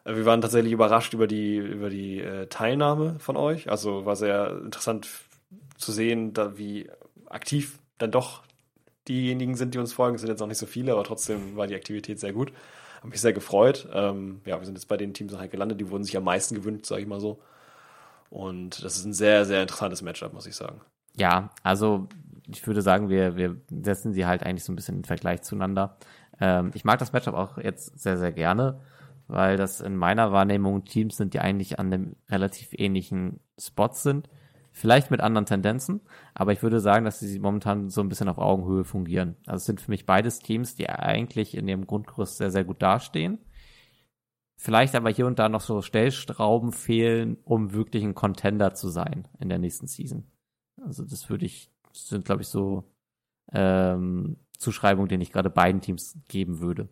S3: Äh, Wir waren tatsächlich überrascht über die, über die äh, Teilnahme von euch. Also war sehr interessant zu sehen, da, wie aktiv dann doch diejenigen sind, die uns folgen. Es sind jetzt auch nicht so viele, aber trotzdem war die Aktivität sehr gut. Habe mich sehr gefreut. Ähm, ja, wir sind jetzt bei den Teams halt gelandet, die wurden sich am meisten gewünscht, sage ich mal so. Und das ist ein sehr, sehr interessantes Matchup, muss ich sagen.
S2: Ja, also ich würde sagen, wir, wir setzen sie halt eigentlich so ein bisschen in Vergleich zueinander. Ähm, ich mag das Matchup auch jetzt sehr, sehr gerne, weil das in meiner Wahrnehmung Teams sind, die eigentlich an einem relativ ähnlichen Spot sind. Vielleicht mit anderen Tendenzen, aber ich würde sagen, dass sie momentan so ein bisschen auf Augenhöhe fungieren. Also es sind für mich beides Teams, die eigentlich in ihrem Grundkurs sehr, sehr gut dastehen. Vielleicht aber hier und da noch so Stellstrauben fehlen, um wirklich ein Contender zu sein in der nächsten Season. Also das würde ich, das sind glaube ich so ähm, Zuschreibungen, den ich gerade beiden Teams geben würde.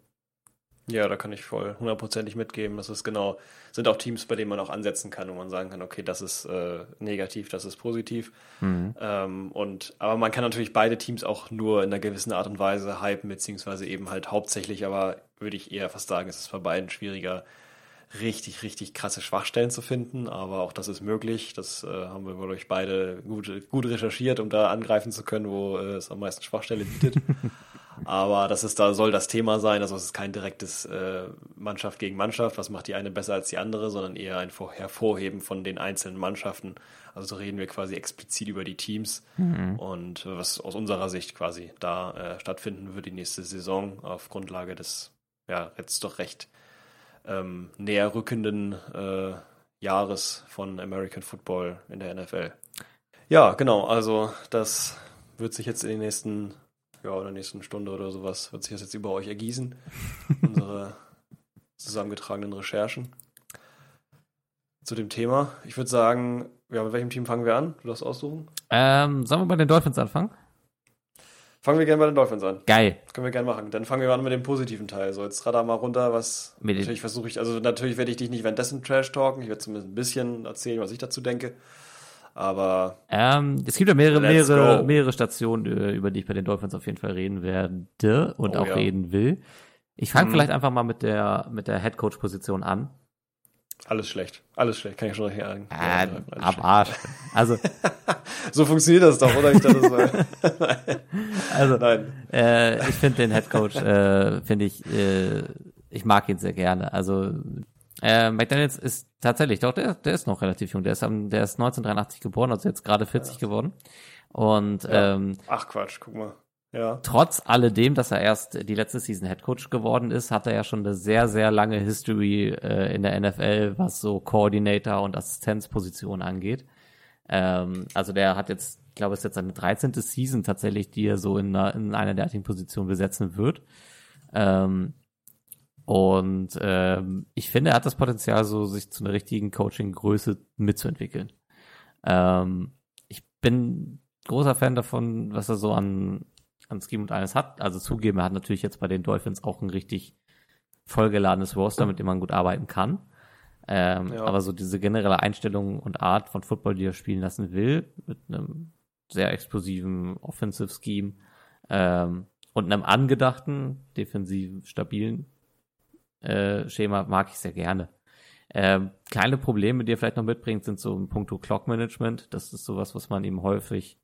S3: Ja, da kann ich voll hundertprozentig mitgeben. Das ist genau, sind auch Teams, bei denen man auch ansetzen kann, wo man sagen kann, okay, das ist äh, negativ, das ist positiv. Mhm. Ähm, und aber man kann natürlich beide Teams auch nur in einer gewissen Art und Weise hypen, beziehungsweise eben halt hauptsächlich, aber würde ich eher fast sagen, es ist bei beiden schwieriger, richtig, richtig krasse Schwachstellen zu finden, aber auch das ist möglich. Das äh, haben wir wohl euch beide gut, gut recherchiert, um da angreifen zu können, wo äh, es am meisten Schwachstelle bietet. aber das ist da soll das Thema sein. Also es ist kein direktes äh, Mannschaft gegen Mannschaft. Was macht die eine besser als die andere, sondern eher ein Hervorheben von den einzelnen Mannschaften. Also so reden wir quasi explizit über die Teams mhm. und was aus unserer Sicht quasi da äh, stattfinden wird die nächste Saison auf Grundlage des ja jetzt doch recht ähm, näher rückenden äh, Jahres von American Football in der NFL. Ja, genau, also das wird sich jetzt in den nächsten, ja, in der nächsten Stunde oder sowas, wird sich das jetzt über euch ergießen. unsere zusammengetragenen Recherchen zu dem Thema. Ich würde sagen, ja, mit welchem Team fangen wir an? Du darfst aussuchen.
S2: Ähm, sollen wir bei den Dolphins anfangen?
S3: Fangen wir gerne bei den Dolphins an.
S2: Geil.
S3: können wir gerne machen. Dann fangen wir an mit dem positiven Teil. So, jetzt radar mal runter, was. Mit natürlich versuche ich, also natürlich werde ich dich nicht währenddessen Trash talken. Ich werde zumindest ein bisschen erzählen, was ich dazu denke. Aber.
S2: Ähm, es gibt ja mehrere, mehrere, mehrere Stationen, äh, über die ich bei den Dolphins auf jeden Fall reden werde und oh, auch ja. reden will. Ich fange hm. vielleicht einfach mal mit der, mit der Head Coach Position an.
S3: Alles schlecht. Alles schlecht, kann ich schon sagen.
S2: Äh, ab Arsch. Also.
S3: so funktioniert das doch, oder? Ich dachte, das
S2: war also, Nein. Äh, ich finde den Head Coach, äh, finde ich, äh, ich mag ihn sehr gerne. Also, äh, McDaniels ist tatsächlich, doch, der, der ist noch relativ jung. Der ist, am, der ist 1983 geboren, also jetzt gerade 40 ja. geworden. Und, ja. ähm,
S3: Ach Quatsch, guck mal. Ja.
S2: Trotz alledem, dass er erst die letzte Season Head Coach geworden ist, hat er ja schon eine sehr, sehr lange History äh, in der NFL, was so Coordinator und Assistenzposition angeht. Ähm, also der hat jetzt, ich glaube, es ist jetzt seine 13. Season tatsächlich, die er so in einer, in einer derartigen Position besetzen wird. Ähm, und ähm, ich finde, er hat das Potenzial, so sich zu einer richtigen Coaching-Größe mitzuentwickeln. Ähm, ich bin großer Fan davon, was er so an an Scheme und alles hat. Also zugeben, er hat natürlich jetzt bei den Dolphins auch ein richtig vollgeladenes Roster, mit dem man gut arbeiten kann. Ähm, ja. Aber so diese generelle Einstellung und Art von Football, die er spielen lassen will, mit einem sehr explosiven Offensive Scheme ähm, und einem angedachten, defensiv stabilen äh, Schema mag ich sehr gerne. Ähm, kleine Probleme, die er vielleicht noch mitbringt, sind so im Punkto Clock Management. Das ist sowas, was man ihm häufig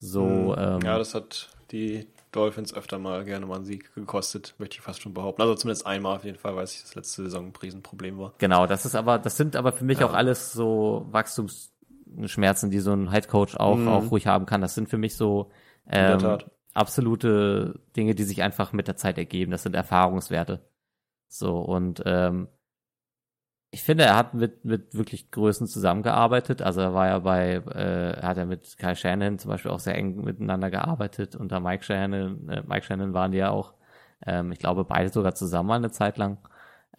S2: so. Hm.
S3: Ähm, ja, das hat die Dolphins öfter mal gerne mal einen Sieg gekostet, möchte ich fast schon behaupten. Also zumindest einmal auf jeden Fall, weil es das letzte Saison ein Riesenproblem war.
S2: Genau, das ist aber, das sind aber für mich ja. auch alles so Wachstumsschmerzen, die so ein Headcoach auch, mhm. auch ruhig haben kann. Das sind für mich so ähm, absolute Dinge, die sich einfach mit der Zeit ergeben. Das sind Erfahrungswerte. So, und ähm, ich finde, er hat mit, mit wirklich Größen zusammengearbeitet. Also er war ja bei, äh, hat er mit Kai Shannon zum Beispiel auch sehr eng miteinander gearbeitet. Unter Mike Shannon, äh, Mike Shannon waren die ja auch, ähm, ich glaube, beide sogar zusammen eine Zeit lang.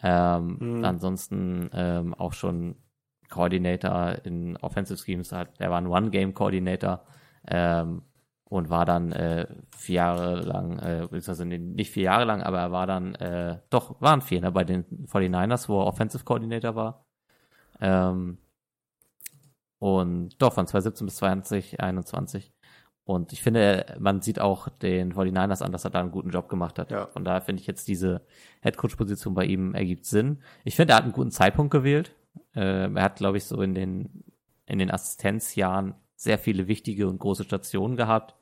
S2: Ähm, mhm. Ansonsten ähm, auch schon Coordinator in Offensive Schemes. Hat, er war ein One-Game-Coordinator. Ähm, und war dann äh, vier Jahre lang, äh, beziehungsweise nicht vier Jahre lang, aber er war dann, äh, doch, waren vier, ne, bei den 49ers, wo er Offensive Coordinator war. Ähm, und doch, von 2017 bis 2021. Und ich finde, man sieht auch den 49ers an, dass er da einen guten Job gemacht hat. Ja. Von daher finde ich jetzt diese Headcoach-Position bei ihm ergibt Sinn. Ich finde, er hat einen guten Zeitpunkt gewählt. Äh, er hat, glaube ich, so in den, in den Assistenzjahren sehr viele wichtige und große Stationen gehabt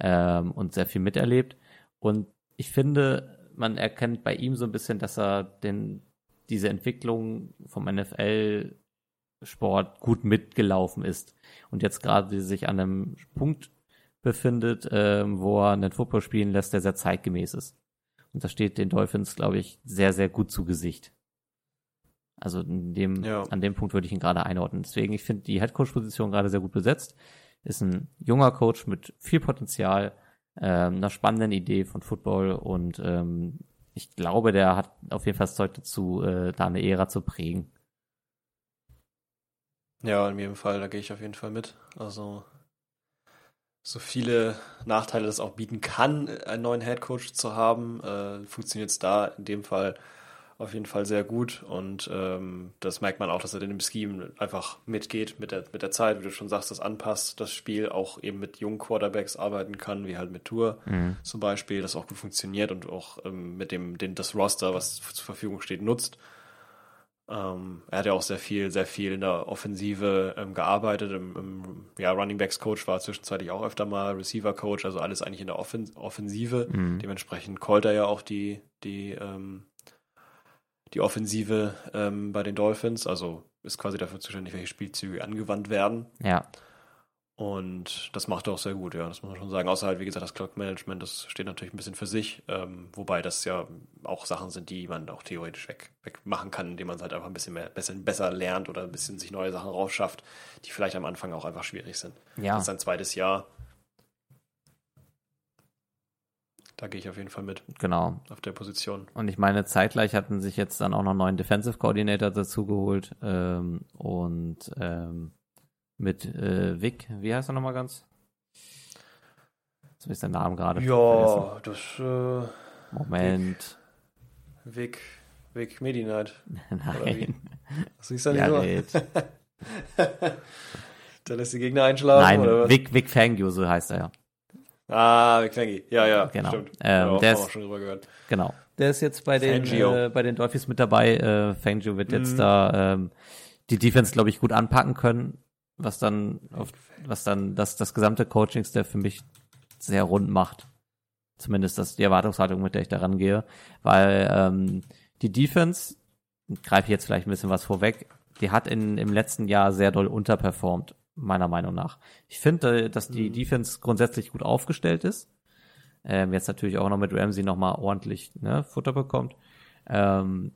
S2: ähm, und sehr viel miterlebt. Und ich finde, man erkennt bei ihm so ein bisschen, dass er den, diese Entwicklung vom NFL-Sport gut mitgelaufen ist und jetzt gerade sich an einem Punkt befindet, ähm, wo er einen Football spielen lässt, der sehr zeitgemäß ist. Und das steht den Dolphins, glaube ich, sehr, sehr gut zu Gesicht. Also in dem,
S3: Ja.
S2: an dem Punkt würde ich ihn gerade einordnen. Deswegen, ich finde die Headcoach-Position gerade sehr gut besetzt. Ist ein junger Coach mit viel Potenzial, ähm, einer spannenden Idee von Football und ähm, ich glaube, der hat auf jeden Fall das Zeug dazu, äh, da eine Ära zu prägen.
S3: Ja, in jedem Fall, da gehe ich auf jeden Fall mit. Also so viele Nachteile das auch bieten kann, einen neuen Headcoach zu haben, äh, funktioniert es da in dem Fall auf jeden Fall sehr gut und ähm, das merkt man auch, dass er in dem Scheme einfach mitgeht mit der, mit der Zeit, wie du schon sagst, das anpasst, das Spiel auch eben mit jungen Quarterbacks arbeiten kann, wie halt mit Tour
S2: Mhm.
S3: zum Beispiel, das auch gut funktioniert und auch ähm, mit dem, dem das Roster, was zur Verfügung steht, nutzt. Ähm, er hat ja auch sehr viel, sehr viel in der Offensive ähm, gearbeitet. Im, im ja, Running Backs Coach war zwischenzeitlich auch öfter mal Receiver Coach, also alles eigentlich in der Offen Offensive.
S2: Mhm.
S3: Dementsprechend callt er ja auch die, die, ähm, die Offensive ähm, bei den Dolphins, also ist quasi dafür zuständig, welche Spielzüge angewandt werden.
S2: Ja,
S3: Und das macht er auch sehr gut, ja, das muss man schon sagen. Außer halt, wie gesagt, das Clock Management, das steht natürlich ein bisschen für sich, ähm, wobei das ja auch Sachen sind, die man auch theoretisch weg, wegmachen kann, indem man es halt einfach ein bisschen mehr, bisschen besser lernt oder ein bisschen sich neue Sachen rausschafft, die vielleicht am Anfang auch einfach schwierig sind.
S2: ja.
S3: Das ist sein zweites Jahr. Da gehe ich auf jeden Fall mit
S2: genau.
S3: auf der Position.
S2: Und ich meine, zeitgleich hatten sich jetzt dann auch noch einen neuen Defensive Coordinator dazu geholt ähm, und ähm, mit äh, Vic, wie heißt er nochmal ganz? Jetzt ich seinen Namen gerade vergessen.
S3: das äh,
S2: Moment.
S3: Vic, Vic wie?
S2: Nein.
S3: Das siehst du nicht
S2: Ja,
S3: so? Der lässt die Gegner einschlafen,
S2: Nein,
S3: oder was?
S2: Vic, Vic Fangio, so heißt er ja.
S3: Ah, Fangio. Ja, ja,
S2: Genau.
S3: stimmt.
S2: Ähm, der ist-
S3: schon drüber gehört.
S2: Genau. Der ist jetzt bei den, äh, bei den Dolphins mit dabei. Äh, Fangio wird jetzt
S3: Mhm.
S2: da ähm, die Defense, glaube ich, gut anpacken können, was dann auf, was dann das, das gesamte Coaching-Staff für mich sehr rund macht. Zumindest das die Erwartungshaltung, mit der ich da rangehe. Weil ähm, die Defense, greife ich jetzt vielleicht ein bisschen was vorweg, die hat in, im letzten Jahr sehr doll unterperformt, meiner Meinung nach. Ich finde, äh, dass die
S3: Mhm.
S2: Defense grundsätzlich gut aufgestellt ist. Ähm, jetzt natürlich auch noch mit Ramsey nochmal ordentlich ne, Futter bekommt. Ähm,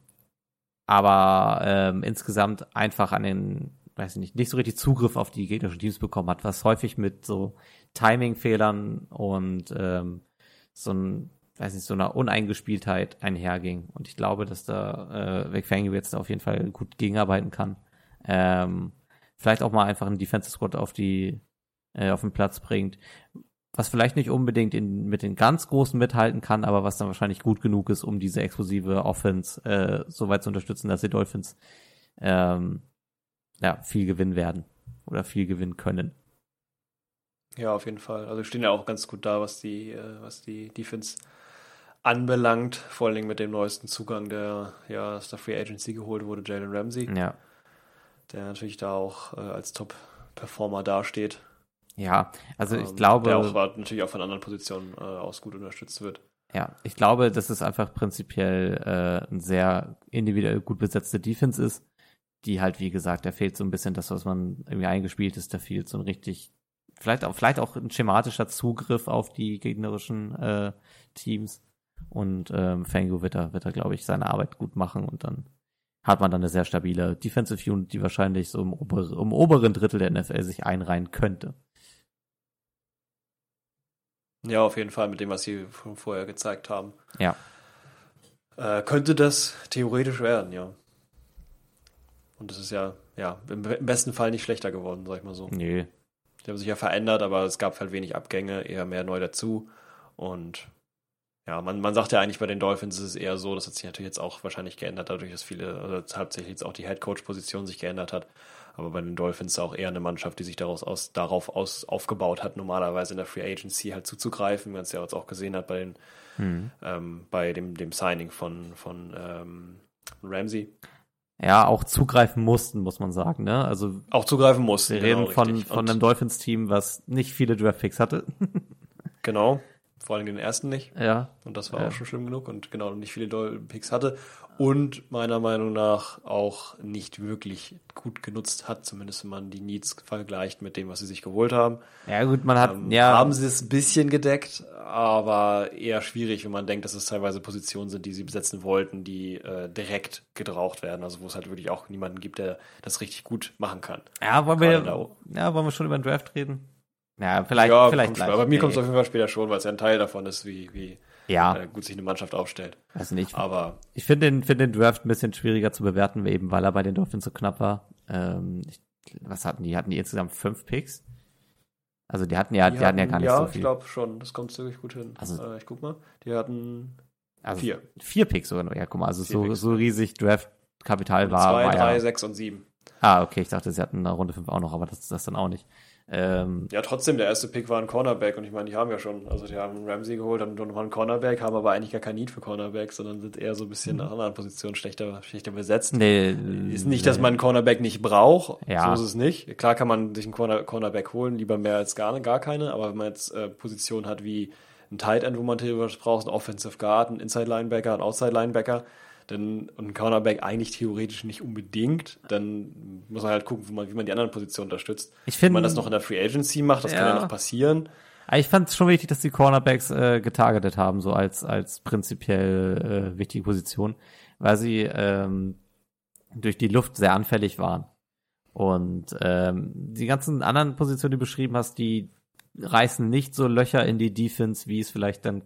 S2: aber ähm, insgesamt einfach an den, weiß ich nicht, nicht so richtig Zugriff auf die gegnerischen Teams bekommen hat, was häufig mit so Timing-Fehlern und ähm, so ein, weiß nicht, so einer Uneingespieltheit einherging. Und ich glaube, dass da äh, Vic Fangio jetzt auf jeden Fall gut gegenarbeiten kann. Ähm, vielleicht auch mal einfach einen Defensive Squad auf die äh, auf den Platz bringt, was vielleicht nicht unbedingt in, mit den ganz Großen mithalten kann, aber was dann wahrscheinlich gut genug ist, um diese explosive Offense äh, so weit zu unterstützen, dass die Dolphins ähm, ja, viel gewinnen werden oder viel gewinnen können.
S3: Ja, auf jeden Fall. Also wir stehen ja auch ganz gut da, was die, äh, was die Defense anbelangt. Vor allen Dingen mit dem neuesten Zugang, der ja aus der Free Agency geholt wurde, Jalen Ramsey,
S2: Ja,
S3: der natürlich da auch äh, als Top-Performer dasteht.
S2: ja, also ich
S3: Ähm,
S2: glaube,
S3: Der auch natürlich auch von anderen Positionen äh, aus gut unterstützt wird.
S2: Ja, ich glaube, dass es einfach prinzipiell äh, ein sehr individuell gut besetzte Defense ist, die halt, wie gesagt, da fehlt so ein bisschen das, was man irgendwie eingespielt ist, da fehlt so ein richtig, vielleicht auch, vielleicht auch ein schematischer Zugriff auf die gegnerischen äh, Teams. Und ähm, Fango wird da, wird da, glaube ich, seine Arbeit gut machen und dann hat man dann eine sehr stabile Defensive Unit, die wahrscheinlich so im, ober im oberen Drittel der NFL sich einreihen könnte.
S3: Ja, auf jeden Fall mit dem, was sie vorher gezeigt haben.
S2: Ja.
S3: Äh, könnte das theoretisch werden, ja. Und das ist ja, ja, im, besten Fall nicht schlechter geworden, sag ich mal so.
S2: Nö.
S3: Die haben sich ja verändert, aber es gab halt wenig Abgänge, eher mehr neu dazu. Und ja, man, man sagt ja eigentlich bei den Dolphins ist es eher so, das hat sich natürlich jetzt auch wahrscheinlich geändert, dadurch, dass viele, also hauptsächlich jetzt auch die Head-Coach-Position sich geändert hat. Aber bei den Dolphins auch eher eine Mannschaft, die sich daraus aus, darauf aus, aufgebaut hat, normalerweise in der Free Agency halt zuzugreifen, wie man es ja jetzt auch gesehen hat bei den,
S2: Hm.
S3: ähm, bei dem, dem Signing von, von ähm, Ramsey.
S2: Ja, auch zugreifen mussten, muss man sagen, ne? Also
S3: Auch zugreifen mussten.
S2: Wir
S3: genau,
S2: reden von,
S3: richtig.
S2: von einem Dolphins-Team, was nicht viele Draftpicks hatte.
S3: Genau. Vor allem den ersten nicht.
S2: Ja.
S3: Und das war
S2: Ja.
S3: auch schon schlimm genug und genau nicht viele Doll-Picks hatte. Und meiner Meinung nach auch nicht wirklich gut genutzt hat, zumindest wenn man die Needs vergleicht mit dem, was sie sich geholt haben.
S2: Ja, gut, man hat,
S3: Ähm,
S2: ja.
S3: Haben sie es ein bisschen gedeckt, aber eher schwierig, wenn man denkt, dass es teilweise Positionen sind, die sie besetzen wollten, die äh, direkt gebraucht werden. Also wo es halt wirklich auch niemanden gibt, der das richtig gut machen kann.
S2: ja, wollen wir, ja, wollen wir schon über den Draft reden? Ja, vielleicht,
S3: ja,
S2: vielleicht gleich.
S3: aber mir kommt es
S2: Nee.
S3: auf jeden Fall später schon, weil es ja ein Teil davon ist, wie, wie
S2: Ja,
S3: äh, gut sich eine Mannschaft aufstellt.
S2: also nicht.
S3: Aber
S2: Ich finde den, finde den Draft ein bisschen schwieriger zu bewerten, eben weil er bei den Dolphins so knapp war. Ähm, ich, was hatten die? Hatten die insgesamt fünf Picks? Also die hatten ja, die, hatten ja gar nicht
S3: ja,
S2: so
S3: ich
S2: viel.
S3: glaube schon. Das kommt ziemlich gut hin.
S2: Also-
S3: äh, ich guck mal. Die hatten
S2: also
S3: vier.
S2: Vier Picks sogar nur. Ja, guck mal, also
S3: Vier
S2: so,
S3: Picks,
S2: so riesig Draft-Kapital war,
S3: zwei,
S2: war
S3: drei,
S2: ja.
S3: sechs und sieben.
S2: Ah, okay, ich dachte, sie hatten eine Runde fünf auch noch, aber das ist das dann auch nicht. Ähm,
S3: Ja, trotzdem, der erste Pick war ein Cornerback und ich meine, die haben ja schon, also die haben Ramsey geholt, haben noch mal einen Cornerback, haben aber eigentlich gar kein Need für Cornerback, sondern sind eher so ein bisschen nach anderen Positionen schlechter, schlechter besetzt.
S2: Nee,
S3: Ist nicht, dass man einen Cornerback nicht braucht,
S2: Ja.
S3: so ist es nicht. Klar kann man sich einen Corner, Cornerback holen, lieber mehr als gar, gar keine, aber wenn man jetzt äh, Positionen hat wie ein Tight End, wo man theoretisch braucht, ein Offensive Guard, ein Inside Linebacker, ein Outside Linebacker, dann, und ein Cornerback eigentlich theoretisch nicht unbedingt, dann muss man halt gucken, wie man, wie man die anderen Positionen unterstützt.
S2: Ich
S3: wenn
S2: finde-
S3: man das noch in der Free Agency macht, das kann
S2: Ja.
S3: ja noch passieren.
S2: Aber ich fand es schon wichtig, dass die Cornerbacks äh, getargetet haben, so als, als prinzipiell äh, wichtige Position, weil sie ähm, durch die Luft sehr anfällig waren. Und ähm, die ganzen anderen Positionen, die du beschrieben hast, die reißen nicht so Löcher in die Defense, wie es vielleicht dann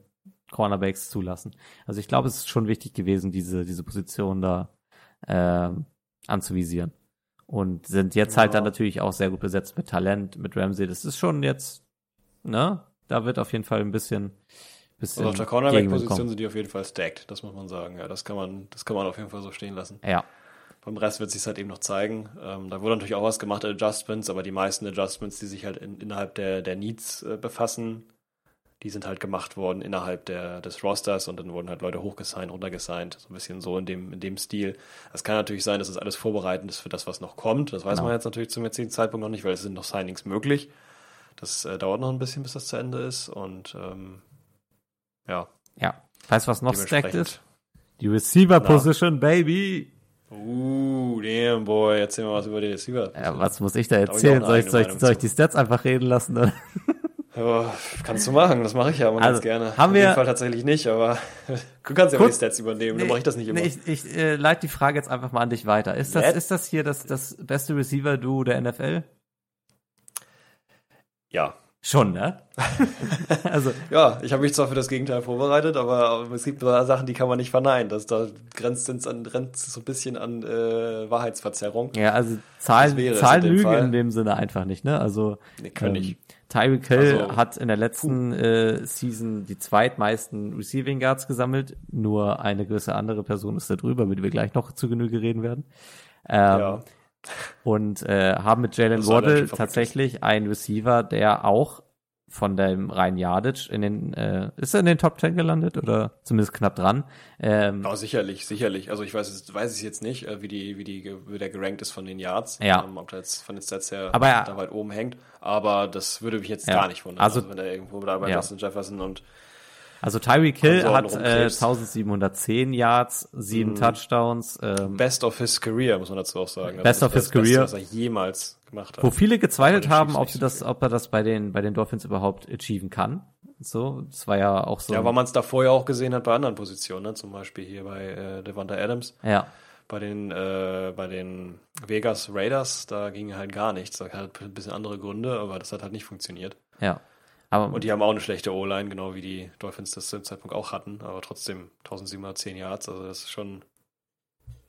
S2: Cornerbacks zulassen. Also ich glaube, es ist schon wichtig gewesen, diese, diese Position da ähm, anzuvisieren. Und sind jetzt halt
S3: Ja.
S2: dann natürlich auch sehr gut besetzt mit Talent, mit Ramsey. Das ist schon jetzt ne? Da wird auf jeden Fall ein bisschen, bisschen
S3: Also auf der Cornerback-Position sind die auf jeden Fall stacked, das muss man sagen. Ja, das kann man, das kann man auf jeden Fall so stehen lassen.
S2: Ja,
S3: Beim Rest wird sich halt eben noch zeigen. Ähm, da wurde natürlich auch was gemacht, Adjustments, aber die meisten Adjustments, die sich halt in, innerhalb der, der Needs äh, befassen, die sind halt gemacht worden innerhalb der, des Rosters und dann wurden halt Leute hochgesigned, runtergesigned, so ein bisschen so in dem, in dem Stil. Es kann natürlich sein, dass das alles vorbereitend ist für das, was noch kommt. Das weiß
S2: Genau.
S3: man jetzt natürlich zum jetzigen Zeitpunkt noch nicht, weil es sind noch Signings möglich. Das äh, dauert noch ein bisschen, bis das zu Ende ist und ähm, ja,
S2: ja. Weißt du, was noch stacked ist? Die Receiver Position, Baby.
S3: Uh, damn, boy, erzähl mal was über die Receiver.
S2: Ja, was muss ich da
S3: ich
S2: erzählen?
S3: eine
S2: Soll ich, soll ich, soll ich die Stats einfach reden lassen?
S3: Ja, kannst du machen, das mache ich ja immer
S2: Also,
S3: ganz gerne.
S2: haben wir-
S3: dem Fall tatsächlich nicht, aber du kannst ja mal die
S2: Kurz-
S3: Stats übernehmen, dann mache ich das nicht immer.
S2: Nee, ich ich äh, leite die Frage jetzt einfach mal an dich weiter. Ist das,
S3: Let-
S2: ist das hier das, das beste Receiver-Duo der NFL?
S3: ja.
S2: Schon, ne? also,
S3: Ja, ich habe mich zwar für das Gegenteil vorbereitet, aber es gibt Sachen, die kann man nicht verneinen. Das da grenzt es an grenzt so ein bisschen an äh, Wahrheitsverzerrung.
S2: ja, also Zahlen, Zahlen
S3: in dem
S2: lügen in dem Sinne einfach nicht, ne? Also,
S3: Nee, können
S2: ähm,
S3: nicht.
S2: Tyreek Hill
S3: Also,
S2: hat in der letzten äh, Season die zweitmeisten Receiving Yards gesammelt. Nur eine gewisse andere Person ist da drüber, über die wir gleich noch zu Genüge reden werden. Ähm,
S3: Ja.
S2: Und äh, haben mit Jalen
S3: relativ
S2: Waddle tatsächlich einen Receiver, der auch von dem reinen Yardage in den, äh, ist er in den Top 10 gelandet oder zumindest knapp dran? Ähm,
S3: Ja, sicherlich, sicherlich. Also ich weiß es, weiß es jetzt nicht, äh, wie die, wie die, wie der gerankt ist von den Yards.
S2: Ja.
S3: Ähm, ob der jetzt von den Stats her
S2: Aber ja.
S3: da weit oben hängt. Aber das würde mich jetzt
S2: Ja.
S3: gar nicht wundern.
S2: Also-
S3: wenn der irgendwo da bei
S2: Ja.
S3: Justin Jefferson und
S2: Also Tyreek Hill hat äh,
S3: rumkrebst.
S2: 1710 Yards, sieben Touchdowns, ähm,
S3: Best of his career, muss man dazu auch sagen.
S2: Best of his
S3: das Beste,
S2: career.
S3: Was er jemals gemacht hat.
S2: wo viele gezweifelt haben, ob sie das, ob er das bei den bei den Dolphins überhaupt achieven kann. So, das war ja auch so.
S3: Ja, weil man es davor ja auch gesehen hat bei anderen Positionen, ne? zum Beispiel hier bei äh, Devonta Adams,
S2: ja,
S3: bei den, äh, bei den Vegas Raiders, da ging halt gar nichts. Da hat ein bisschen andere Gründe, aber das hat halt nicht funktioniert.
S2: ja. Aber
S3: Und die haben auch eine schlechte O-Line, genau wie die Dolphins das zu dem Zeitpunkt auch hatten, aber trotzdem 1710 Yards, also das ist schon,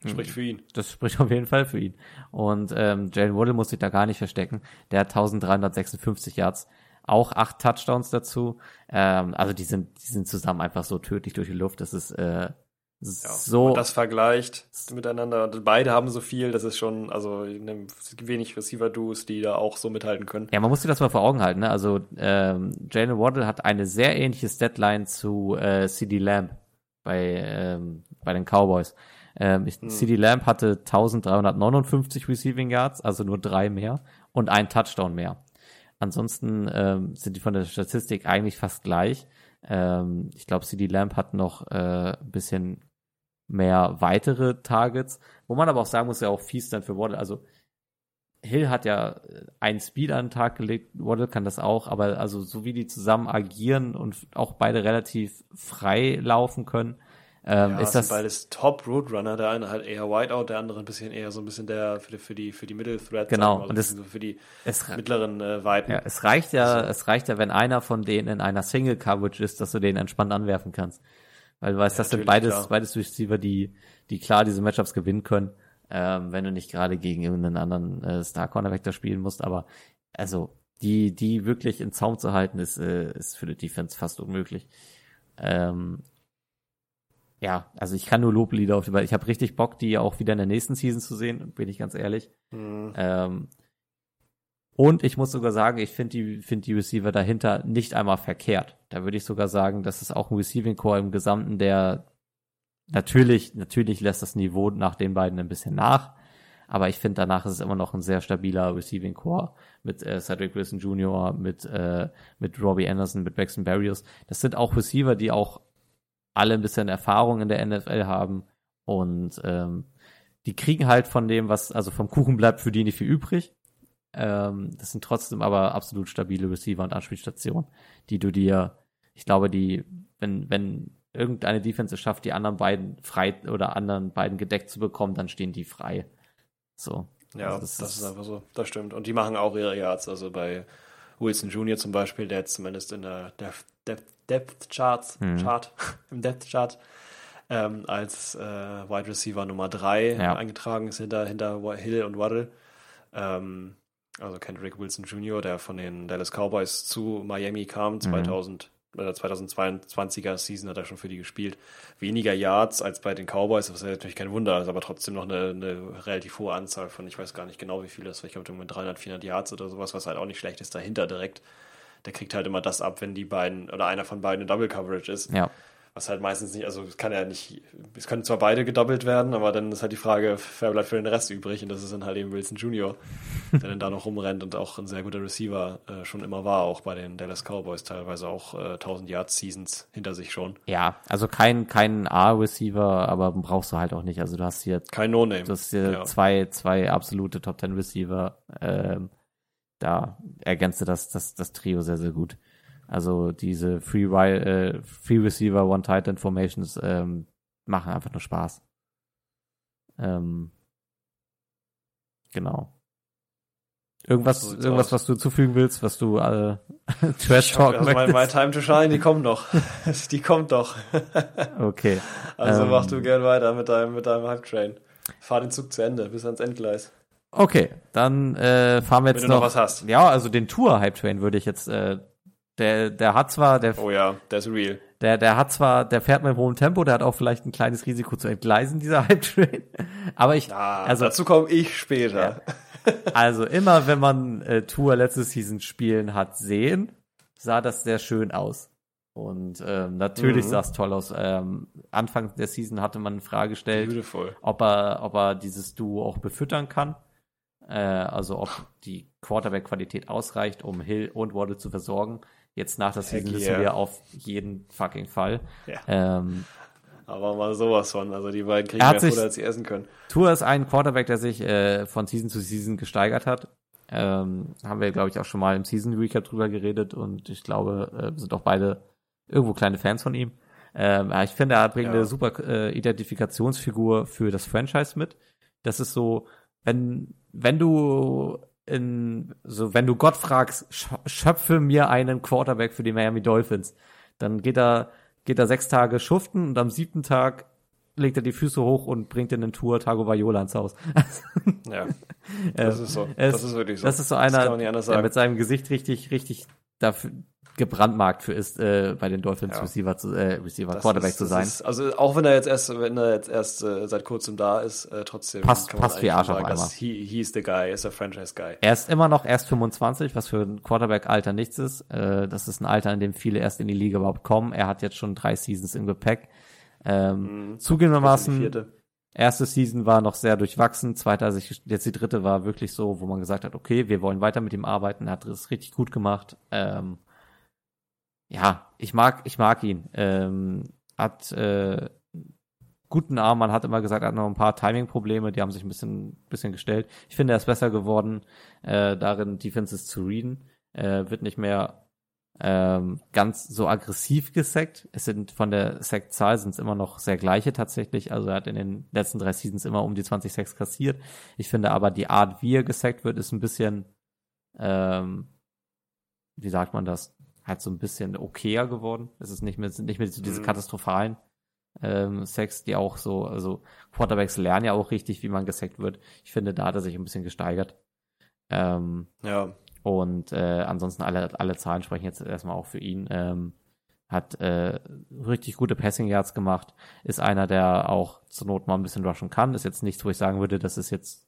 S2: Mhm.
S3: spricht für ihn.
S2: Das spricht auf jeden Fall für ihn. Und ähm, Jalen Waddle muss sich da gar nicht verstecken. Der hat 1356 Yards, auch acht Touchdowns dazu. Ähm, also die sind, die sind zusammen einfach so tödlich durch die Luft. Das ist äh,
S3: Ja.
S2: so.
S3: Und das vergleicht miteinander, beide haben so viel, das ist schon, also ne, wenig Receiver-Duos, die da auch so mithalten können.
S2: ja, man muss sich das mal vor Augen halten. Ne? Also ähm, Jalen Waddle hat eine sehr ähnliche Statline zu äh, CD Lamb bei ähm, bei den Cowboys. Ähm, ich, CD Lamb hatte 1359 Receiving Yards, also nur drei mehr und ein Touchdown mehr. ansonsten ähm, sind die von der Statistik eigentlich fast gleich. Ähm, ich glaube, CD Lamp hat noch äh, ein bisschen mehr weitere Targets, wo man aber auch sagen muss, ja auch fies dann für Waddle. Also Hill hat ja einen Speed an den Tag gelegt, Waddle kann das auch, aber also so wie die zusammen agieren und auch beide relativ frei laufen können, ähm,
S3: ja,
S2: ist das
S3: beides Top Roadrunner, der eine halt eher Whiteout, der andere ein bisschen eher so ein bisschen der für die für die, für die Middle Threat,
S2: Genau,
S3: und
S2: das-
S3: so für die
S2: es,
S3: mittleren äh, Weiten.
S2: ja, es reicht ja,
S3: So.
S2: es reicht ja, wenn einer von denen in einer Single Coverage ist, dass du den entspannt anwerfen kannst. Weil du weißt,
S3: Ja,
S2: das sind beides,
S3: klar.
S2: beides Receiver, die, die klar diese Matchups gewinnen können, ähm, wenn du nicht gerade gegen irgendeinen anderen äh, Star Cornerback da spielen musst, aber also die, die wirklich in Zaum zu halten, ist, äh, ist für die Defense fast unmöglich. Ähm, ja, also ich kann nur Loblieder auf die beiden. Ich habe richtig Bock, die auch wieder in der nächsten Season zu sehen, bin ich ganz ehrlich.
S3: Mhm.
S2: Ähm, und ich muss sogar sagen, ich finde die, finde die Receiver dahinter nicht einmal verkehrt. Da würde ich sogar sagen, das ist auch ein Receiving Core im Gesamten, der natürlich, natürlich lässt das Niveau nach den beiden ein bisschen nach. Aber ich finde, danach ist es immer noch ein sehr stabiler Receiving Core mit äh, Cedric Wilson Jr., mit, äh, mit Robbie Anderson, mit Braxton Barrios. Das sind auch Receiver, die auch alle ein bisschen Erfahrung in der NFL haben und ähm, die kriegen halt von dem, was, also vom Kuchen bleibt für die nicht viel übrig. Ähm, das sind trotzdem aber absolut stabile Receiver und Anspielstationen, die du dir, ich glaube, die, wenn, wenn irgendeine Defense es schafft, die anderen beiden frei oder anderen beiden gedeckt zu bekommen, dann stehen die frei. So.
S3: Ja,
S2: Also
S3: das, ist einfach so. Das stimmt. Und die machen auch ihre Yards. Also bei Wilson Jr. zum Beispiel, der jetzt zumindest in der Depth, Depth, Depth Charts,
S2: Mhm.
S3: Chart, im Depth Chart, ähm, als äh, Wide Receiver Nummer 3
S2: Ja.
S3: eingetragen ist hinter, hinter Hill und Waddle. Ähm, also Kendrick Wilson Jr., der von den Dallas Cowboys zu Miami kam, 2000, äh, 2022er Season hat er schon für die gespielt. Weniger Yards als bei den Cowboys, was ja natürlich kein Wunder ist, aber trotzdem noch eine, eine relativ hohe Anzahl von, ich weiß gar nicht genau, wie viel das war, ich glaube, mit 300, 400 Yards oder sowas, was halt auch nicht schlecht ist dahinter direkt. Der kriegt halt immer das ab, wenn die beiden oder einer von beiden in Double Coverage ist.
S2: Ja.
S3: Was halt meistens nicht, also es kann ja nicht, es können zwar beide gedoppelt werden, aber dann ist halt die Frage, wer bleibt für den Rest übrig? Und das ist dann halt eben Wilson Jr., der dann da noch rumrennt und auch ein sehr guter Receiver äh, schon immer war, auch bei den Dallas Cowboys teilweise auch äh, 1000 Yard Seasons hinter sich schon.
S2: Ja, also kein, kein A-Receiver, aber brauchst du halt auch nicht. Also du hast hier
S3: Kein No-Name.
S2: Du hast hier
S3: Ja.
S2: zwei, zwei absolute Top Ten Receiver. Ähm, da ergänzte das, das, das Trio sehr, sehr gut. Also diese Free, äh, Free Receiver One Titan Formations ähm, machen einfach nur Spaß. Ähm, genau. Irgendwas,
S3: So
S2: irgendwas,
S3: aus.
S2: was du zufügen willst, was du äh, Trash Talk
S3: Also my, my
S2: möchtest?
S3: time to shine, die kommt noch. die kommt doch.
S2: Okay.
S3: Also
S2: Ähm.
S3: mach du gern weiter mit deinem, mit deinem Hype Train. Fahr den Zug zu Ende, bis ans Endgleis.
S2: Okay, dann äh, fahren wir jetzt
S3: Wenn du noch
S2: noch.
S3: was hast.
S2: Ja, also den Tour Hype Train würde ich jetzt. Äh, der, der hat zwar, der,
S3: Oh ja, der ist real.
S2: der, der hat zwar, der fährt mit hohem Tempo, der hat auch vielleicht ein kleines Risiko zu entgleisen, dieser Hype Train. Aber ich,
S3: Ah,
S2: also,
S3: dazu komme ich später.
S2: also immer, wenn man äh, Tour letzte Season spielen hat sehen, sah das sehr schön aus. Und ähm, natürlich
S3: Mhm.
S2: sah es toll aus. Ähm, Anfang der Season hatte man eine Frage gestellt,
S3: Beautiful.
S2: ob er, ob er dieses Duo auch befüttern kann. Äh, also ob die Quarterback-Qualität ausreicht, um Hill und Waddle zu versorgen. Jetzt nach der Season wissen
S3: yeah.
S2: wir auf jeden fucking Fall.
S3: Ja.
S2: Ähm,
S3: Aber mal sowas von. Also die beiden kriegen mehr
S2: sich-
S3: Futter, als sie essen können.
S2: Tour ist ein Quarterback, der sich äh, von Season zu Season gesteigert hat. Ähm, haben wir, glaube ich, auch schon mal im Season Recap drüber geredet und ich glaube, äh, wir sind auch beide irgendwo kleine Fans von ihm. Ähm, ich finde, er bringt
S3: Ja.
S2: eine super äh, Identifikationsfigur für das Franchise mit. Das ist so, wenn, wenn du in, so, wenn du Gott fragst, sch- schöpfe mir einen Quarterback für die Miami Dolphins, dann geht er, geht er sechs Tage schuften und am siebten Tag legt er die Füße hoch und bringt in den Tour Tago Viola ins Haus.
S3: Ja, das ist so.
S2: es-
S3: das ist wirklich so.
S2: Das ist so einer, der mit seinem Gesicht richtig, richtig dafür gebrandmarkt für ist, äh, bei den Dolphins
S3: Ja.
S2: Receiver zu, äh, Receiver
S3: Das
S2: Quarterback
S3: ist,
S2: zu sein.
S3: Ist, also auch wenn er jetzt erst, wenn er jetzt erst äh, seit kurzem da ist, äh, trotzdem
S2: Passt-
S3: kann
S2: passt wie Arsch auf
S3: sagen,
S2: Eimer.
S3: dass he, he's the guy, ist der Franchise Guy.
S2: Er ist immer noch erst 25, was für ein Quarterback-Alter nichts ist. Äh, das ist ein Alter, in dem viele erst in die Liga überhaupt kommen. Er hat jetzt schon drei Seasons im Gepäck. Ähm,
S3: Mhm.
S2: Zugegebenermaßen. Erste Season war noch sehr durchwachsen, zweite, also ich, jetzt die dritte war wirklich so, wo man gesagt hat, okay, wir wollen weiter mit ihm arbeiten, er hat es richtig gut gemacht. Ähm, ja, ich mag, ich mag ihn. Ähm, hat äh, guten Arm, man hat immer gesagt, er hat noch ein paar Timing-Probleme, die haben sich ein bisschen, bisschen gestellt. Ich finde, er ist besser geworden, äh, darin Defenses zu readen. Äh, wird nicht mehr ähm, ganz so aggressiv gesackt. Es sind von der Sack-Zahl sind es immer noch sehr gleiche tatsächlich. Also er hat in den letzten drei Seasons immer um die 20 Sacks kassiert. Ich finde aber die Art, wie er gesackt wird, ist ein bisschen, ähm, wie sagt man das? Halt so ein bisschen okayer geworden. Es ist nicht mehr, nicht mehr so diese
S3: Mhm.
S2: katastrophalen ähm, Sacks, die auch so, also Quarterbacks lernen ja auch richtig, wie man gesackt wird. Ich finde, da hat er sich ein bisschen gesteigert. Ähm,
S3: Ja,
S2: und äh, ansonsten alle, alle Zahlen sprechen jetzt erstmal auch für ihn. Ähm, hat äh, richtig gute Passing Yards gemacht, ist einer, der auch zur Not mal ein bisschen rushen kann. Ist jetzt nichts, wo ich sagen würde, das ist jetzt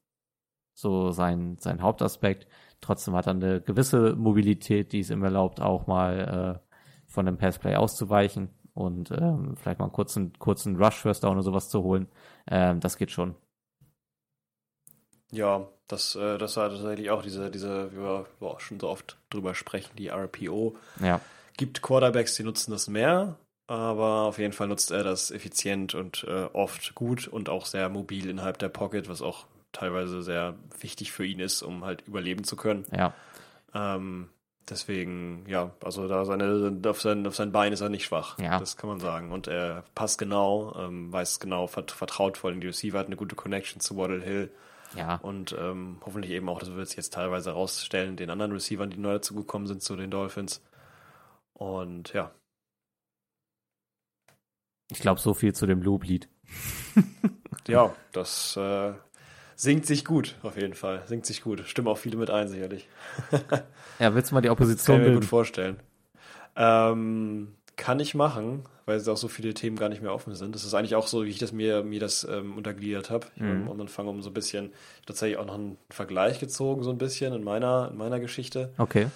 S2: so sein, sein Hauptaspekt. Trotzdem hat er eine gewisse Mobilität, die es ihm erlaubt, auch mal äh, von dem Passplay auszuweichen und ähm, vielleicht mal einen kurzen, kurzen Rush First Down oder sowas zu holen. Ähm, das geht schon.
S3: ja, das, äh, das war tatsächlich auch diese, diese, wie wir boah, schon so oft drüber sprechen, die RPO.
S2: Ja,
S3: Gibt Quarterbacks, die nutzen das mehr, aber auf jeden Fall nutzt er das effizient und äh, oft gut und auch sehr mobil innerhalb der Pocket, was auch teilweise sehr wichtig für ihn ist, um halt überleben zu können.
S2: ja,
S3: Ähm, deswegen, ja, also da seine, auf sein, auf sein Bein ist er nicht schwach.
S2: Ja.
S3: Das kann man sagen. Und er passt genau, ähm, weiß genau, vert, vertraut voll in die Receiver, hat eine gute Connection zu Waddle Hill
S2: ja.
S3: und ähm, hoffentlich eben auch, das wird sich jetzt teilweise rausstellen, den anderen Receivern, die neu dazugekommen sind zu den Dolphins. Und ja,
S2: Ich glaube, so viel zu dem Loblied.
S3: ja, das äh, singt sich gut, auf jeden Fall. Singt sich gut. Stimmen auch viele mit ein, sicherlich.
S2: Ja, willst du mal die
S3: Kann
S2: Opposition
S3: ich mir gut vorstellen. Ähm, kann ich machen, weil es auch so viele Themen gar nicht mehr offen sind. Das ist eigentlich auch so, wie ich das mir, mir das ähm, untergliedert habe. Ich
S2: Mhm.
S3: habe am Anfang um so ein bisschen tatsächlich auch noch einen Vergleich gezogen, so ein bisschen in meiner, in meiner Geschichte.
S2: Okay.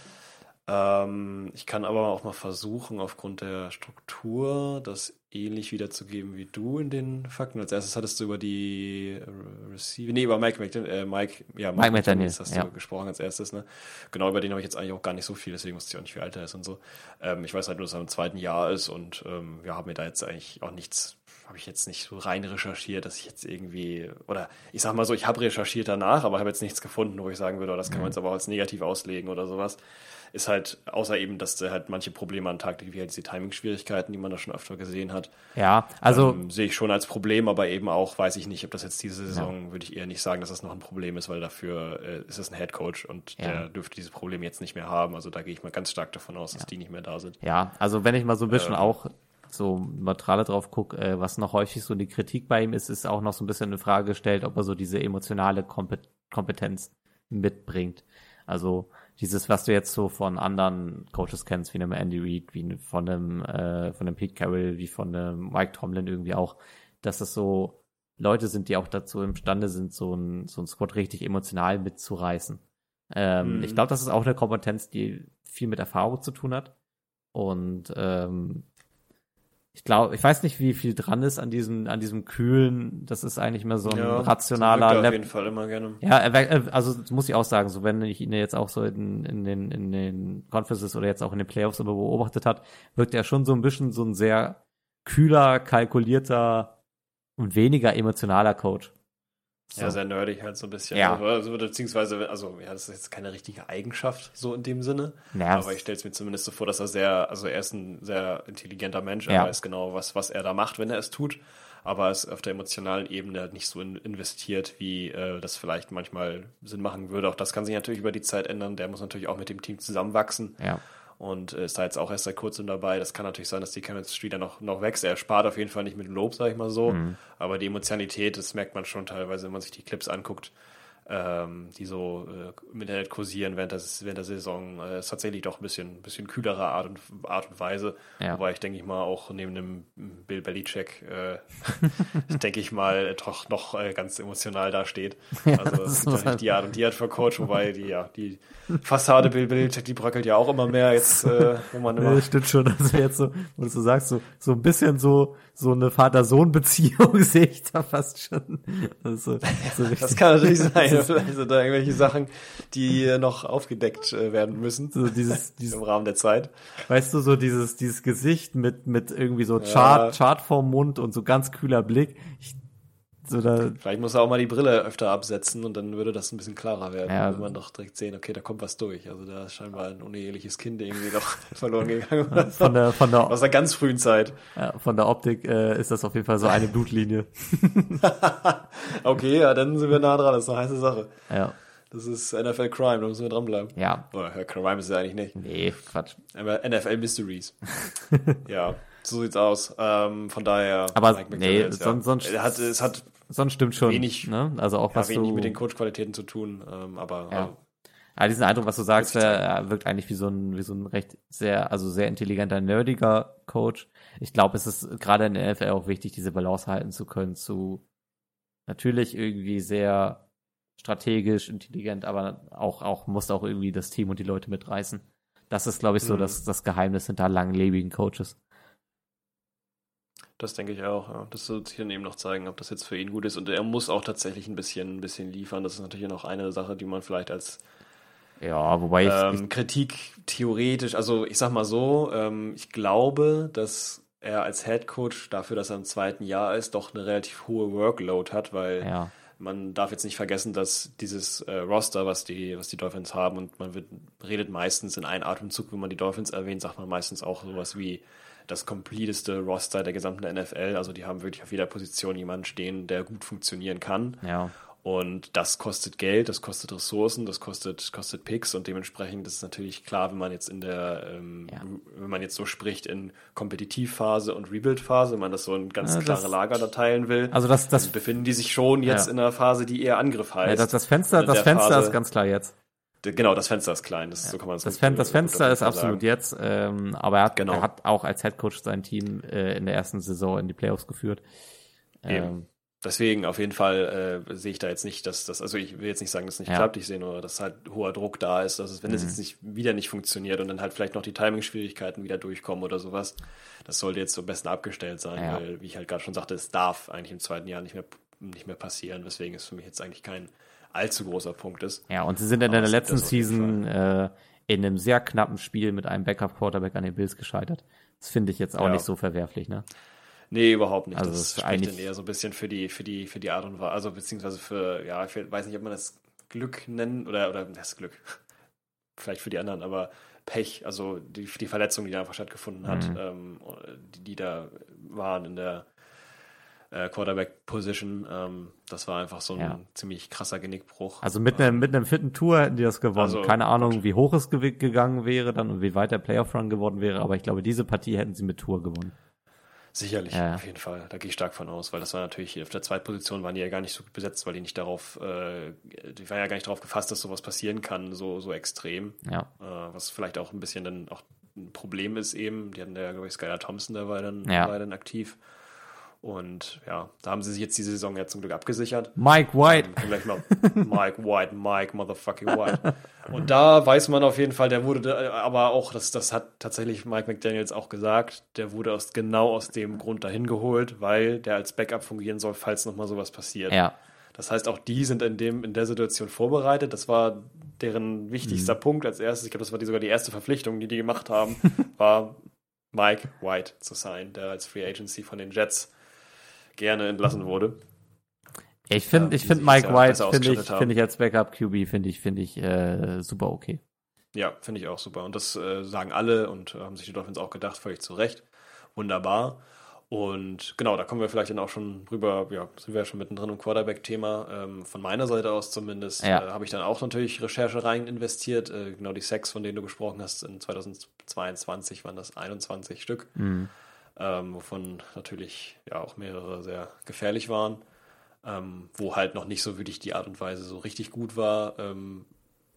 S3: Ähm, ich kann aber auch mal versuchen, aufgrund der Struktur das ähnlich wiederzugeben wie du in den Fakten. Als erstes hattest du über die äh, Receiver, nee, über Mike, McDan- äh, Mike, ja,
S2: Mike McDaniels,
S3: hast
S2: ja.
S3: du gesprochen als erstes, ne? Genau, über den habe ich jetzt eigentlich auch gar nicht so viel, deswegen wusste ich auch nicht, wie alt er ist und so. Ähm, ich weiß halt nur, dass er im zweiten Jahr ist und ähm, ja, habe mir da jetzt eigentlich auch nichts, habe ich jetzt nicht so rein recherchiert, dass ich jetzt irgendwie, oder ich sag mal so, ich habe recherchiert danach, aber habe jetzt nichts gefunden, wo ich sagen würde, oh, das kann man jetzt aber auch als negativ auslegen oder sowas ist halt, außer eben, dass der halt manche Probleme an legt, wie halt diese Timing-Schwierigkeiten, die man da schon öfter gesehen hat.
S2: Ja, also
S3: ähm, sehe ich schon als Problem, aber eben auch, weiß ich nicht, ob das jetzt diese Saison, würde ich eher nicht sagen, dass das noch ein Problem ist, weil dafür äh, ist es ein Head Coach und
S2: Ja.
S3: der dürfte dieses Problem jetzt nicht mehr haben. Also da gehe ich mal ganz stark davon aus, dass
S2: Ja.
S3: die nicht mehr da sind.
S2: Ja, also wenn ich mal so ein bisschen
S3: Ähm.
S2: auch so neutraler drauf gucke, äh, was noch häufig so die Kritik bei ihm ist, ist auch noch so ein bisschen eine Frage gestellt, ob er so diese emotionale Kompet Kompetenz mitbringt. Also dieses, was du jetzt so von anderen Coaches kennst, wie einem Andy Reid, wie von einem, äh, von einem Pete Carroll, wie von einem Mike Tomlin irgendwie auch, dass das so Leute sind, die auch dazu imstande sind, so ein, so ein Squad richtig emotional mitzureißen. Ähm,
S3: Mhm.
S2: Ich glaube, das ist auch eine Kompetenz, die viel mit Erfahrung zu tun hat. Und ähm, ich glaube, ich weiß nicht, wie viel dran ist an diesem, an diesem kühlen, das ist eigentlich mehr so ein rationaler
S3: so wirkt er auf jeden Fall immer gerne.
S2: ja, äh, also das muss ich auch sagen, so wenn ich ihn jetzt auch so in, in den in den Conferences oder jetzt auch in den Playoffs immer beobachtet hat, wirkt er schon so ein bisschen so ein sehr kühler, kalkulierter und weniger emotionaler Coach. So.
S3: Ja, sehr nerdig halt so ein bisschen.
S2: Ja.
S3: Also, also, beziehungsweise, also, ja, das ist jetzt keine richtige Eigenschaft, so in dem Sinne.
S2: Ja,
S3: Aber ich stelle es mir zumindest so vor, dass er sehr, also er ist ein sehr intelligenter Mensch, er
S2: Ja.
S3: weiß genau, was, was er da macht, wenn er es tut, aber er ist auf der emotionalen Ebene halt nicht so in, investiert, wie äh, das vielleicht manchmal Sinn machen würde. Auch das kann sich natürlich über die Zeit ändern. Der muss natürlich auch mit dem Team zusammenwachsen
S2: ja,
S3: und äh, ist da jetzt auch erst seit kurzem dabei. Das kann natürlich sein, dass die Chemistry dann noch, noch wächst. Er spart auf jeden Fall nicht mit Lob, sag ich mal so.
S2: Mhm.
S3: Aber die Emotionalität, das merkt man schon teilweise, wenn man sich die Clips anguckt. Ähm, die so äh, im Internet kursieren während, des, während der Saison. Äh, ist tatsächlich doch ein bisschen, bisschen kühlere Art und, Art und Weise.
S2: Ja.
S3: Wobei ich denke ich mal auch neben dem Bill Belichick, äh, denke ich mal, doch noch äh, ganz emotional dasteht. Also
S2: das
S3: ja nicht
S2: halt-
S3: die Art und die Art für Coach, wobei die, ja, die Fassade Bill Belichick, die bröckelt ja auch immer mehr jetzt, äh, wo man immer
S2: Ja, stimmt schon. Also jetzt so, wo du sagst, so, so ein bisschen so, so eine Vater-Sohn-Beziehung sehe ich da fast schon. Also, so
S3: Das kann natürlich sein. Vielleicht sind da irgendwelche Sachen, die äh, noch aufgedeckt äh, werden müssen
S2: so dieses, dieses,
S3: im Rahmen der Zeit.
S2: weißt du, so dieses, dieses Gesicht mit, mit irgendwie so Chart,
S3: Ja.
S2: Chart vorm Mund und so ganz kühler Blick. Ich, so da,
S3: Vielleicht muss er auch mal die Brille öfter absetzen und dann würde das ein bisschen klarer werden.
S2: Ja.
S3: Dann würde man doch direkt sehen, okay, da kommt was durch. Also da ist scheinbar ein uneheliches Kind irgendwie noch verloren gegangen.
S2: von der, von der,
S3: Aus der ganz frühen Zeit.
S2: ja, von der Optik äh, ist das auf jeden Fall so eine Blutlinie.
S3: Okay, ja, dann sind wir nah dran. Das ist eine heiße Sache.
S2: Ja,
S3: Das ist NFL Crime, da müssen wir dranbleiben.
S2: ja,
S3: Oder ja, Crime ist es ja eigentlich nicht.
S2: nee, Quatsch.
S3: Aber NFL Mysteries. ja, so sieht's aus. Ähm, von daher.
S2: Aber nee, sonst- sonst-
S3: hat, es hat
S2: Sonst stimmt schon.
S3: Wenig-
S2: ne? Also auch
S3: ja,
S2: was
S3: wenig
S2: du,
S3: mit den Coach-Qualitäten zu tun, ähm, aber
S2: Ja.
S3: äh,
S2: Ja, diesen Eindruck, was du sagst, der äh, wirkt eigentlich wie so ein, wie so ein recht sehr, also sehr intelligenter, nerdiger Coach. Ich glaube, es ist gerade in der NFL auch wichtig, diese Balance halten zu können zu natürlich irgendwie sehr strategisch, intelligent, aber auch, auch, muss auch irgendwie das Team und die Leute mitreißen. Das ist, glaube ich, so
S3: Mhm.
S2: das, das Geheimnis hinter langlebigen Coaches.
S3: Das denke ich auch. Ja. Das wird sich dann eben noch zeigen, ob das jetzt für ihn gut ist. Und er muss auch tatsächlich ein bisschen, ein bisschen liefern. Das ist natürlich noch eine Sache, die man vielleicht als
S2: Ja, wobei ich,
S3: ähm, Kritik theoretisch, also ich sag mal so, ähm, ich glaube, dass er als Head Coach dafür, dass er im zweiten Jahr ist, doch eine relativ hohe Workload hat, weil
S2: ja,
S3: man darf jetzt nicht vergessen, dass dieses äh, Roster, was die, was die Dolphins haben, und man wird, redet meistens in einem Atemzug, wenn man die Dolphins erwähnt, sagt man meistens auch sowas wie das kompleteste Roster der gesamten NFL. Also die haben wirklich auf jeder Position jemanden stehen, der gut funktionieren kann.
S2: ja.
S3: Und das kostet Geld, das kostet Ressourcen, das kostet, kostet Picks und dementsprechend ist es natürlich klar, wenn man jetzt in der, ähm,
S2: Ja.
S3: wenn man jetzt so spricht in Kompetitivphase und Rebuild-Phase, wenn man das so in ganz
S2: Ja,
S3: klare
S2: das-
S3: Lager da teilen will,
S2: Also das, das,
S3: befinden die sich schon jetzt
S2: Ja.
S3: in einer Phase, die eher Angriff heißt.
S2: das, das Fenster,
S3: in
S2: das Fenster
S3: Phase-
S2: ist ganz klar jetzt.
S3: Genau, das Fenster ist klein, das, so kann man es
S2: Das, Fen das
S3: gut
S2: Fenster ist absolut
S3: sagen.
S2: jetzt, ähm, aber er hat,
S3: Genau.
S2: er hat auch als Headcoach sein Team äh, in der ersten Saison in die Playoffs geführt.
S3: Eben.
S2: Ähm,
S3: Deswegen auf jeden Fall äh, sehe ich da jetzt nicht, dass das, also ich will jetzt nicht sagen, dass es nicht
S2: Ja.
S3: klappt, ich sehe nur, dass halt hoher Druck da ist, dass es, wenn es
S2: Mhm.
S3: jetzt nicht wieder nicht funktioniert und dann halt vielleicht noch die Timing-Schwierigkeiten wieder durchkommen oder sowas, das sollte jetzt so am besten abgestellt sein,
S2: Ja.
S3: weil, wie ich halt gerade schon sagte, es darf eigentlich im zweiten Jahr nicht mehr, nicht mehr passieren, weswegen es für mich jetzt eigentlich kein allzu großer Punkt ist.
S2: ja, und sie sind in der
S3: gibt
S2: letzten Season äh, in einem sehr knappen Spiel mit einem Backup-Quarterback an den Bills gescheitert. Das finde ich jetzt auch
S3: Ja.
S2: nicht so verwerflich, ne?
S3: Nee, überhaupt nicht.
S2: Also
S3: das
S2: ist
S3: spricht
S2: eigentlich-
S3: dann eher so ein bisschen für die, für die, für die Art und Weise, also beziehungsweise für, ja, ich weiß nicht, ob man das Glück nennen oder, oder das Glück. Vielleicht für die anderen, aber Pech, also die, die Verletzung, die da einfach stattgefunden hat,
S2: Mhm.
S3: ähm, die, die da waren in der äh, Quarterback-Position, ähm, das war einfach so ein
S2: Ja.
S3: ziemlich krasser Genickbruch.
S2: Also mit einem, mit einem fitten Tour hätten die das gewonnen.
S3: Also,
S2: Keine Ahnung, wie hoch es gew- gegangen wäre dann und wie weit der Playoff-Run geworden wäre, aber ich glaube, diese Partie hätten sie mit Tour gewonnen.
S3: Sicherlich,
S2: Ja.
S3: auf jeden Fall. Da gehe ich stark von aus, weil das war natürlich, auf der Zweitposition waren die ja gar nicht so gut besetzt, weil die nicht darauf, äh, die waren ja gar nicht darauf gefasst, dass sowas passieren kann, so, so extrem.
S2: Ja,
S3: Äh, was vielleicht auch ein bisschen dann auch ein Problem ist eben. Die hatten ja, glaube ich, Skylar Thompson, war dann,
S2: Ja.
S3: war dann aktiv. Und ja, da haben sie sich jetzt diese Saison ja zum Glück abgesichert.
S2: Mike White.
S3: Ähm, gleich mal Mike White, Mike Motherfucking White. Und da weiß man auf jeden Fall, der wurde aber auch, das, das hat tatsächlich Mike McDaniels auch gesagt, der wurde aus, genau aus dem Grund dahin geholt, weil der als Backup fungieren soll, falls nochmal sowas passiert.
S2: Ja,
S3: Das heißt, auch die sind in, dem, in der Situation vorbereitet. Das war deren wichtigster
S2: Mhm.
S3: Punkt als erstes. Ich glaube, das war die, sogar die erste Verpflichtung, die die gemacht haben, war Mike White zu sein, der als Free Agency von den Jets gerne entlassen wurde.
S2: ich finde,
S3: Ja,
S2: ich finde Mike White finde ich, finde ich als Backup QB finde ich, finde ich äh, super okay.
S3: Ja, finde ich auch super. Und das äh, sagen alle und äh, haben sich die Dolphins auch gedacht, völlig zu Recht. Wunderbar. Und genau, da kommen wir vielleicht dann auch schon rüber, ja, sind wir ja schon mittendrin im Quarterback-Thema. Ähm, von meiner Seite aus zumindest
S2: Ja.
S3: äh, habe ich dann auch natürlich Recherche rein investiert. Äh, genau die Sacks, von denen du gesprochen hast, in 2022 waren das 21 Stück,
S2: Mhm.
S3: Ähm, wovon natürlich ja auch mehrere sehr gefährlich waren. ähm, wo halt noch nicht so wirklich die Art und Weise so richtig gut war. Ähm,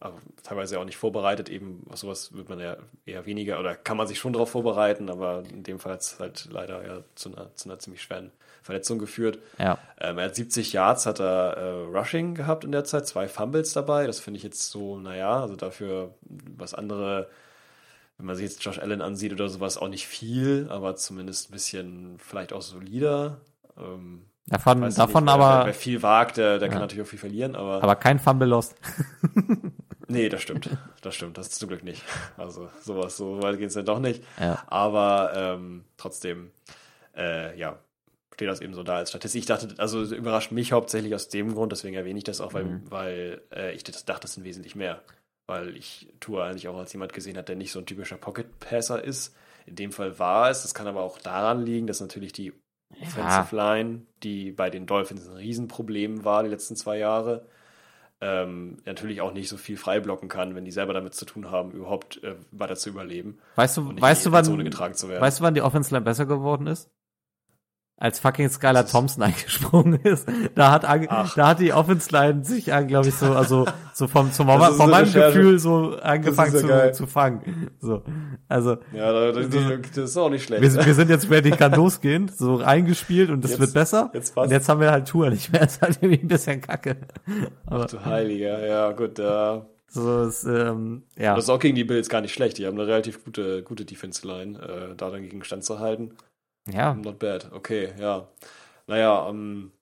S3: aber teilweise auch nicht vorbereitet, eben sowas wird man ja eher weniger oder kann man sich schon darauf vorbereiten, aber in dem Fall hat es halt leider ja zu einer, zu einer ziemlich schweren Verletzung geführt.
S2: Ja.
S3: Ähm, er hat 70 Yards, hat er äh, Rushing gehabt in der Zeit, zwei Fumbles dabei. Das finde ich jetzt so, naja, also dafür, was andere, wenn man sich jetzt Josh Allen ansieht oder sowas, auch nicht viel, aber zumindest ein bisschen vielleicht auch solider. Ähm,
S2: Davon, davon
S3: nicht, wer,
S2: aber,
S3: Wer viel wagt, der, der
S2: Ja.
S3: kann natürlich auch viel verlieren, aber,
S2: aber kein Fumble lost.
S3: nee, das stimmt. Das stimmt, das ist zum Glück nicht. Also sowas, so weit geht es dann doch nicht.
S2: Ja.
S3: Aber ähm, trotzdem, äh, ja, steht das eben so da als Statistik. Ich dachte, also es überrascht mich hauptsächlich aus dem Grund, deswegen erwähne ich das auch, weil,
S2: Mhm.
S3: weil äh, ich dachte, das sind wesentlich mehr. Weil ich Tour eigentlich auch als jemand gesehen hat, der nicht so ein typischer Pocket-Passer ist. In dem Fall war es. Das kann aber auch daran liegen, dass natürlich die Offensive Line, die bei den Dolphins ein Riesenproblem war die letzten zwei Jahre, ähm, natürlich auch nicht so viel freiblocken kann, wenn die selber damit zu tun haben, überhaupt äh, weiter zu überleben
S2: Weißt du, weißt du, wann,
S3: getragen zu werden.
S2: weißt du, wann die Offense Line besser geworden ist? Als fucking Skylar
S3: Das
S2: Thompson eingesprungen ist. Da hat,
S3: Ach.
S2: da hat die Offense Line sich, glaube ich, so, also, so vom, zum,
S3: Das
S2: von
S3: eine
S2: meinem. Gefühl so angefangen
S3: ja
S2: zu, zu fangen. So. Also,
S3: ja, da, da, die, das ist auch nicht schlecht.
S2: wir, sind- wir sind jetzt ready, kann losgehen, so eingespielt und das wird besser.
S3: jetzt passt.
S2: und jetzt haben wir halt Tour nicht mehr. Das ist halt irgendwie ein bisschen kacke. Aber
S3: du Heiliger, ja gut, ja.
S2: so ist, ähm, ja.
S3: Das ist auch gegen die Bills gar nicht schlecht. Die haben eine relativ gute, gute Defense Line, äh, da dann gegen Stand zu halten.
S2: Ja,
S3: Not bad, okay, ja. Naja, ähm,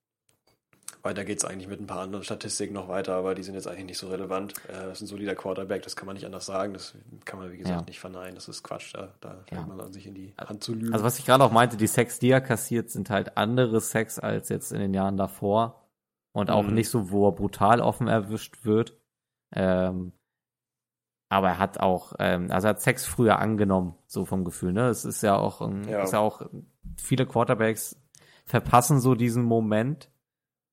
S3: weiter geht's eigentlich mit ein paar anderen Statistiken noch weiter, aber die sind jetzt eigentlich nicht so relevant. Äh, das ist ein solider Quarterback, das kann man nicht anders sagen. Das kann man, wie gesagt,
S2: Ja.
S3: nicht verneinen. Das ist Quatsch, da, da
S2: Ja.
S3: fällt man an sich in die Hand zu lügen.
S2: Also was ich gerade auch meinte, die Sex, die er kassiert, sind halt andere Sex als jetzt in den Jahren davor. Und auch
S3: Mhm.
S2: nicht so, wo er brutal offen erwischt wird. Ähm, aber er hat auch, ähm, also er hat Sex früher angenommen, so vom Gefühl, ne? Es ist ja auch, ein,
S3: Ja.
S2: ist ja auch, viele Quarterbacks verpassen so diesen Moment,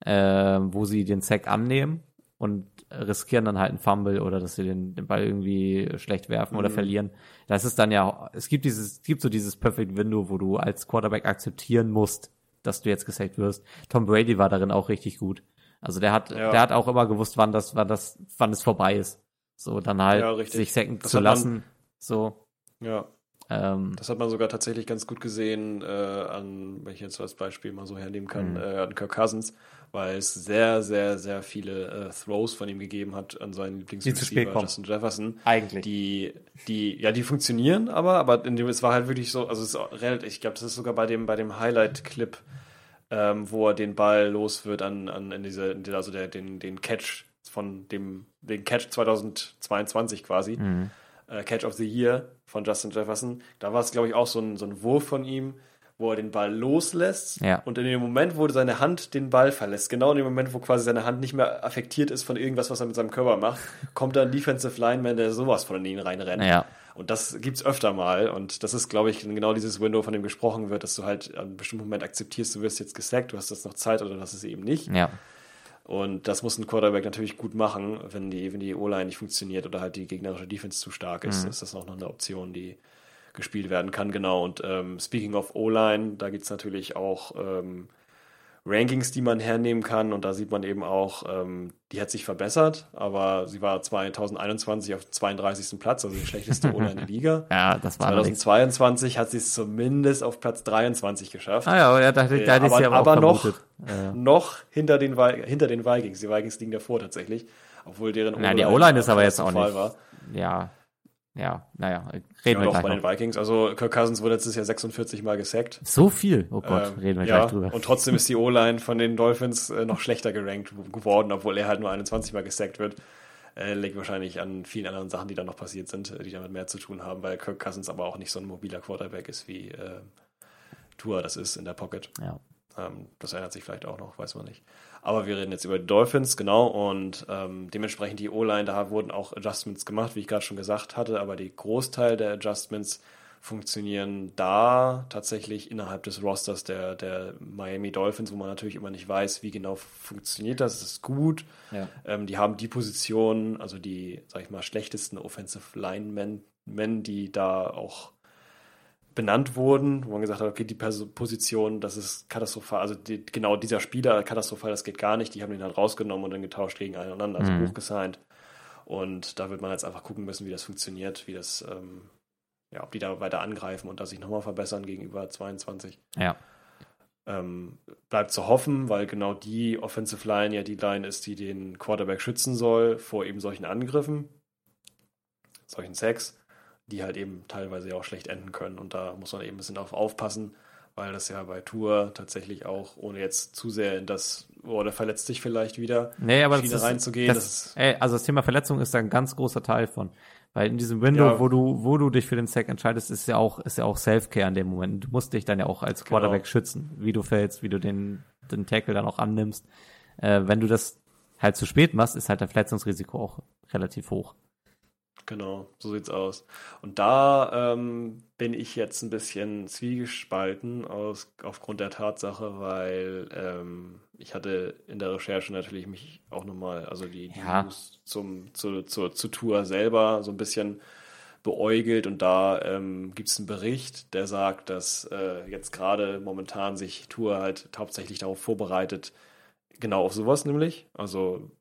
S2: ähm, wo sie den Sack annehmen und riskieren dann halt einen Fumble oder dass sie den, den Ball irgendwie schlecht werfen oder
S3: Mhm.
S2: verlieren. Das ist dann ja, es gibt dieses, es gibt so dieses Perfect Window, wo du als Quarterback akzeptieren musst, dass du jetzt gesackt wirst. Tom Brady war darin auch richtig gut. Also der hat,
S3: Ja.
S2: der hat auch immer gewusst, wann das, wann das, wann es vorbei ist. So, dann halt
S3: Ja,
S2: sich sacken
S3: Das
S2: zu lassen. So,
S3: ja,
S2: ähm,
S3: das hat man sogar tatsächlich ganz gut gesehen äh, an, wenn ich jetzt als Beispiel mal so hernehmen kann,
S2: Mhm.
S3: äh, an Kirk Cousins, weil es sehr, sehr, sehr viele äh, Throws von ihm gegeben hat an seinen Lieblingsreceiver. Justin Jefferson.
S2: eigentlich.
S3: die, die, ja, die funktionieren, aber, aber in dem, es war halt wirklich so, also es ist relativ, ich glaube, das ist sogar bei dem, bei dem Highlight-Clip, ähm, wo er den Ball los wird an, an in diese, in diese- also der, den, den Catch von dem, den Catch 2022 quasi,
S2: Mhm.
S3: Äh, Catch of the Year von Justin Jefferson. Da war es, glaube ich, auch so ein, so ein Wurf von ihm, wo er den Ball loslässt
S2: Ja.
S3: und in dem Moment, wo seine Hand den Ball verlässt, genau in dem Moment, wo quasi seine Hand nicht mehr affektiert ist von irgendwas, was er mit seinem Körper macht, kommt da ein Defensive Lineman, der sowas von in ihn reinrennt.
S2: Ja.
S3: Und das gibt's öfter mal. Und das ist, glaube ich, genau dieses Window, von dem gesprochen wird, dass du halt an einem bestimmten Moment akzeptierst, du wirst jetzt gesackt, du hast jetzt noch Zeit oder das ist eben nicht.
S2: Ja.
S3: Und das muss ein Quarterback natürlich gut machen, wenn die, wenn die O-Line nicht funktioniert oder halt die gegnerische Defense zu stark ist,
S2: Mhm.
S3: ist das auch noch eine Option, die gespielt werden kann, genau. Und ähm, speaking of O-Line, da gibt's natürlich auch ähm, Rankings, die man hernehmen kann. Und da sieht man eben auch, ähm, die hat sich verbessert, aber sie war 2021 auf dem 32. Platz, also die schlechteste O-Line der Liga.
S2: Ja, das war allerdings.
S3: 2022 hat sie es zumindest auf Platz 23 geschafft.
S2: Ah ja, ja da, da,
S3: Äh, aber-
S2: sie aber,
S3: aber
S2: auch
S3: noch-.
S2: Äh,
S3: Noch hinter den, hinter den Vikings. Die Vikings liegen davor tatsächlich, obwohl deren
S2: Na, die O-Line ist aber jetzt auch nicht.
S3: War.
S2: ja. Ja, naja, reden
S3: Ja,
S2: wir
S3: doch,
S2: gleich
S3: bei
S2: noch.
S3: den Vikings. Also Kirk Cousins wurde letztes Jahr 46 Mal gesackt.
S2: So viel? Oh Gott,
S3: Ähm,
S2: reden wir
S3: ja,
S2: gleich drüber.
S3: Und trotzdem ist die O-Line von den Dolphins äh, noch schlechter gerankt geworden, obwohl er halt nur 21 Mal gesackt wird. Äh, liegt wahrscheinlich an vielen anderen Sachen, die da noch passiert sind, äh, die damit mehr zu tun haben, weil Kirk Cousins aber auch nicht so ein mobiler Quarterback ist, wie äh, Tua das ist in der Pocket.
S2: ja.
S3: Ähm, das ändert sich vielleicht auch noch, weiß man nicht. Aber wir reden jetzt über die Dolphins, genau, und ähm, dementsprechend die O-Line, da wurden auch Adjustments gemacht, wie ich gerade schon gesagt hatte, aber die Großteil der Adjustments funktionieren da tatsächlich innerhalb des Rosters der, der Miami Dolphins, wo man natürlich immer nicht weiß, wie genau funktioniert das. Das ist gut.
S2: Ja.
S3: Ähm, die haben die Position, also die, sag ich mal, schlechtesten Offensive Linemen, Men, die da auch benannt wurden, wo man gesagt hat, okay, die Position, das ist katastrophal, also die, genau dieser Spieler, katastrophal, das geht gar nicht, die haben den halt rausgenommen und dann getauscht gegen also mhm. hochgesigned. Und da wird man jetzt einfach gucken müssen, wie das funktioniert, wie das, ähm, ja, ob die da weiter angreifen und da sich nochmal verbessern gegenüber 22.
S2: Ja.
S3: Ähm, bleibt zu hoffen, weil genau die Offensive Line ja die Line ist, die den Quarterback schützen soll vor eben solchen Angriffen, solchen Sacks, die halt eben teilweise ja auch schlecht enden können. Und da muss man eben ein bisschen darauf aufpassen, weil das ja bei Tour tatsächlich auch, ohne jetzt zu sehr in das, oder verletzt sich vielleicht wieder,
S2: nee, aber
S3: Schiene
S2: das ist,
S3: reinzugehen.
S2: Das,
S3: das ist,
S2: ey, also das Thema Verletzung ist da ein ganz großer Teil von. Weil in diesem Window,
S3: Ja.
S2: wo du, wo du dich für den Sack entscheidest, ist ja auch, ist ja auch Self-Care in dem Moment. Du musst dich dann ja auch als
S3: Genau.
S2: Quarterback schützen, wie du fällst, wie du den, den Tackle dann auch annimmst. Äh, wenn du das halt zu spät machst, ist halt dein Verletzungsrisiko auch relativ hoch.
S3: Genau, so sieht's aus. Und da ähm, bin ich jetzt ein bisschen zwiegespalten aus, aufgrund der Tatsache, weil ähm, ich hatte in der Recherche natürlich mich auch nochmal, also die, die
S2: Ja.
S3: News zum, zu, zur, zur Tour selber so ein bisschen beäugelt und da ähm, gibt es einen Bericht, der sagt, dass äh, jetzt gerade momentan sich Tour halt hauptsächlich darauf vorbereitet, genau auf sowas nämlich. Also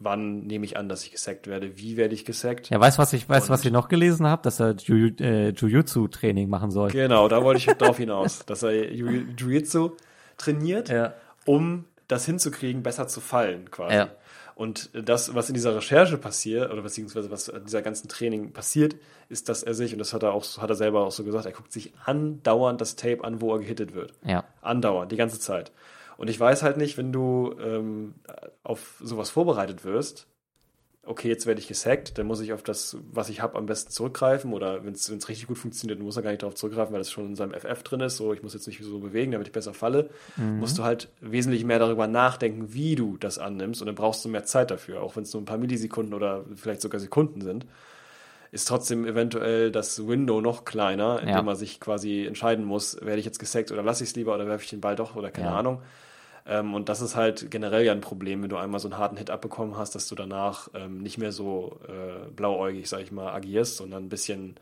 S3: wann nehme ich an, dass ich gesackt werde, wie werde ich gesackt.
S2: Ja, weißt du, was ich, weißt, was ich noch gelesen habe? Dass er Jiu- äh, Jiu-Jitsu-Training machen soll.
S3: Genau, da wollte ich darauf hinaus, dass er Jiu-Jitsu trainiert,
S2: Ja.
S3: um das hinzukriegen, besser zu fallen quasi.
S2: Ja.
S3: Und das, was in dieser Recherche passiert, oder beziehungsweise was in dieser ganzen Training passiert, ist, dass er sich, und das hat er auch, hat er selber auch so gesagt, er guckt sich andauernd das Tape an, wo er gehittet wird.
S2: Ja.
S3: Andauernd, die ganze Zeit. Und ich weiß halt nicht, wenn du ähm, auf sowas vorbereitet wirst, okay, jetzt werde ich gesackt, dann muss ich auf das, was ich habe, am besten zurückgreifen. Oder wenn es richtig gut funktioniert, dann muss er gar nicht darauf zurückgreifen, weil das schon in seinem FF drin ist. So, ich muss jetzt nicht so bewegen, damit ich besser falle. Musst du halt wesentlich mehr darüber nachdenken, wie du das annimmst. Und dann brauchst du mehr Zeit dafür, auch wenn es nur ein paar Millisekunden oder vielleicht sogar Sekunden sind. Ist trotzdem eventuell das Window noch kleiner, indem
S2: Ja.
S3: man sich quasi entscheiden muss, werde ich jetzt gesackt oder lasse ich es lieber oder werfe ich den Ball doch oder keine
S2: Ja.
S3: Ahnung. Ähm, und das ist halt generell ja ein Problem, wenn du einmal so einen harten Hit abbekommen hast, dass du danach ähm, nicht mehr so äh, blauäugig, sag ich mal, agierst, sondern ein bisschen,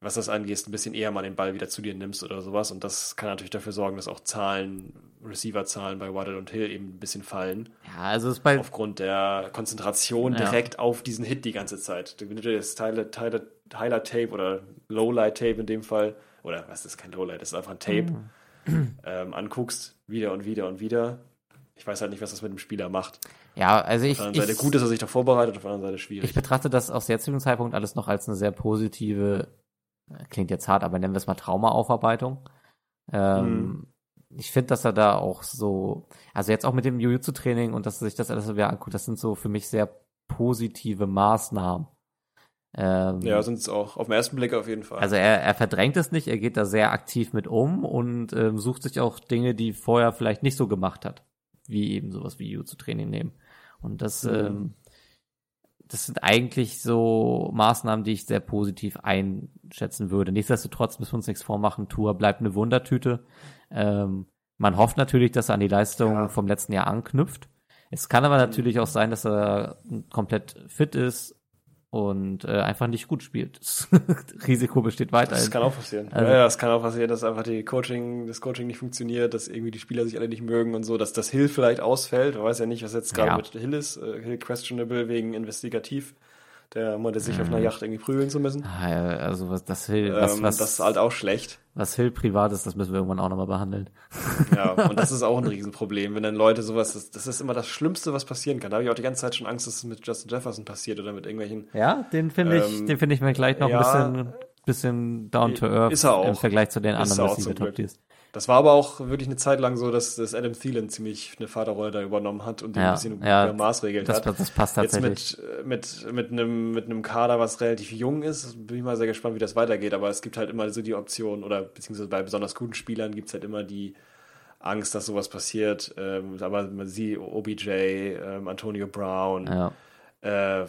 S3: was das angeht, ein bisschen eher mal den Ball wieder zu dir nimmst oder sowas. Und das kann natürlich dafür sorgen, dass auch Zahlen, Receiver-Zahlen bei Waddle und Hill eben ein bisschen fallen,
S2: Ja, also es ist bei,
S3: aufgrund der Konzentration
S2: Ja.
S3: direkt auf diesen Hit die ganze Zeit. Wenn du dir das Highlight- Highlight- Highlight-Tape oder Lowlight-Tape in dem Fall, oder was ist kein Lowlight, das ist einfach ein Tape,
S2: Mhm.
S3: ähm, anguckst, wieder und wieder und wieder. Ich weiß halt nicht, was das mit dem Spieler macht.
S2: ja, also ich,
S3: Auf der anderen Seite
S2: ich,
S3: gut, dass er sich da vorbereitet, auf der anderen Seite schwierig.
S2: ich betrachte das aus jetzigen Zeitpunkt alles noch als eine sehr positive, äh, klingt jetzt hart, aber nennen wir es mal Traumaaufarbeitung. Ähm,
S3: Mhm.
S2: Ich finde, dass er da auch so, also jetzt auch mit dem Jiu-Jitsu-Training und dass er sich das alles so wieder anguckt, das sind so für mich sehr positive Maßnahmen. Ähm,
S3: ja, sind es auch. Auf den ersten Blick auf jeden Fall.
S2: Also er, er verdrängt es nicht, er geht da sehr aktiv mit um und ähm, sucht sich auch Dinge, die vorher vielleicht nicht so gemacht hat, wie eben sowas wie Jiu-Jitsu-Training nehmen. Und das,
S3: Mhm.
S2: ähm, das sind eigentlich so Maßnahmen, die ich sehr positiv einschätzen würde. Nichtsdestotrotz müssen wir uns nichts vormachen, Tour bleibt eine Wundertüte. Ähm, man hofft natürlich, dass er an die Leistung
S3: Ja.
S2: vom letzten Jahr anknüpft. Es kann aber natürlich auch sein, dass er komplett fit ist und äh, einfach nicht gut spielt. Das Risiko besteht weiterhin.
S3: das kann auch passieren.
S2: Also-
S3: ja, es kann auch passieren, dass einfach die Coaching, das Coaching nicht funktioniert, dass irgendwie die Spieler sich alle nicht mögen und so, dass das Hill vielleicht ausfällt. Man weiß ja nicht, was jetzt gerade
S2: Ja.
S3: mit Hill ist. Äh, Hill questionable wegen investigativ. Der meinte sich auf
S2: Mhm.
S3: einer Yacht irgendwie prügeln zu müssen.
S2: Ah, ja, also was das Hill, was,
S3: Ähm,
S2: was,
S3: das ist halt auch schlecht.
S2: was Hill privat ist, das müssen wir irgendwann auch nochmal behandeln.
S3: Ja, und das ist auch ein Riesenproblem, wenn dann Leute sowas, das, das ist immer das Schlimmste, was passieren kann. Da habe ich auch die ganze Zeit schon Angst, dass es mit Justin Jefferson passiert oder mit irgendwelchen.
S2: Ja, den finde ich,
S3: Ähm,
S2: den finde ich mir gleich noch
S3: ja.
S2: ein bisschen, bisschen down to earth
S3: Ist er auch.
S2: im Vergleich zu den
S3: Ist
S2: anderen
S3: er zum
S2: Top
S3: Glück.
S2: Tiers.
S3: Das war aber auch wirklich eine Zeit lang so, dass, dass Adam Thielen ziemlich eine Vaterrolle da übernommen hat und
S2: Ja,
S3: ein bisschen
S2: ja,
S3: maßregelt
S2: Das,
S3: hat.
S2: das passt
S3: Jetzt
S2: tatsächlich.
S3: mit, mit, mit, einem, mit einem Kader, was relativ jung ist, bin ich mal sehr gespannt, wie das weitergeht. Aber es gibt halt immer so die Option, oder beziehungsweise bei besonders guten Spielern gibt es halt immer die Angst, dass sowas passiert. Ähm, aber sieht OBJ, ähm, Antonio Brown,
S2: ja.
S3: äh,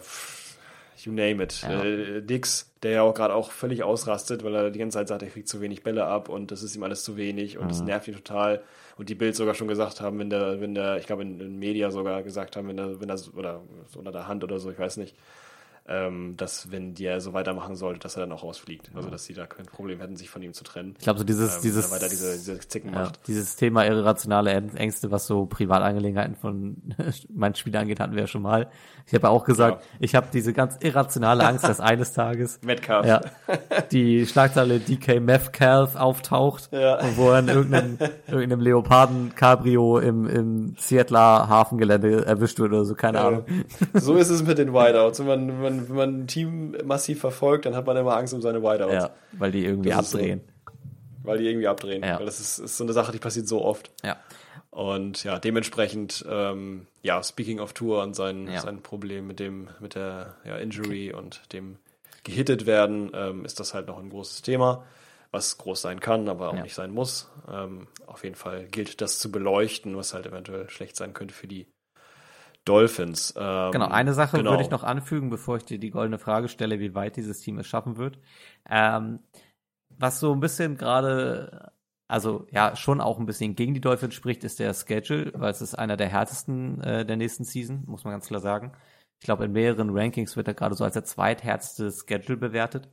S3: you name it.
S2: Ja.
S3: Äh, Dix, der ja auch gerade auch völlig ausrastet, weil er die ganze Zeit sagt, er kriegt zu wenig Bälle ab und das ist ihm alles zu wenig und das
S2: Mhm.
S3: nervt ihn total. Und die Bild sogar schon gesagt haben, wenn der, wenn der, ich glaube in, in Media sogar gesagt haben, wenn der, wenn er oder so unter der Hand oder so, ich weiß nicht, ähm, dass wenn der so weitermachen sollte, dass er dann auch rausfliegt. Also dass sie da kein Problem hätten, sich von ihm zu trennen.
S2: Ich glaube, so dieses,
S3: Ähm,
S2: dieses,
S3: er weiter diese, diese Zicken
S2: ja,
S3: macht.
S2: dieses Thema irrationale Ängste, was so Privatangelegenheiten von meinen Spielern angeht, hatten wir ja schon mal. Ich habe ja auch gesagt,
S3: Ja.
S2: ich habe diese ganz irrationale Angst, dass eines Tages
S3: Metcalf.
S2: ja, die Schlagzeile DK Metcalf auftaucht
S3: Ja.
S2: und wo er in irgendeinem, irgendeinem Leoparden-Cabrio im, im Seattler Hafengelände erwischt wird oder so, keine Ahnung.
S3: So ist es mit den Wideouts. Wenn man, wenn man, wenn man ein Team massiv verfolgt, dann hat man immer Angst um seine Wideouts,
S2: Ja, weil die irgendwie
S3: Das
S2: abdrehen.
S3: Weil die irgendwie abdrehen.
S2: Ja.
S3: Weil das ist, ist so eine Sache, die passiert so oft.
S2: Ja.
S3: Und ja, dementsprechend, ähm, ja, speaking of Tour und sein,
S2: Ja.
S3: sein Problem mit dem, mit der ja, Injury und dem gehittet werden, ähm, ist das halt noch ein großes Thema, was groß sein kann, aber auch
S2: Ja.
S3: nicht sein muss. Ähm, auf jeden Fall gilt das zu beleuchten, was halt eventuell schlecht sein könnte für die Dolphins. Ähm,
S2: Genau, eine Sache
S3: genau.
S2: würde ich noch anfügen, bevor ich dir die goldene Frage stelle, wie weit dieses Team es schaffen wird. Ähm, was so ein bisschen gerade, also ja, schon auch ein bisschen gegen die Dolphins spricht, ist der Schedule, weil es ist einer der härtesten äh, der nächsten Season, muss man ganz klar sagen. Ich glaube, in mehreren Rankings wird er gerade so als der zweithärteste Schedule bewertet.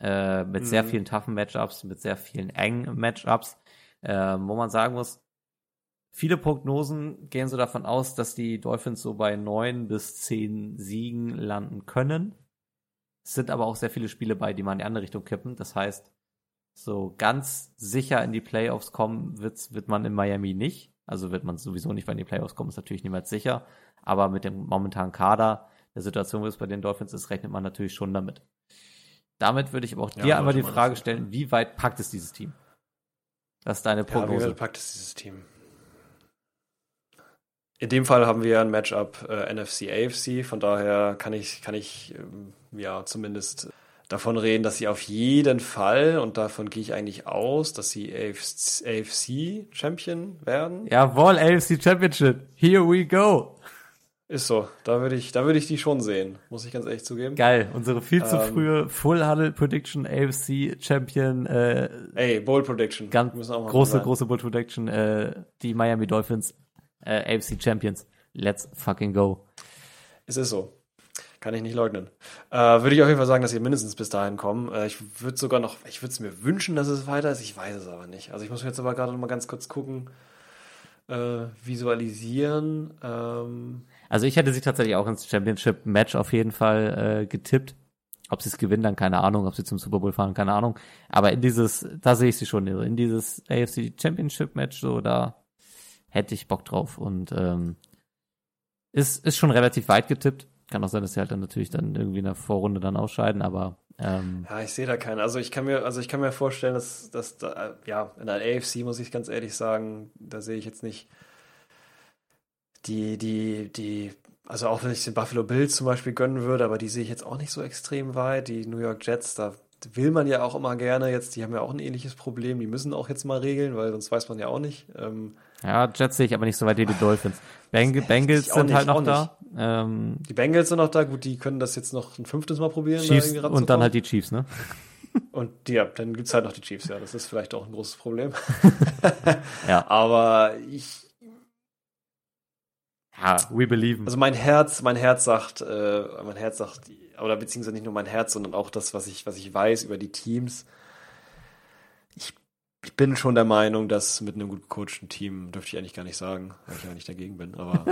S2: Äh, mit sehr
S3: Mhm.
S2: vielen toughen Matchups, mit sehr vielen engen Matchups, äh, wo man sagen muss, Viele Prognosen gehen so davon aus, dass die Dolphins so bei neun bis zehn Siegen landen können. Es sind aber auch sehr viele Spiele bei, die man in die andere Richtung kippen. Das heißt, so ganz sicher in die Playoffs kommen wird's, wird man in Miami nicht. Also wird man sowieso nicht, weil in die Playoffs kommen, ist natürlich niemals sicher. Aber mit dem momentanen Kader, der Situation, wie es bei den Dolphins ist, rechnet man natürlich schon damit. Damit würde ich aber auch
S3: Ja,
S2: dir einmal die Frage stellen, wie weit packt es dieses Team? Das ist deine
S3: Ja, wie
S2: Prognose.
S3: weit packt es dieses Team? In dem Fall haben wir ein Matchup äh, NFC AFC, von daher kann ich, kann ich ähm, ja zumindest davon reden, dass sie auf jeden Fall, und davon gehe ich eigentlich aus, dass sie AFC, Champion werden.
S2: Jawohl, AFC Championship. Here we go.
S3: Ist so. Da würde ich, da würde ich die schon sehen, muss ich ganz ehrlich zugeben.
S2: Geil. Unsere viel zu
S3: Ähm,
S2: frühe Full Huddle Prediction AFC Champion, äh,
S3: Ey, Bold Prediction.
S2: ganz
S3: Müssen auch mal
S2: große, große Bull Prediction, äh, die Miami Dolphins, äh, AFC Champions. Let's fucking go.
S3: Es ist so. Kann ich nicht leugnen. Äh, würde ich auf jeden Fall sagen, dass sie mindestens bis dahin kommen. Äh, ich würde sogar noch, ich würde es mir wünschen, dass es weiter ist. Ich weiß es aber nicht. Also ich muss jetzt aber gerade noch mal ganz kurz gucken, äh, visualisieren. Ähm,
S2: Also ich hätte sie tatsächlich auch ins Championship Match auf jeden Fall äh, getippt. Ob sie es gewinnen, dann keine Ahnung. Ob sie zum Super Bowl fahren, keine Ahnung. Aber in dieses, da sehe ich sie schon. In dieses AFC Championship Match, so da hätte ich Bock drauf. Und ähm, ist, ist schon relativ weit getippt. Kann auch sein, dass sie halt dann natürlich dann irgendwie in der Vorrunde dann ausscheiden, aber ähm,
S3: ja, ich sehe da keinen. Also ich kann mir, also ich kann mir vorstellen, dass, dass da, ja, in der AFC muss ich ganz ehrlich sagen, da sehe ich jetzt nicht die, die, die, also auch wenn ich den Buffalo Bills zum Beispiel gönnen würde, aber die sehe ich jetzt auch nicht so extrem weit. Die New York Jets, da will man ja auch immer gerne jetzt, die haben ja auch ein ähnliches Problem, die müssen auch jetzt mal regeln, weil sonst weiß man ja auch nicht. Ähm,
S2: ja, Jets sehe ich aber nicht so weit wie die Dolphins. Beng Bengals sind
S3: nicht,
S2: halt noch da. Ähm,
S3: die Bengals sind noch da, gut, die können das jetzt noch ein fünftes Mal probieren. da
S2: Chiefs
S3: irgendwie
S2: und dann halt die Chiefs, ne?
S3: Und ja, dann gibt's halt noch die Chiefs, ja. Das ist vielleicht auch ein großes Problem.
S2: Ja.
S3: Aber ich,
S2: Ja, we believe.
S3: also mein Herz, mein Herz sagt, äh, mein Herz sagt, oder beziehungsweise nicht nur mein Herz, sondern auch das, was ich, was ich weiß über die Teams. Ich, bin schon der Meinung, dass mit einem gut gecoachten Team, dürfte ich eigentlich gar nicht sagen, weil ich ja nicht dagegen bin, aber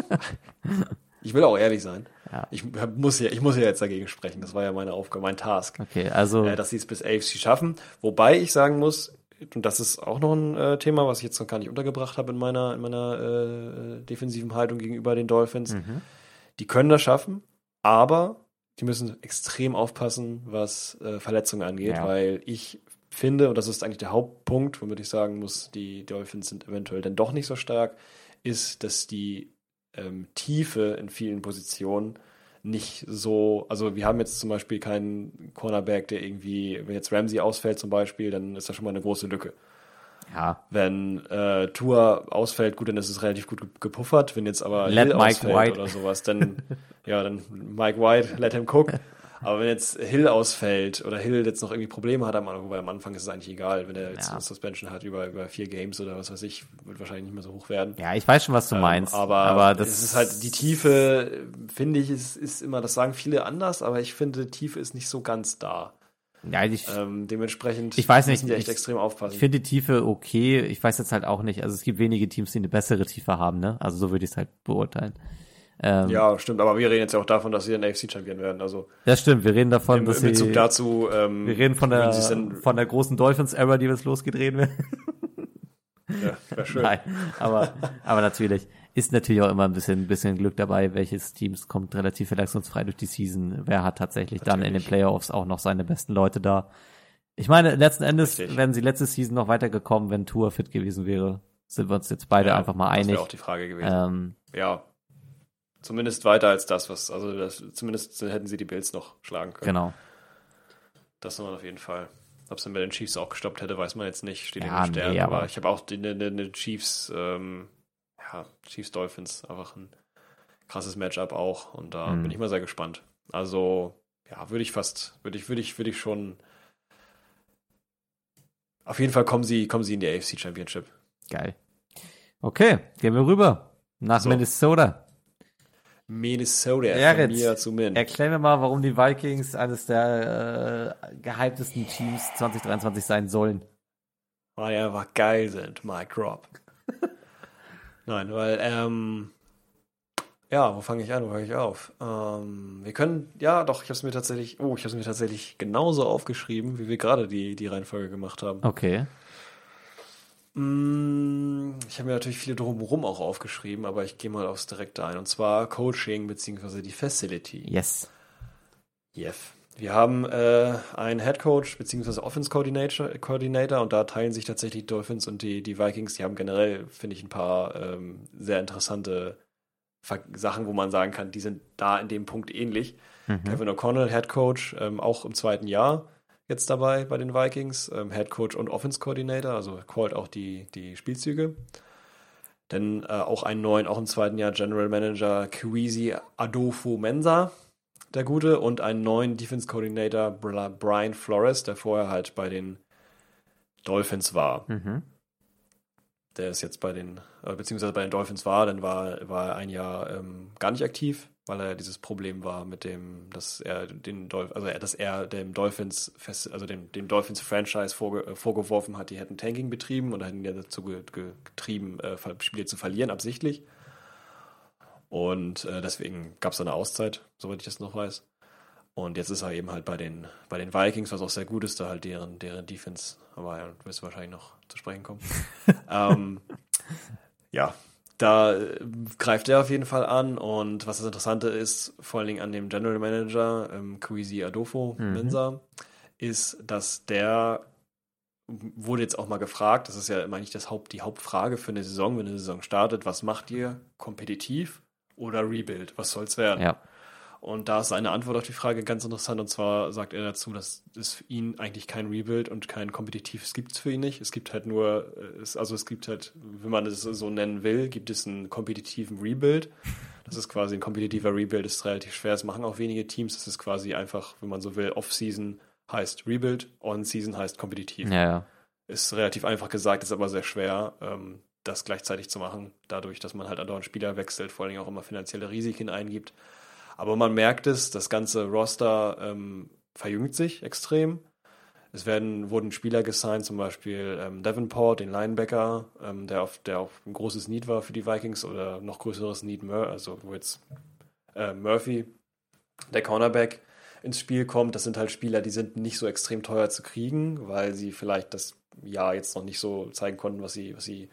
S3: ich will auch ehrlich sein.
S2: Ja.
S3: Ich muss ja, ich muss ja jetzt dagegen sprechen. Das war ja meine Aufgabe, mein Task.
S2: Okay, also
S3: äh, dass sie es bis AFC schaffen. Wobei ich sagen muss, und das ist auch noch ein äh, Thema, was ich jetzt noch gar nicht untergebracht habe in meiner, in meiner äh, defensiven Haltung gegenüber den Dolphins.
S2: mhm.
S3: Die können das schaffen, aber die müssen extrem aufpassen, was äh, Verletzungen angeht,
S2: Ja.
S3: weil ich finde, und das ist eigentlich der Hauptpunkt, womit ich sagen muss, die Dolphins sind eventuell dann doch nicht so stark, ist, dass die ähm, Tiefe in vielen Positionen nicht so, also wir haben jetzt zum Beispiel keinen Cornerback, der irgendwie, wenn jetzt Ramsey ausfällt zum Beispiel, dann ist da schon mal eine große Lücke.
S2: ja,
S3: Wenn äh, Tour ausfällt, gut, dann ist es relativ gut ge- gepuffert. Wenn jetzt aber
S2: Let
S3: Hill
S2: Mike
S3: ausfällt
S2: White.
S3: oder sowas, dann ja, dann Mike White, let him cook. Aber wenn jetzt Hill ausfällt oder Hill jetzt noch irgendwie Probleme hat am Anfang, wobei am Anfang ist es eigentlich egal, wenn er jetzt
S2: Ja.
S3: eine Suspension hat über, über vier Games oder was weiß ich, wird wahrscheinlich nicht mehr so hoch werden.
S2: Ja, ich weiß schon, was du meinst.
S3: Ähm, aber,
S2: aber das
S3: es ist halt die Tiefe, finde ich, ist, ist immer, das sagen viele anders, aber ich finde, Tiefe ist nicht so ganz da.
S2: Ja, ich,
S3: Ähm, dementsprechend
S2: Ich weiß nicht,
S3: müssen die echt
S2: ich-
S3: extrem aufpassen.
S2: ich finde die Tiefe okay. Ich weiß jetzt halt auch nicht. Also es gibt wenige Teams, die eine bessere Tiefe haben, ne? Also so würde ich es halt beurteilen. Ähm,
S3: ja, stimmt, aber wir reden jetzt ja auch davon, dass sie ein AFC-Champion werden. Also
S2: Das stimmt. Wir reden davon,
S3: im,
S2: dass
S3: im Bezug
S2: sie,
S3: dazu, ähm,
S2: wir reden von der, von der großen Dolphins-Era, die jetzt losgedreht wird.
S3: ja, wär schön.
S2: Nein, aber, aber natürlich ist natürlich auch immer ein bisschen, bisschen Glück dabei, welches Teams kommt relativ verletzungsfrei durch die Season. Wer hat tatsächlich dann in den
S3: Natürlich.
S2: Playoffs auch noch seine besten Leute da. Ich meine, letzten Endes
S3: Richtig.
S2: wären sie letzte Season noch weitergekommen, wenn Tour fit gewesen wäre. Sind wir uns jetzt beide
S3: Ja,
S2: einfach mal
S3: Das
S2: einig.
S3: wäre auch die Frage gewesen.
S2: Ähm,
S3: Ja. Zumindest weiter als das, was, also das, zumindest hätten sie die Bills noch schlagen können.
S2: genau.
S3: Das war auf jeden Fall. Ob es dann bei den Chiefs auch gestoppt hätte, weiß man jetzt nicht. Steht
S2: Ja,
S3: in den Sternen.
S2: nee,
S3: aber,
S2: aber-
S3: ich habe auch die, die, die Chiefs, ähm, ja, Chiefs Dolphins, einfach ein krasses Matchup auch. Und da
S2: Mhm.
S3: bin ich mal sehr gespannt. Also, ja, würde ich fast, würde ich, würde ich, würde ich schon. Auf jeden Fall kommen sie, kommen sie in die AFC Championship.
S2: Geil. Okay, gehen wir rüber nach
S3: So.
S2: Minnesota.
S3: Minnesota
S2: jetzt
S3: mir zu Min.
S2: Erklär mir mal, warum die Vikings eines der äh, gehyptesten Teams 2023 sein sollen.
S3: weil die einfach geil sind, Mike Robb. Nein, weil, ähm, ja, wo fange ich an, wo fange ich auf? Ähm, wir können, ja, doch, ich habe es mir tatsächlich, oh, ich habe es mir tatsächlich genauso aufgeschrieben, wie wir gerade die, die Reihenfolge gemacht haben.
S2: Okay.
S3: Mm, Ich habe mir natürlich viele drumherum auch aufgeschrieben, aber ich gehe mal aufs Direkte ein, und zwar Coaching beziehungsweise die Facility.
S2: Yes.
S3: Jeff. Wir haben äh, einen Head Coach bzw. Offense Coordinator, Coordinator und da teilen sich tatsächlich die Dolphins und die, die Vikings. Die haben generell, finde ich, ein paar ähm, sehr interessante Ver Sachen, wo man sagen kann, die sind da in dem Punkt ähnlich.
S2: Mhm.
S3: Kevin O'Connell, Head Coach, ähm, auch im zweiten Jahr jetzt dabei bei den Vikings. Ähm, Head Coach und Offense Coordinator, also callt auch die, die Spielzüge. Dann äh, auch einen neuen, auch im zweiten Jahr General Manager Kwesi Adolfo Mensa, der Gute, und einen neuen Defense Coordinator Brian Flores, der vorher halt bei den Dolphins war.
S2: Mhm.
S3: Der ist jetzt bei den, äh, beziehungsweise bei den Dolphins war, dann war, war er ein Jahr ähm, gar nicht aktiv, weil er dieses Problem war mit dem, dass er den Dolph also dass er dem Dolphins fest, also dem, dem Dolphins Franchise vorge äh, vorgeworfen hat, die hätten Tanking betrieben und hätten ja dazu ge ge getrieben, äh, Spiele zu verlieren, absichtlich. Und äh, deswegen gab es eine Auszeit, soweit ich das noch weiß. Und jetzt ist er eben halt bei den, bei den Vikings, was auch sehr gut ist, da halt deren, deren Defense, aber ja, wirst du wahrscheinlich noch zu sprechen kommen. ähm, ja, da äh, greift er auf jeden Fall an und was das Interessante ist, vor allen Dingen an dem General Manager, ähm, Kwesi Adolfo
S2: Mhm.
S3: Mensa, ist, dass der wurde jetzt auch mal gefragt, das ist ja immer nicht das Haupt, die Hauptfrage für eine Saison, wenn eine Saison startet, was macht ihr kompetitiv oder Rebuild? Was soll's werden?
S2: Ja.
S3: Und da ist seine Antwort auf die Frage ganz interessant. Und zwar sagt er dazu, dass es für ihn eigentlich kein Rebuild und kein kompetitives gibt es für ihn nicht. Es gibt halt nur, äh, es, also es gibt halt, wenn man es so nennen will, gibt es einen kompetitiven Rebuild. Das ist quasi ein kompetitiver Rebuild, ist relativ schwer. Das machen auch wenige Teams. Das ist quasi einfach, wenn man so will, Off-Season heißt Rebuild, On-Season heißt kompetitiv.
S2: Ja, ja.
S3: Ist relativ einfach gesagt, ist aber sehr schwer, ähm, das gleichzeitig zu machen, dadurch, dass man halt andauernd Spieler wechselt, vor allen Dingen auch immer finanzielle Risiken eingibt. Aber man merkt es, das ganze Roster ähm, verjüngt sich extrem. Es werden, wurden Spieler gesigned, zum Beispiel ähm, Davenport, den Linebacker, ähm, der, auf, der auf ein großes Need war für die Vikings oder noch größeres Need, Mur also wo jetzt äh, Murphy, der Cornerback, ins Spiel kommt. Das sind halt Spieler, die sind nicht so extrem teuer zu kriegen, weil sie vielleicht das Jahr jetzt noch nicht so zeigen konnten, was sie, was sie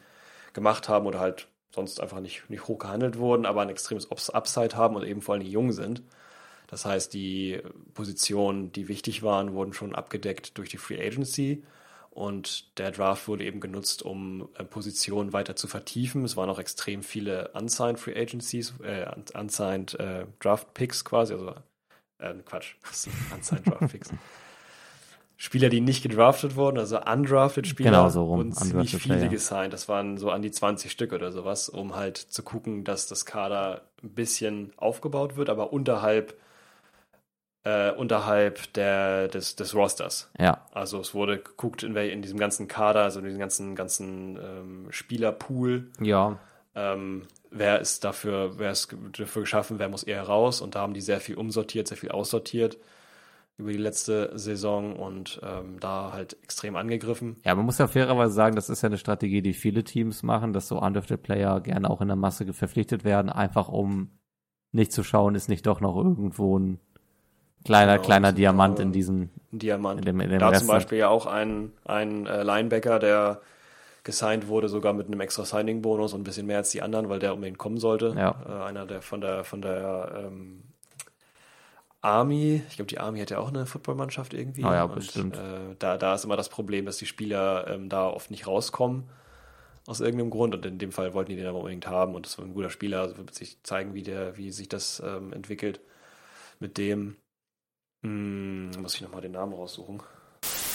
S3: gemacht haben oder halt sonst einfach nicht, nicht hoch gehandelt wurden, aber ein extremes Ups- Upside haben und eben vor allem jung sind. Das heißt, die Positionen, die wichtig waren, wurden schon abgedeckt durch die Free Agency. Und der Draft wurde eben genutzt, um äh, Positionen weiter zu vertiefen. Es waren auch extrem viele unsigned Free Agencies, äh, un- unsigned äh, Draft Picks quasi, also äh, Quatsch, unsigned Draft Picks. Spieler, die nicht gedraftet wurden, also undrafted Spieler,
S2: Genau so rum,
S3: und ziemlich viele
S2: Player.
S3: gesigned. Das waren so an die 20 Stück oder sowas, um halt zu gucken, dass das Kader ein bisschen aufgebaut wird, aber unterhalb äh, unterhalb der, des, des Rosters.
S2: Ja.
S3: Also es wurde geguckt in, in diesem ganzen Kader, also in diesem ganzen, ganzen ähm, Spielerpool,
S2: Ja.
S3: ähm, wer ist dafür, wer ist dafür geschaffen, wer muss eher raus und da haben die sehr viel umsortiert, sehr viel aussortiert über die letzte Saison und ähm, da halt extrem angegriffen.
S2: Ja, man muss ja fairerweise sagen, das ist ja eine Strategie, die viele Teams machen, dass so undrafted Player gerne auch in der Masse verpflichtet werden, einfach um nicht zu schauen, ist nicht doch noch irgendwo ein kleiner,
S3: Genau,
S2: kleiner Diamant
S3: äh,
S2: in diesem,
S3: Ein Diamant.
S2: in dem, in dem
S3: da
S2: Rest.
S3: zum Beispiel ja auch ein, ein äh, Linebacker, der gesigned wurde, sogar mit einem extra Signing-Bonus und ein bisschen mehr als die anderen, weil der unbedingt kommen sollte.
S2: Ja.
S3: Äh, einer der von der von der ähm, Army, ich glaube, die Army hat ja auch eine Footballmannschaft irgendwie.
S2: Oh ja,
S3: und,
S2: bestimmt.
S3: Äh, da, da ist immer das Problem, dass die Spieler ähm, da oft nicht rauskommen aus irgendeinem Grund und in dem Fall wollten die den aber unbedingt haben und das war ein guter Spieler, also wird sich zeigen, wie der, wie sich das ähm, entwickelt mit dem. Hm, muss ich nochmal den Namen raussuchen.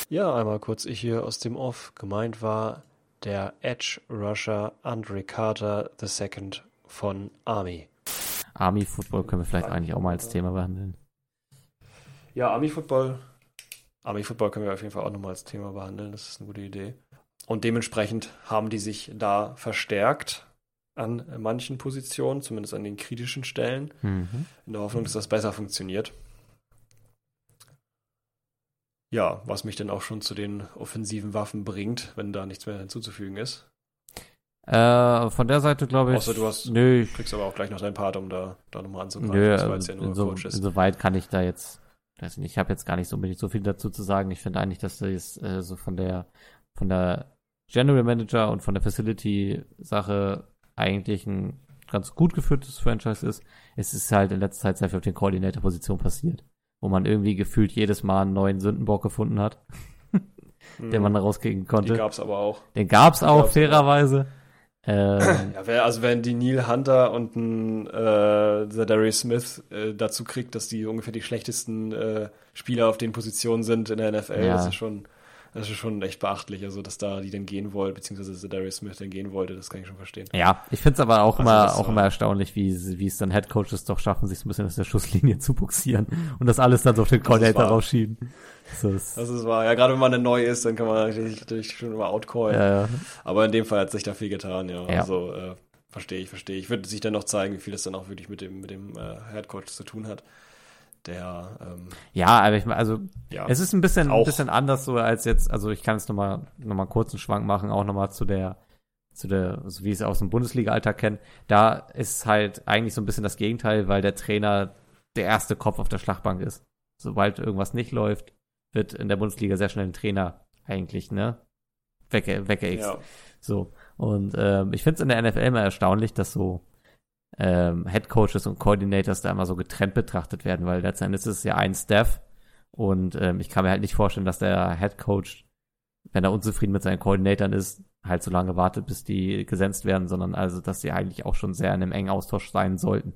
S3: Ja, einmal kurz ich hier aus dem Off. Gemeint war der Edge Rusher Andre Carter II von Army.
S2: Army Football können wir vielleicht eigentlich auch mal als Thema behandeln.
S3: Ja, Army Football. Army Football können wir auf jeden Fall auch nochmal als Thema behandeln. Das ist eine gute Idee. Und dementsprechend haben die sich da verstärkt an manchen Positionen, zumindest an den kritischen Stellen,
S2: Mhm.
S3: in der Hoffnung, dass das besser funktioniert. Ja, was mich dann auch schon zu den offensiven Waffen bringt, wenn da nichts mehr hinzuzufügen ist.
S2: Äh, von der Seite glaube ich.
S3: Außer du hast-
S2: Nö,
S3: Kriegst aber auch gleich noch deinen Part, um da, da nochmal anzugreifen.
S2: nö
S3: Das war
S2: also
S3: jetzt ja nur
S2: inso,
S3: Coaches.
S2: insoweit kann ich da jetzt, weiß nicht, ich habe jetzt gar nicht so unbedingt so viel dazu zu sagen. Ich finde eigentlich, dass das äh, so von der, von der General Manager und von der Facility-Sache eigentlich ein ganz gut geführtes Franchise ist. Es ist halt in letzter Zeit sehr viel auf den Coordinator-Position passiert, wo man irgendwie gefühlt jedes Mal einen neuen Sündenbock gefunden hat, den man rauskriegen
S3: Mhm.
S2: Konnte.
S3: gab's aber auch.
S2: Den gab's auch,
S3: gab's
S2: fairerweise. Ähm,
S3: Ja, also wenn die Neil Hunter und ein äh, Zadarius Smith äh, dazu kriegt, dass die ungefähr die schlechtesten äh, Spieler auf den Positionen sind in der NFL,
S2: Ja.
S3: das ist schon, das ist schon echt beachtlich. Also, dass da die dann gehen wollen, beziehungsweise Zadarius Smith dann gehen wollte, das kann ich schon verstehen.
S2: Ja, ich find's aber auch
S3: Also
S2: immer auch
S3: war-
S2: immer erstaunlich, wie es dann Headcoaches doch schaffen, sich so ein bisschen aus der Schusslinie zu buxieren und das alles dann so auf den Coordinator rausschieben. Das
S3: ist wahr. Ja, gerade wenn man dann neu ist, dann kann man natürlich, natürlich schon immer outcallen.
S2: ja, ja.
S3: Aber in dem Fall hat sich da viel getan, ja.
S2: Ja.
S3: Also, äh, verstehe ich, verstehe ich. Wird sich dann noch zeigen, wie viel das dann auch wirklich mit dem, mit dem äh, Headcoach zu tun hat. Der, ähm,
S2: ja, aber ich meine, also
S3: ja.
S2: es ist ein bisschen, ein bisschen anders so als jetzt, also ich kann jetzt nochmal noch mal einen kurzen Schwank machen, auch nochmal zu der, zu der, so wie ich es aus dem Bundesliga-Alltag kenne. Da ist halt eigentlich so ein bisschen das Gegenteil, weil der Trainer der erste Kopf auf der Schlachtbank ist. Sobald irgendwas nicht läuft, wird in der Bundesliga sehr schnell ein Trainer eigentlich, ne? Wegge weggeext.
S3: ja.
S2: So. Und ähm, ich finde es in der NFL immer erstaunlich, dass so ähm, Head Coaches und Coordinators da immer so getrennt betrachtet werden, weil letztendlich ist es ja ein Staff und ähm, ich kann mir halt nicht vorstellen, dass der Head Coach, wenn er unzufrieden mit seinen Koordinatoren ist, halt so lange wartet, bis die gesenzt werden, sondern also, dass sie eigentlich auch schon sehr in einem engen Austausch sein sollten.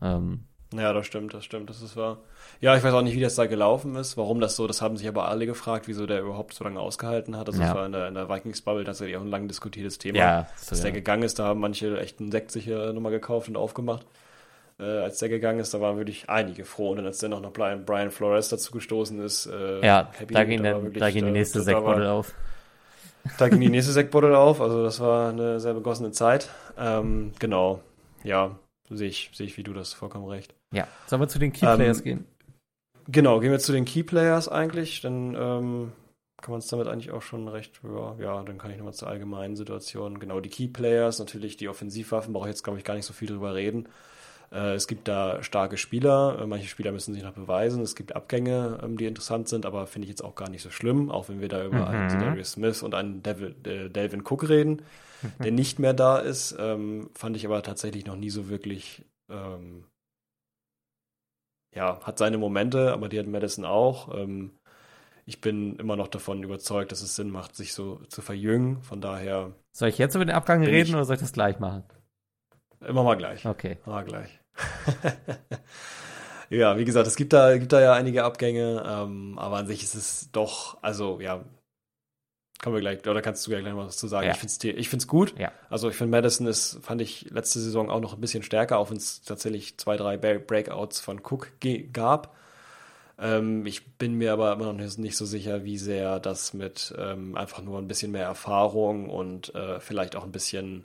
S2: Ähm,
S3: Ja, das stimmt, das stimmt, das ist wahr. Ja, ich weiß auch nicht, wie das da gelaufen ist, warum das so, das haben sich aber alle gefragt, wieso der überhaupt so lange ausgehalten hat. Also
S2: Ja.
S3: das war in der, in der Vikings-Bubble tatsächlich auch ein lang diskutiertes Thema.
S2: ja,
S3: Dass
S2: so,
S3: der
S2: ja.
S3: gegangen ist, da haben manche echt einen Sekt sich hier nochmal gekauft und aufgemacht. Äh, als der gegangen ist, da waren wirklich einige froh. Und dann, als dann noch Brian, Brian Flores dazu gestoßen ist, äh,
S2: ja, da ging, der,
S3: wirklich,
S2: da ging die
S3: äh,
S2: nächste Sektbottle auf.
S3: Da ging die nächste Sektbottle auf, also das war eine sehr begossene Zeit. Ähm, genau, ja, sehe ich, sehe ich, wie du das vollkommen recht.
S2: Ja, sollen wir zu den Key
S3: Ähm,
S2: Players gehen?
S3: Genau, gehen wir zu den Key Players eigentlich, dann ähm, kann man es damit eigentlich auch schon recht, ja, ja dann kann ich nochmal zur allgemeinen Situation. Genau, die Key Players, natürlich die Offensivwaffen, brauche ich jetzt, glaube ich, gar nicht so viel drüber reden. Äh, es gibt da starke Spieler, äh, manche Spieler müssen sich noch beweisen, es gibt Abgänge, ähm, die interessant sind, aber finde ich jetzt auch gar nicht so schlimm, auch wenn wir da über
S2: Mhm.
S3: einen Darius Smith und einen Devil, äh, Delvin Cook reden, der nicht mehr da ist, ähm, fand ich aber tatsächlich noch nie so wirklich ähm, ja, hat seine Momente, aber die hat Madison auch. Ähm, ich bin immer noch davon überzeugt, dass es Sinn macht, sich so zu verjüngen. Von daher
S2: Soll ich jetzt über den Abgang reden
S3: ich-
S2: oder soll ich das gleich machen?
S3: immer mal gleich.
S2: Okay.
S3: Immer gleich. ja, wie gesagt, es gibt da, gibt da ja einige Abgänge, ähm, aber an sich ist es doch, also ja, kommen wir gleich, oder kannst du gleich noch was zu sagen?
S2: Ja.
S3: Ich finde es ich find's gut.
S2: Ja.
S3: Also ich finde Madison ist, fand ich letzte Saison auch noch ein bisschen stärker, auch wenn es tatsächlich zwei, drei Breakouts von Cook gab. Ähm, ich bin mir aber immer noch nicht, nicht so sicher, wie sehr das mit ähm, einfach nur ein bisschen mehr Erfahrung und äh, vielleicht auch ein bisschen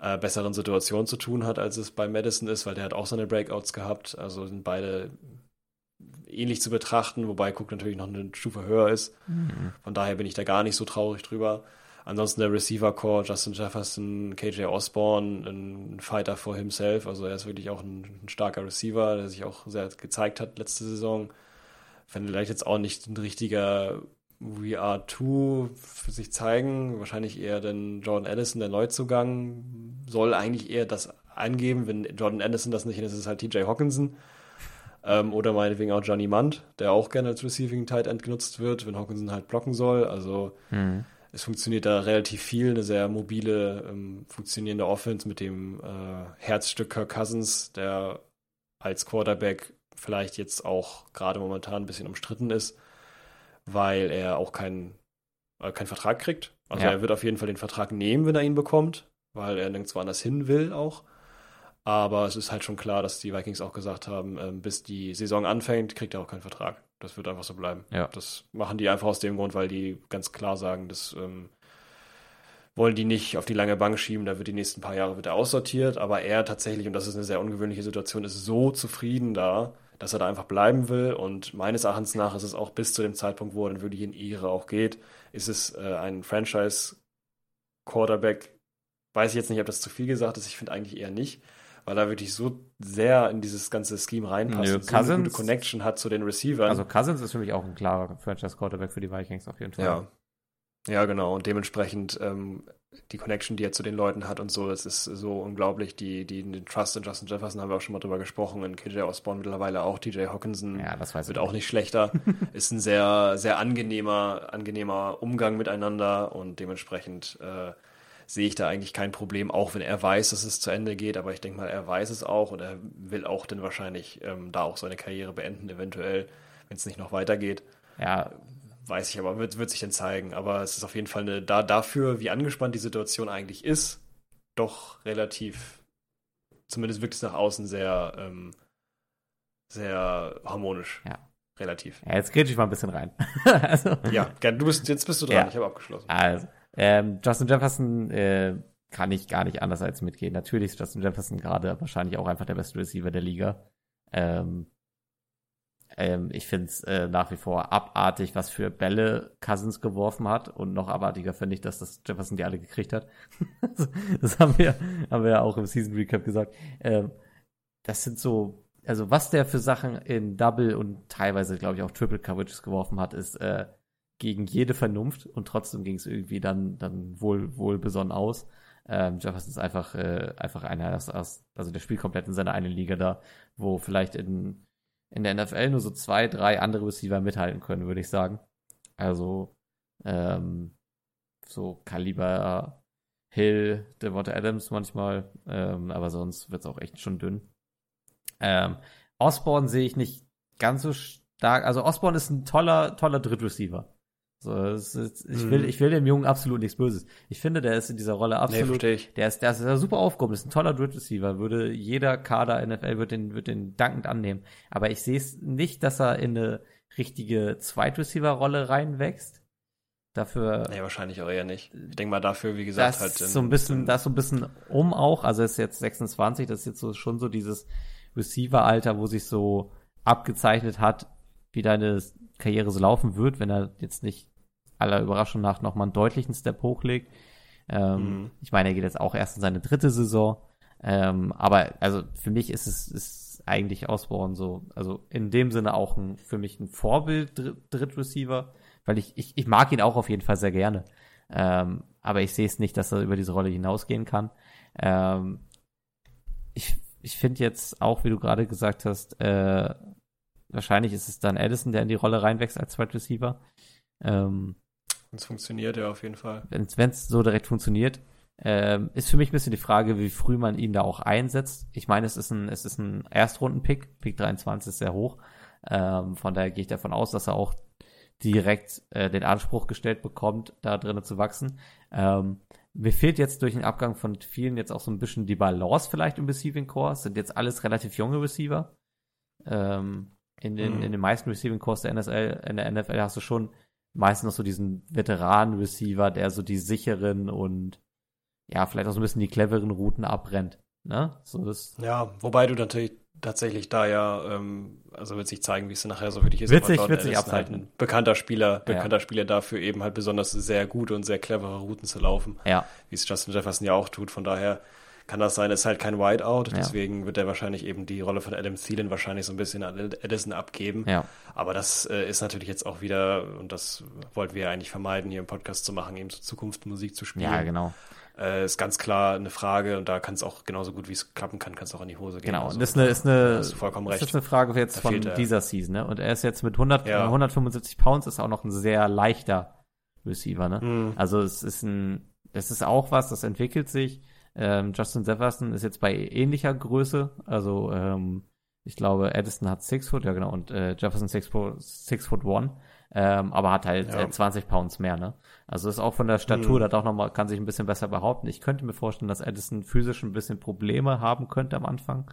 S3: äh, besseren Situationen zu tun hat, als es bei Madison ist, weil der hat auch seine Breakouts gehabt. Also sind beide ähnlich zu betrachten, wobei Cook natürlich noch eine Stufe höher ist. Mhm. Von daher bin ich da gar nicht so traurig drüber. Ansonsten der Receiver Core, Justin Jefferson, KJ Osborne, ein Fighter for himself. Also er ist wirklich auch ein, ein starker Receiver, der sich auch sehr gezeigt hat letzte Saison. Vielleicht jetzt auch nicht ein richtiger We Are Two für sich zeigen. Wahrscheinlich eher den Jordan Addison, der Neuzugang, soll eigentlich eher das angeben. Wenn Jordan Addison das nicht ist, ist es halt TJ Hawkinson. Ähm, oder meinetwegen auch Johnny Munt, der auch gerne als Receiving Tight End genutzt wird, wenn Hawkinson halt blocken soll. Also mhm. es funktioniert da relativ viel, eine sehr mobile, ähm, funktionierende Offense mit dem äh, Herzstück Kirk Cousins, der als Quarterback vielleicht jetzt auch gerade momentan ein bisschen umstritten ist weil er auch keinen äh, keinen Vertrag kriegt. Also ja. er wird auf jeden Fall den Vertrag nehmen, wenn er ihn bekommt, weil er nirgendwo anders hin will auch. Aber es ist halt schon klar, dass die Vikings auch gesagt haben, ähm, bis die Saison anfängt, kriegt er auch keinen Vertrag. Das wird einfach so bleiben. Ja. Das machen die einfach aus dem Grund, weil die ganz klar sagen, das ähm, wollen die nicht auf die lange Bank schieben. Da wird die nächsten paar Jahre wird er aussortiert. Aber er tatsächlich, und das ist eine sehr ungewöhnliche Situation, ist so zufrieden da, dass er da einfach bleiben will. Und meines Erachtens nach ist es auch bis zu dem Zeitpunkt, wo er dann wirklich in ihre auch geht, ist es äh, ein Franchise-Quarterback. Weiß ich jetzt nicht, ob das zu viel gesagt ist. Ich finde eigentlich eher nicht, weil er wirklich so sehr in dieses ganze Scheme reinpasst
S2: Nö, und so eine
S3: gute Connection hat zu den Receivern.
S2: Also Cousins ist für mich auch ein klarer Franchise-Quarterback für die Vikings auf jeden Fall.
S3: Ja. Ja, genau. Und dementsprechend ähm, die Connection, die er zu den Leuten hat und so, das ist so unglaublich. Die, die, den Trust in Justin Jefferson haben wir auch schon mal drüber gesprochen, in KJ Osborne mittlerweile auch, TJ Hawkinson
S2: ja, das weiß
S3: wird auch nicht schlechter. ist ein sehr, sehr angenehmer, angenehmer Umgang miteinander und dementsprechend äh, sehe ich da eigentlich kein Problem, auch wenn er weiß, dass es zu Ende geht, aber ich denke mal, er weiß es auch und er will auch dann wahrscheinlich ähm, da auch seine Karriere beenden, eventuell, wenn es nicht noch weitergeht.
S2: Ja,
S3: weiß ich aber, wird, wird sich dann zeigen. Aber es ist auf jeden Fall eine, da, dafür, wie angespannt die Situation eigentlich ist, doch relativ, zumindest wirkt es nach außen sehr, ähm, sehr harmonisch.
S2: Ja.
S3: Relativ.
S2: Ja, jetzt kriege ich mal ein bisschen rein.
S3: also, ja, du bist, jetzt bist du dran, ja. ich habe abgeschlossen.
S2: Also, ähm, Justin Jefferson äh, kann ich gar nicht anders als mitgehen. Natürlich ist Justin Jefferson gerade wahrscheinlich auch einfach der beste Receiver der Liga. Ähm, ähm, ich finde es äh, nach wie vor abartig, was für Bälle Cousins geworfen hat. Und noch abartiger finde ich, dass das Jefferson die alle gekriegt hat. das haben wir, haben wir ja auch im Season Recap gesagt. Ähm, das sind so, also was der für Sachen in Double und teilweise, glaube ich, auch Triple Coverages geworfen hat, ist äh, gegen jede Vernunft und trotzdem ging es irgendwie dann, dann wohl, wohl besonnen aus. Ähm, Jefferson ist einfach, äh, einfach einer, aus, also der spielt komplett in seiner einen Liga da, wo vielleicht in in der NFL nur so zwei, drei andere Receiver mithalten können, würde ich sagen. Also ähm, so Kaliber Hill, Devonta Adams manchmal, ähm, aber sonst wird es auch echt schon dünn. Ähm, Osborne sehe ich nicht ganz so stark. Also Osborne ist ein toller, toller Drittreceiver. So, ist, ich, will, mhm. ich will dem Jungen absolut nichts Böses. Ich finde, der ist in dieser Rolle absolut. Nee, der ist, der ist ja super aufgehoben, ist ein toller Dritt Receiver. Würde jeder Kader NFL wird den, wird den dankend annehmen. Aber ich sehe es nicht, dass er in eine richtige Zweit Receiver Rolle reinwächst. Dafür.
S3: Nee, wahrscheinlich auch eher nicht. Ich denke mal dafür, wie gesagt,
S2: das halt. In, so ein bisschen, das so ein bisschen um auch. Also ist jetzt 26, das ist jetzt so, schon so dieses Receiver-Alter, wo sich so abgezeichnet hat, wie deine Karriere so laufen wird, wenn er jetzt nicht aller Überraschung nach nochmal einen deutlichen Step hochlegt. Ähm, mhm. Ich meine, er geht jetzt auch erst in seine dritte Saison. Ähm, aber also für mich ist es ist eigentlich Osborne so, also in dem Sinne auch ein, für mich ein Vorbild Drittreceiver, weil ich, ich, ich mag ihn auch auf jeden Fall sehr gerne. Ähm, aber ich sehe es nicht, dass er über diese Rolle hinausgehen kann. Ähm, ich ich finde jetzt auch, wie du gerade gesagt hast, äh, wahrscheinlich ist es dann Edison, der in die Rolle reinwächst als Wide Receiver. Ähm,
S3: wenn es funktioniert, ja, auf jeden Fall.
S2: Wenn es so direkt funktioniert. Ähm, ist für mich ein bisschen die Frage, wie früh man ihn da auch einsetzt. Ich meine, es ist ein, es ist ein Erstrunden-Pick. Pick 23 ist sehr hoch. Ähm, von daher gehe ich davon aus, dass er auch direkt äh, den Anspruch gestellt bekommt, da drinnen zu wachsen. Ähm, mir fehlt jetzt durch den Abgang von vielen jetzt auch so ein bisschen die Balance vielleicht im Receiving Core. sind jetzt alles relativ junge Receiver. Ähm, in den,
S3: Mhm.
S2: in den meisten Receiving Cores der NSL, in der NFL hast du schon meistens noch so diesen Veteranen-Receiver, der so die sicheren und ja, vielleicht auch so ein bisschen die cleveren Routen abrennt. Ne? So das
S3: Ja, wobei du natürlich tatsächlich da ja, ähm, also wird sich zeigen, wie es nachher so wirklich ist.
S2: Wird
S3: aber
S2: wird sich
S3: Addison halt ein bekannter Spieler, bekannter Spieler dafür eben halt besonders sehr gute und sehr clevere Routen zu laufen,
S2: ja,
S3: wie es Justin Jefferson ja auch tut. Von daher kann das sein, ist halt kein Whiteout,
S2: Ja.
S3: deswegen wird er wahrscheinlich eben die Rolle von Adam Thielen wahrscheinlich so ein bisschen an Addison abgeben.
S2: ja,
S3: Aber das äh, ist natürlich jetzt auch wieder, und das wollten wir ja eigentlich vermeiden, hier im Podcast zu machen, eben so Zukunftsmusik zu spielen.
S2: ja, genau.
S3: Äh, ist ganz klar eine Frage und da kann es auch genauso gut, wie es klappen kann, kann es auch in die Hose gehen.
S2: Genau,
S3: Also,
S2: und das ist eine, ist eine,
S3: du vollkommen
S2: das
S3: recht.
S2: ist eine Frage jetzt von
S3: er.
S2: dieser Season, ne? Und er ist jetzt mit 100,
S3: Ja.
S2: äh, 175 Pounds, ist auch noch ein sehr leichter Receiver, ne?
S3: Hm.
S2: Also es ist ein, es ist auch was, das entwickelt sich. Ähm, Justin Jefferson ist jetzt bei ähnlicher Größe, also ähm, ich glaube, Addison hat 6 Foot, ja genau, und äh, Jefferson 6 Foot, 6 Foot 1, ähm, aber hat halt
S3: Ja.
S2: äh, 20 Pounds mehr, ne? Also ist auch von der Statur,
S3: Mhm.
S2: da doch noch mal, kann sich ein bisschen besser behaupten. Ich könnte mir vorstellen, dass Addison physisch ein bisschen Probleme haben könnte am Anfang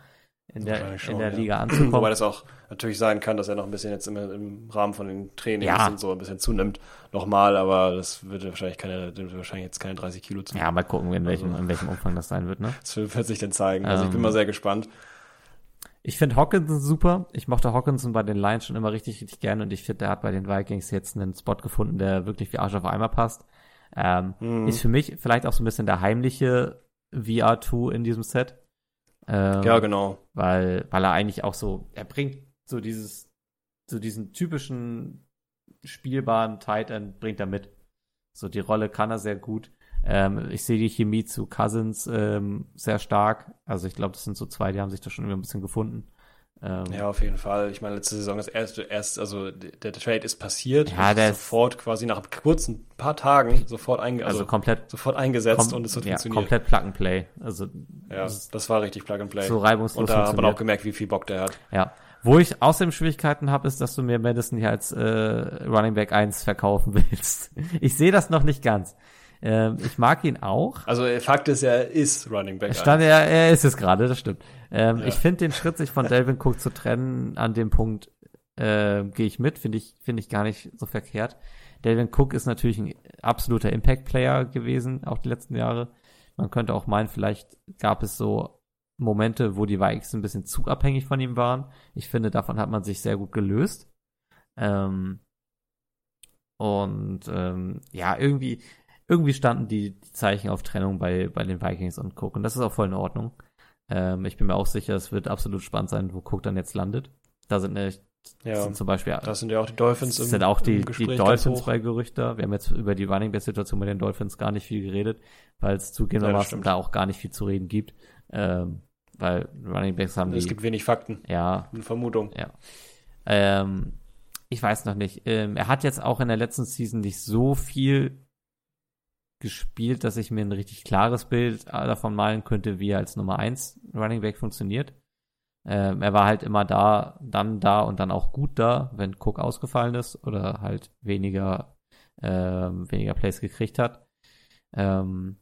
S2: in der,
S3: schon,
S2: in der
S3: ja.
S2: Liga
S3: Wobei
S2: anzukommen.
S3: das auch natürlich sein kann, dass er noch ein bisschen jetzt im, im Rahmen von den Trainings
S2: Ja.
S3: und so ein bisschen zunimmt. Nochmal, aber das wird wahrscheinlich keine, wird wahrscheinlich jetzt keine 30 Kilo zu.
S2: Ja, mal gucken, in welchem,
S3: Also-
S2: in welchem Umfang das sein wird, ne?
S3: Das wird sich dann zeigen. Also ich bin
S2: Ähm,
S3: mal sehr gespannt.
S2: Ich finde Hawkinson super. Ich mochte Hawkinson bei den Lions schon immer richtig, richtig gerne und ich finde, der hat bei den Vikings jetzt einen Spot gefunden, der wirklich wie Arsch auf Eimer passt. Ähm,
S3: Hm.
S2: Ist für mich vielleicht auch so ein bisschen der heimliche VR2 in diesem Set. Ähm,
S3: Ja, genau.
S2: weil, weil er eigentlich auch so, er bringt so dieses, so diesen typischen spielbaren Tight End bringt er mit. So die Rolle kann er sehr gut. Ähm, ich sehe die Chemie zu Cousins ähm, sehr stark. Also ich glaube, das sind so zwei, die haben sich da schon immer ein bisschen gefunden. Ähm,
S3: Ja, auf jeden Fall. Ich meine, letzte Saison das erste, erst, also der, Trade ist passiert.
S2: Ja, der ist-
S3: sofort quasi nach kurzen paar Tagen sofort einge
S2: also,
S3: also,
S2: komplett,
S3: sofort eingesetzt
S2: kom
S3: und es hat
S2: ja,
S3: funktioniert.
S2: komplett Plug and Play. Also
S3: Ja,
S2: das ist
S3: das war richtig Plug and Play.
S2: so reibungslos
S3: und da hat man auch gemerkt, wie viel Bock der hat.
S2: Ja. Wo ich außerdem Schwierigkeiten habe, ist, dass du mir Madison hier als äh, Running Back 1 verkaufen willst. Ich sehe das noch nicht ganz. Ähm, ich mag ihn auch.
S3: Also Fakt ist, er ist Running Back.
S2: Stand er, er ist es gerade, das stimmt. Ähm,
S3: Ja.
S2: Ich finde den Schritt, sich von Delvin Cook zu trennen, an dem Punkt äh, gehe ich mit, finde ich, finde ich gar nicht so verkehrt. Delvin Cook ist natürlich ein absoluter Impact-Player gewesen, auch die letzten Jahre. Man könnte auch meinen, vielleicht gab es so Momente, wo die Vikings ein bisschen zu abhängig von ihm waren. Ich finde, davon hat man sich sehr gut gelöst. Ähm, und ähm, ja, irgendwie, irgendwie standen die, die Zeichen auf Trennung bei, bei den Vikings und Cook. Und das ist auch voll in Ordnung. Ähm, ich bin mir auch sicher, es wird absolut spannend sein, wo Cook dann jetzt landet. Da sind, äh,
S3: Ja,
S2: sind zum Beispiel
S3: das sind ja auch die Dolphins im,
S2: sind auch die, die Dolphins bei Gerüchter. Wir haben jetzt über die Running Back Situation bei den Dolphins gar nicht viel geredet, weil es
S3: Ja, das
S2: zugegebenermaßen
S3: stimmt.
S2: da auch gar nicht viel zu reden gibt. Ähm, weil Running Backs haben
S3: Es
S2: die,
S3: gibt wenig Fakten
S2: ja,
S3: und Vermutungen.
S2: ja. Ähm, ich weiß noch nicht. Ähm, er hat jetzt auch in der letzten Season nicht so viel gespielt, dass ich mir ein richtig klares Bild davon malen könnte, wie er als Nummer 1 Running Back funktioniert. Ähm, er war halt immer da, dann da und dann auch gut da, wenn Cook ausgefallen ist oder halt weniger, ähm, weniger Plays gekriegt hat. Ähm,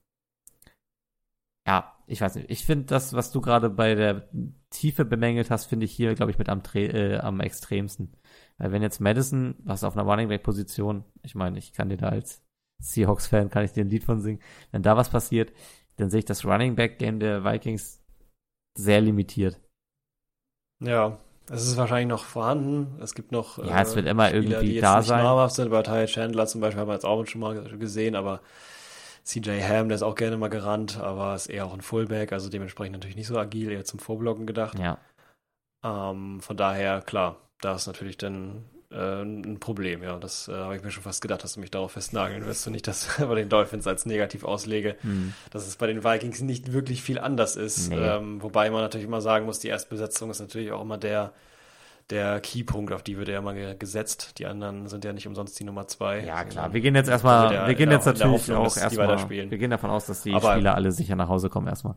S2: ja, ich weiß nicht. Ich finde das, was du gerade bei der Tiefe bemängelt hast, finde ich hier, glaube ich, mit am, äh, am extremsten. Weil wenn jetzt Madison, was auf einer Running Back Position, ich meine, ich kann dir da als Seahawks-Fan, kann ich dir ein Lied von singen, wenn da was passiert, dann sehe ich das Running Back Game der Vikings sehr limitiert.
S3: Ja, es ist wahrscheinlich noch vorhanden. Es gibt noch
S2: Ja, es wird immer
S3: Spieler,
S2: irgendwie
S3: die jetzt
S2: da
S3: nicht
S2: sein.
S3: namhaft sind. Bei Ty Chandler zum Beispiel haben wir jetzt auch schon mal gesehen, aber CJ Ham, der ist auch gerne mal gerannt, aber ist eher auch ein Fullback, also dementsprechend natürlich nicht so agil, eher zum Vorblocken gedacht.
S2: Ja,
S3: Ähm, von daher, klar, da ist natürlich dann äh, ein Problem, ja. Das äh, habe ich mir schon fast gedacht, dass du mich darauf festnageln wirst und nicht das bei den Dolphins als negativ auslege,
S2: hm.
S3: dass es bei den Vikings nicht wirklich viel anders ist.
S2: Nee.
S3: Ähm, wobei man natürlich immer sagen muss, die Erstbesetzung ist natürlich auch immer der, der Keypunkt, auf die wird ja immer ge- gesetzt. Die anderen sind ja nicht umsonst die Nummer zwei.
S2: ja klar.
S3: sondern-
S2: Wir gehen jetzt erstmal, wir gehen jetzt natürlich
S3: Hoffnung,
S2: auch erstmal, wir gehen davon aus, dass die
S3: Aber-
S2: Spieler alle sicher nach Hause kommen erstmal.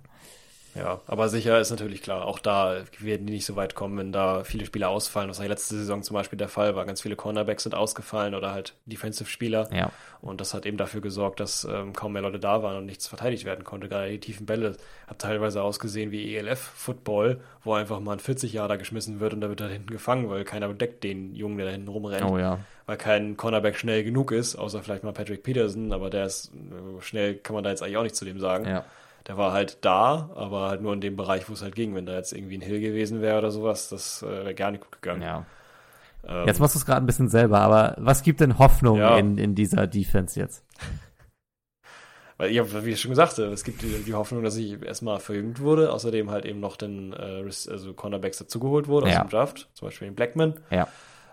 S3: Ja, aber sicher ist natürlich klar, auch da werden die nicht so weit kommen, wenn da viele Spieler ausfallen, was ja letzte Saison zum Beispiel der Fall war. Ganz viele Cornerbacks sind ausgefallen oder halt Defensive-Spieler.
S2: Ja.
S3: Und das hat eben dafür gesorgt, dass ähm, kaum mehr Leute da waren und nichts verteidigt werden konnte. Gerade die tiefen Bälle hat teilweise ausgesehen wie ELF-Football, wo einfach mal ein 40 Jahre da geschmissen wird und da wird da hinten gefangen, weil keiner deckt den Jungen, der da hinten rumrennt.
S2: Oh ja.
S3: Weil kein Cornerback schnell genug ist, außer vielleicht mal Patrick Peterson, aber der ist äh, schnell, kann man da jetzt eigentlich auch nicht zu dem sagen.
S2: Ja.
S3: Der war halt da, aber halt nur in dem Bereich, wo es halt ging. Wenn da jetzt irgendwie ein Hill gewesen wäre oder sowas, das äh, wäre gar nicht gut gegangen.
S2: Ja.
S3: Ähm,
S2: Jetzt machst du es gerade ein bisschen selber, aber was gibt denn Hoffnung
S3: Ja.
S2: in, in dieser Defense jetzt?
S3: Weil ich habe, wie ich schon gesagt habe, es gibt die, die Hoffnung, dass ich erstmal verjüngt wurde, außerdem halt eben noch den äh, also Cornerbacks dazugeholt wurde aus
S2: Ja.
S3: dem Draft, zum Beispiel den Blackman.
S2: Ja.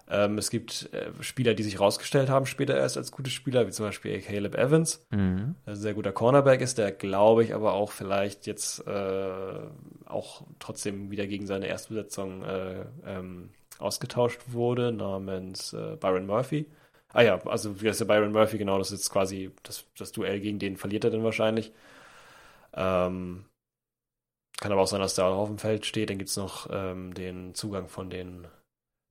S3: Ähm, es gibt äh, Spieler, die sich rausgestellt haben später erst als gute Spieler, wie zum Beispiel Caleb Evans,
S2: Mhm.
S3: der ein sehr guter Cornerback ist, der glaube ich aber auch vielleicht jetzt äh, auch trotzdem wieder gegen seine Erstbesetzung äh, ähm, ausgetauscht wurde, namens äh, Byron Murphy. Ah ja, also wie heißt der Byron Murphy, genau, das ist jetzt quasi das, das Duell gegen den verliert er dann wahrscheinlich. Ähm, kann aber auch sein, dass der auch auf dem Feld steht. Dann gibt es noch ähm, den Zugang von den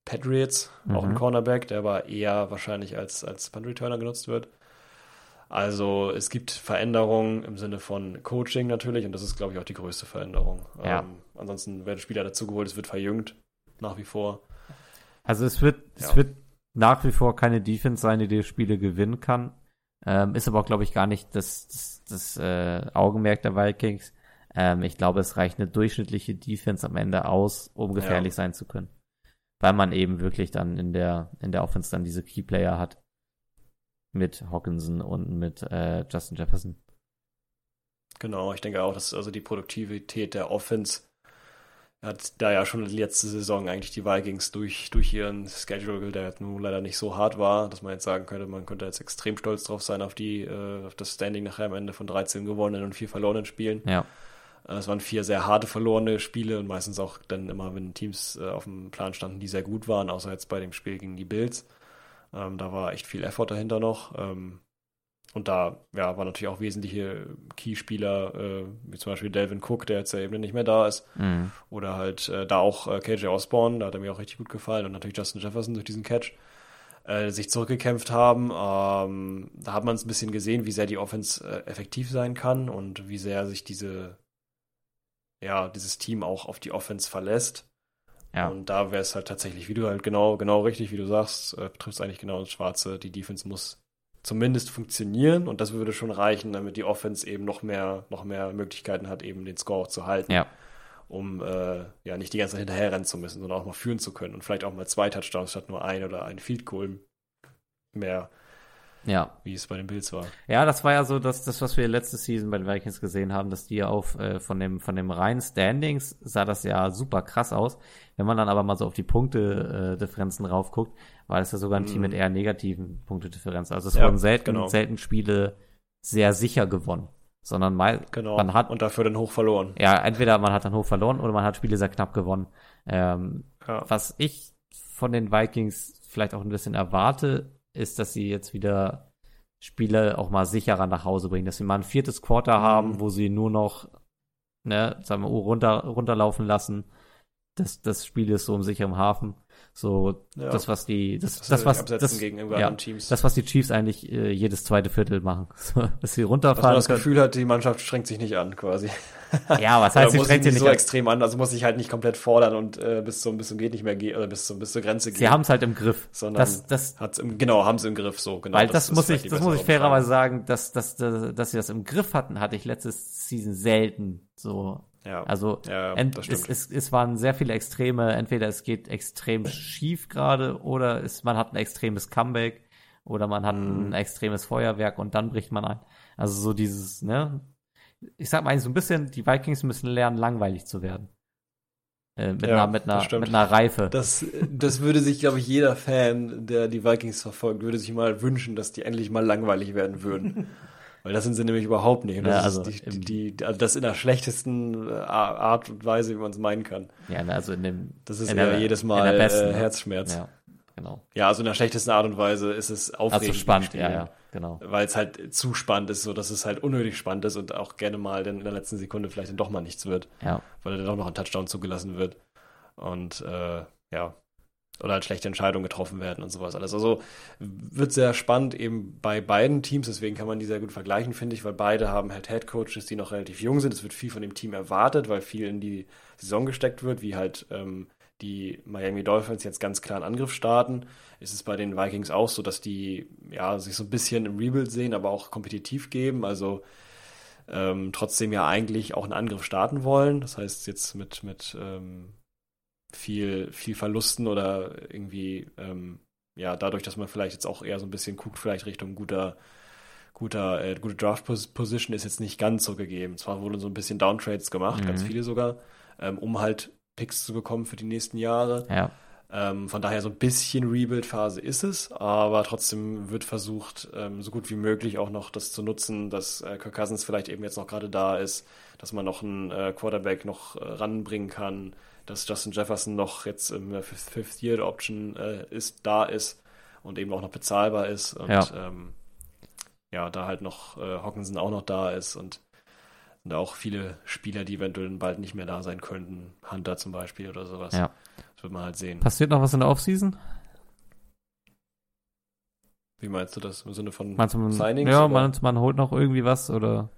S3: Patriots, auch ein
S2: Mhm.
S3: Cornerback, der aber eher wahrscheinlich als, als Punt-Returner genutzt wird. Also es gibt Veränderungen im Sinne von Coaching natürlich und das ist, glaube ich, auch die größte Veränderung.
S2: Ja.
S3: Ähm, ansonsten werden Spieler dazugeholt, es wird verjüngt, nach wie vor.
S2: Also es wird, es
S3: Ja.
S2: wird nach wie vor keine Defense sein, die die Spiele gewinnen kann. Ähm, ist aber auch, glaube ich, gar nicht das, das, das äh, Augenmerk der Vikings. Ähm, ich glaube, es reicht eine durchschnittliche Defense am Ende aus, um gefährlich sein zu können. Weil man eben wirklich dann in der, in der Offense dann diese Keyplayer hat. Mit Hawkinson und mit äh, Justin Jefferson.
S3: Genau, ich denke auch, dass also die Produktivität der Offense hat da ja schon letzte Saison eigentlich die Vikings durch, durch ihren Schedule, der jetzt nun leider nicht so hart war, dass man jetzt sagen könnte, man könnte jetzt extrem stolz drauf sein auf die, äh, auf das Standing nachher am Ende von 13 gewonnenen und vier verlorenen Spielen.
S2: Ja.
S3: Äh, Es waren vier sehr harte verlorene Spiele und meistens auch dann immer, wenn Teams äh, auf dem Plan standen, die sehr gut waren, außer jetzt bei dem Spiel gegen die Bills. Ähm, da war echt viel Effort dahinter noch. Ähm, und da ja, waren natürlich auch wesentliche Key-Spieler, äh, wie zum Beispiel Delvin Cook, der jetzt ja eben nicht mehr da ist.
S2: Mhm.
S3: Oder halt äh, da auch äh, KJ Osborne, da hat er mir auch richtig gut gefallen. Und natürlich Justin Jefferson durch diesen Catch sich zurückgekämpft haben. Ähm, da hat man es ein bisschen gesehen, wie sehr die Offense äh, effektiv sein kann und wie sehr sich diese, ja, dieses Team auch auf die Offense verlässt.
S2: Ja.
S3: Und da wäre es halt tatsächlich, wie du halt genau, genau richtig, wie du sagst, äh, triffst eigentlich genau ins Schwarze. Die Defense muss zumindest funktionieren und das würde schon reichen, damit die Offense eben noch mehr, noch mehr Möglichkeiten hat, eben den Score auch zu halten
S2: Ja.
S3: um äh, ja nicht die ganze Zeit hinterher rennen zu müssen, sondern auch mal führen zu können und vielleicht auch mal zwei Touchdowns statt nur ein oder ein Field Goal mehr,
S2: Ja.
S3: wie es bei den Bills war.
S2: Ja, das war ja so das, das was wir letzte Season bei den Vikings gesehen haben, dass die auf äh, von dem von dem reinen Standings sah das ja super krass aus. Wenn man dann aber mal so auf die Punkte äh, Differenzen raufguckt, war das ja sogar ein Team mit eher negativen Punktedifferenz. Also es
S3: Mhm. Ja,
S2: wurden selten
S3: genau.
S2: selten Spiele sehr sicher gewonnen, sondern mal
S3: Genau.
S2: man hat
S3: und dafür dann hoch verloren.
S2: ja entweder man hat dann hoch verloren oder man hat Spiele sehr knapp gewonnen. Ähm,
S3: Ja.
S2: was ich von den Vikings vielleicht auch ein bisschen erwarte, ist, dass sie jetzt wieder Spiele auch mal sicherer nach Hause bringen, dass sie mal ein viertes Quarter
S3: Mhm.
S2: haben, wo sie nur noch, ne, sagen wir, runter, runterlaufen lassen. Das, das Spiel ist so im sicheren Hafen. So,
S3: Ja.
S2: das, was die, das,
S3: Das,
S2: das, was, das, ja, das, was die Chiefs eigentlich äh, jedes zweite Viertel machen. So, dass sie
S3: dass man
S2: runterfahren
S3: das
S2: können.
S3: Gefühl hat, die Mannschaft strengt sich nicht an, quasi.
S2: Ja, was heißt, sie strengt
S3: sich nicht so
S2: an?
S3: extrem an, also muss sich halt nicht komplett fordern und äh, bis zum bis zum geht nicht mehr gehen oder bis zum bis zur Grenze gehen.
S2: Sie haben es halt im Griff.
S3: sondern
S2: Das, das,
S3: hat's im, genau, haben sie im Griff so, genau.
S2: Weil das, muss ich, das muss ich fairerweise sagen, dass, dass, dass, dass sie das im Griff hatten, hatte ich letztes Season selten. So,
S3: Ja.
S2: also
S3: Ja,
S2: es, es, es waren sehr viele Extreme. Entweder es geht extrem schief gerade oder es, man hat ein extremes Comeback oder man hat
S3: Mhm.
S2: ein extremes Feuerwerk und dann bricht man ein. Also so dieses, ne? Ich sag mal eigentlich so ein bisschen, die Vikings müssen lernen, langweilig zu werden. Äh, mit,
S3: Ja,
S2: einer, mit, einer, mit einer Reife.
S3: Das, das würde sich, glaube ich, jeder Fan, der die Vikings verfolgt, würde sich mal wünschen, dass die endlich mal langweilig werden würden. Weil das sind sie nämlich überhaupt nicht. Und das
S2: Ja,
S3: ist
S2: also
S3: die, die, also das in der schlechtesten äh, Art und Weise, wie man es meinen kann.
S2: ja, ne, also in dem,
S3: Das ist ja jedes Mal
S2: der besten,
S3: äh. Herzschmerz.
S2: Ja. genau.
S3: Ja, also in der schlechtesten Art und Weise ist es aufregend.
S2: Also spannend, ja, ja, genau.
S3: Weil es halt zu spannend ist, so dass es halt unnötig spannend ist und auch gerne mal dann in der letzten Sekunde vielleicht dann doch mal nichts wird,
S2: Ja,
S3: weil dann doch noch ein Touchdown zugelassen wird. Und äh, ja, oder halt schlechte Entscheidungen getroffen werden und sowas alles. Also wird sehr spannend eben bei beiden Teams, deswegen kann man die sehr gut vergleichen, finde ich, weil beide haben halt Head Coaches, die noch relativ jung sind. Es wird viel von dem Team erwartet, weil viel in die Saison gesteckt wird, wie halt ähm, die Miami Dolphins jetzt ganz klar einen Angriff starten. Ist es bei den Vikings auch so, dass die ja sich so ein bisschen im Rebuild sehen, aber auch kompetitiv geben. Also ähm, trotzdem ja eigentlich auch einen Angriff starten wollen. Das heißt jetzt mit, mit ähm, viel, viel Verlusten oder irgendwie, ähm, ja, dadurch, dass man vielleicht jetzt auch eher so ein bisschen guckt, vielleicht Richtung guter, guter, äh, gute Draft-Position ist jetzt nicht ganz so gegeben. Zwar wurden so ein bisschen Downtrades gemacht,
S2: Mhm.
S3: ganz viele sogar, ähm, um halt Picks zu bekommen für die nächsten Jahre.
S2: ja,
S3: Ähm, von daher so ein bisschen Rebuild-Phase ist es, aber trotzdem wird versucht, ähm, so gut wie möglich auch noch das zu nutzen, dass äh, Kirk Cousins vielleicht eben jetzt noch gerade da ist, dass man noch einen äh, Quarterback noch äh, ranbringen kann, dass Justin Jefferson noch jetzt im äh, Fifth- Fifth-Year-Option äh, ist, da ist und eben auch noch bezahlbar ist und
S2: Ja.
S3: ähm, ja, da halt noch äh, Hawkinson auch noch da ist und sind auch viele Spieler, die eventuell bald nicht mehr da sein könnten. Hunter zum Beispiel oder sowas.
S2: Ja.
S3: Das wird man halt sehen.
S2: Passiert noch was in der Offseason?
S3: Wie meinst du das im Sinne von
S2: Meinst man,
S3: Signings?
S2: ja, man, man holt noch irgendwie was oder?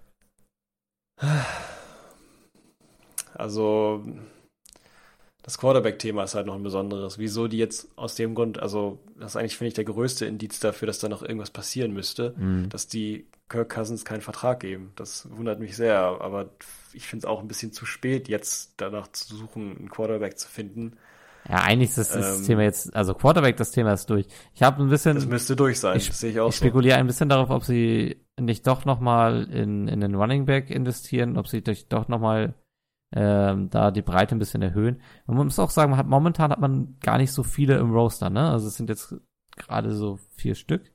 S3: Also das Quarterback-Thema ist halt noch ein besonderes. Wieso die jetzt aus dem Grund, also das ist eigentlich, finde ich, der größte Indiz dafür, dass da noch irgendwas passieren müsste,
S2: Mhm.
S3: dass die Kirk Cousins keinen Vertrag geben. Das wundert mich sehr, aber ich finde es auch ein bisschen zu spät, jetzt danach zu suchen, einen Quarterback zu finden.
S2: Ja, eigentlich ist das, das
S3: Ähm,
S2: Thema jetzt, also Quarterback, das Thema ist durch. Ich habe ein bisschen,
S3: Das müsste durch sein,
S2: ich,
S3: das sehe ich auch
S2: ich
S3: so.
S2: spekuliere ein bisschen darauf, ob sie nicht doch nochmal in, in den Running Back investieren, ob sie doch nochmal ähm, da die Breite ein bisschen erhöhen. Und man muss auch sagen, man hat, momentan hat man gar nicht so viele im Roster, ne? Also es sind jetzt gerade so vier Stück.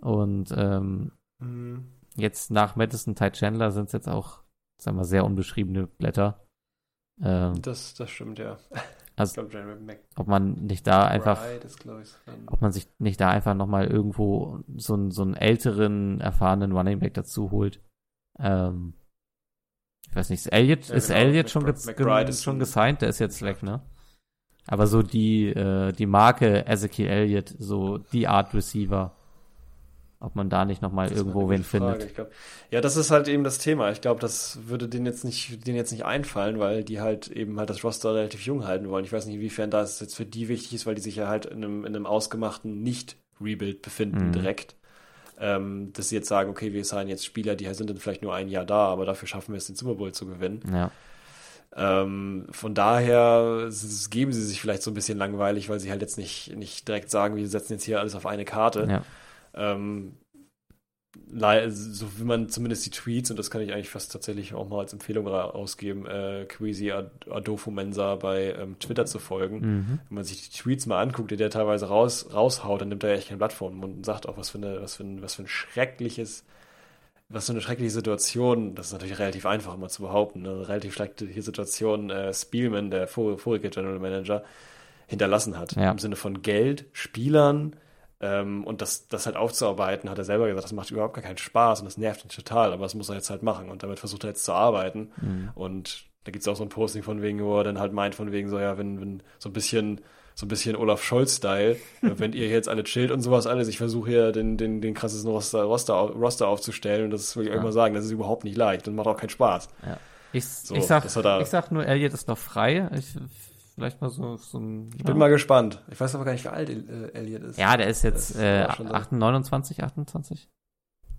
S2: Und ähm,
S3: Mhm.
S2: jetzt nach Madison Ty Chandler sind es jetzt auch, sagen wir, sehr unbeschriebene Blätter. Ähm,
S3: Das, das stimmt, ja.
S2: Also-
S3: Jeremy
S2: ob man nicht da einfach
S3: dann-
S2: ob man sich nicht da einfach nochmal irgendwo so einen, so einen älteren, erfahrenen Running Back dazu holt. Ähm, ich weiß nicht, ist Elliott,
S3: Ja,
S2: ist
S3: genau.
S2: Elliott schon,
S3: McBride- ist
S2: schon gesigned? Der ist jetzt weg, ne? Aber so die, äh, die Marke Ezekiel Elliott, so die Art Receiver, ob man da nicht nochmal irgendwo wen
S3: Frage.
S2: findet.
S3: Glaub, ja, das ist halt eben das Thema. Ich glaube, das würde denen jetzt nicht, denen jetzt nicht einfallen, weil die halt eben halt das Roster relativ jung halten wollen. Ich weiß nicht, inwiefern das jetzt für die wichtig ist, weil die sich ja halt in einem, in einem ausgemachten Nicht-Rebuild befinden
S2: Mhm.
S3: direkt. Ähm, dass sie jetzt sagen, okay, wir signen jetzt Spieler, die sind dann vielleicht nur ein Jahr da, aber dafür schaffen wir es, den Super Bowl zu gewinnen.
S2: Ja,
S3: Ähm, von daher geben sie sich vielleicht so ein bisschen langweilig, weil sie halt jetzt nicht, nicht direkt sagen, wir setzen jetzt hier alles auf eine Karte.
S2: ja,
S3: Ähm, so wie man zumindest die Tweets, und das kann ich eigentlich fast tatsächlich auch mal als Empfehlung ra- ausgeben, äh, Queasy Ad- Adolfo Mensa bei ähm, Twitter zu folgen.
S2: mhm.
S3: Wenn man sich die Tweets mal anguckt, die der teilweise raus, raushaut, dann nimmt er echt kein Blatt vor den Mund und sagt auch, was für, eine, was, für ein, was für ein schreckliches, was für eine schreckliche Situation, das ist natürlich relativ einfach immer zu behaupten, ne? eine relativ schreckliche Situation äh, Spielman, der vor, vorige General Manager, hinterlassen hat.
S2: Ja.
S3: Im Sinne von Geld, Spielern ähm, und das, das halt aufzuarbeiten, hat er selber gesagt, das macht überhaupt gar keinen Spaß und das nervt ihn total, aber das muss er jetzt halt machen und damit versucht er jetzt zu arbeiten.
S2: Mhm.
S3: Und da gibt es auch so ein Posting von wegen, wo er dann halt meint, von wegen so, ja, wenn, wenn so ein bisschen, so ein bisschen Olaf Scholz-Style, wenn ihr jetzt alle chillt und sowas alles, ich versuche hier den, den, den krassesten Roster, Roster, Roster aufzustellen und das will ich
S2: Ja.
S3: euch mal sagen, das ist überhaupt nicht leicht und macht auch keinen Spaß.
S2: Ich,
S3: So,
S2: ich, sag, ich sag nur, Elliott ist noch frei. Ich, vielleicht mal so, so ein.
S3: Ich bin mal gespannt. Ich weiß aber gar nicht, wie alt äh, Elliot ist.
S2: Ja, der ist jetzt
S3: Das
S2: äh,
S3: war schon so.
S2: 8, 29, 28.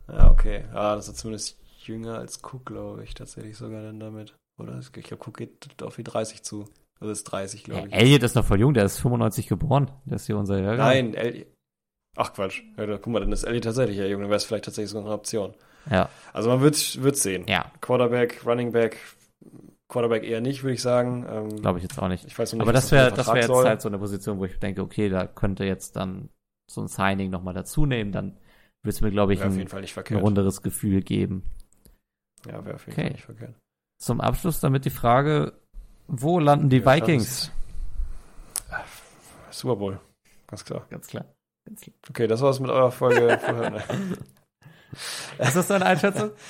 S3: Ja, okay. Ja, das ist zumindest jünger als Cook, glaube ich, tatsächlich sogar dann damit. Oder? Ich glaube, Cook geht auf die 30 zu. Also ist 30,
S2: Ja,
S3: glaube ich.
S2: Elliot ist noch voll jung, der ist 95 geboren. Der ist hier unser Jahrgang.
S3: Nein, Elliot. Ach Quatsch. Ja, guck mal, dann ist Elliot tatsächlich ja jung, dann wäre es vielleicht tatsächlich sogar eine Option.
S2: Ja,
S3: Also man wird wird sehen.
S2: ja,
S3: Quarterback, Running Back, Quarterback eher nicht, würde ich sagen. Ähm,
S2: glaube ich jetzt auch nicht.
S3: ich weiß noch nicht,
S2: Aber das wäre das wäre jetzt
S3: soll.
S2: halt so eine Position, wo ich denke, okay, da könnte jetzt dann so ein Signing nochmal dazu nehmen, dann würde es mir, glaube ich, ein, ein runderes Gefühl geben.
S3: Ja, wäre auf jeden
S2: Okay.
S3: Fall nicht verkehrt.
S2: Zum Abschluss damit die Frage, wo landen die
S3: Ja,
S2: Vikings?
S3: Super Bowl. ganz klar.
S2: Ganz klar. Ganz klar.
S3: Okay, das war's mit eurer Folge.
S2: Ist das deine Einschätzung?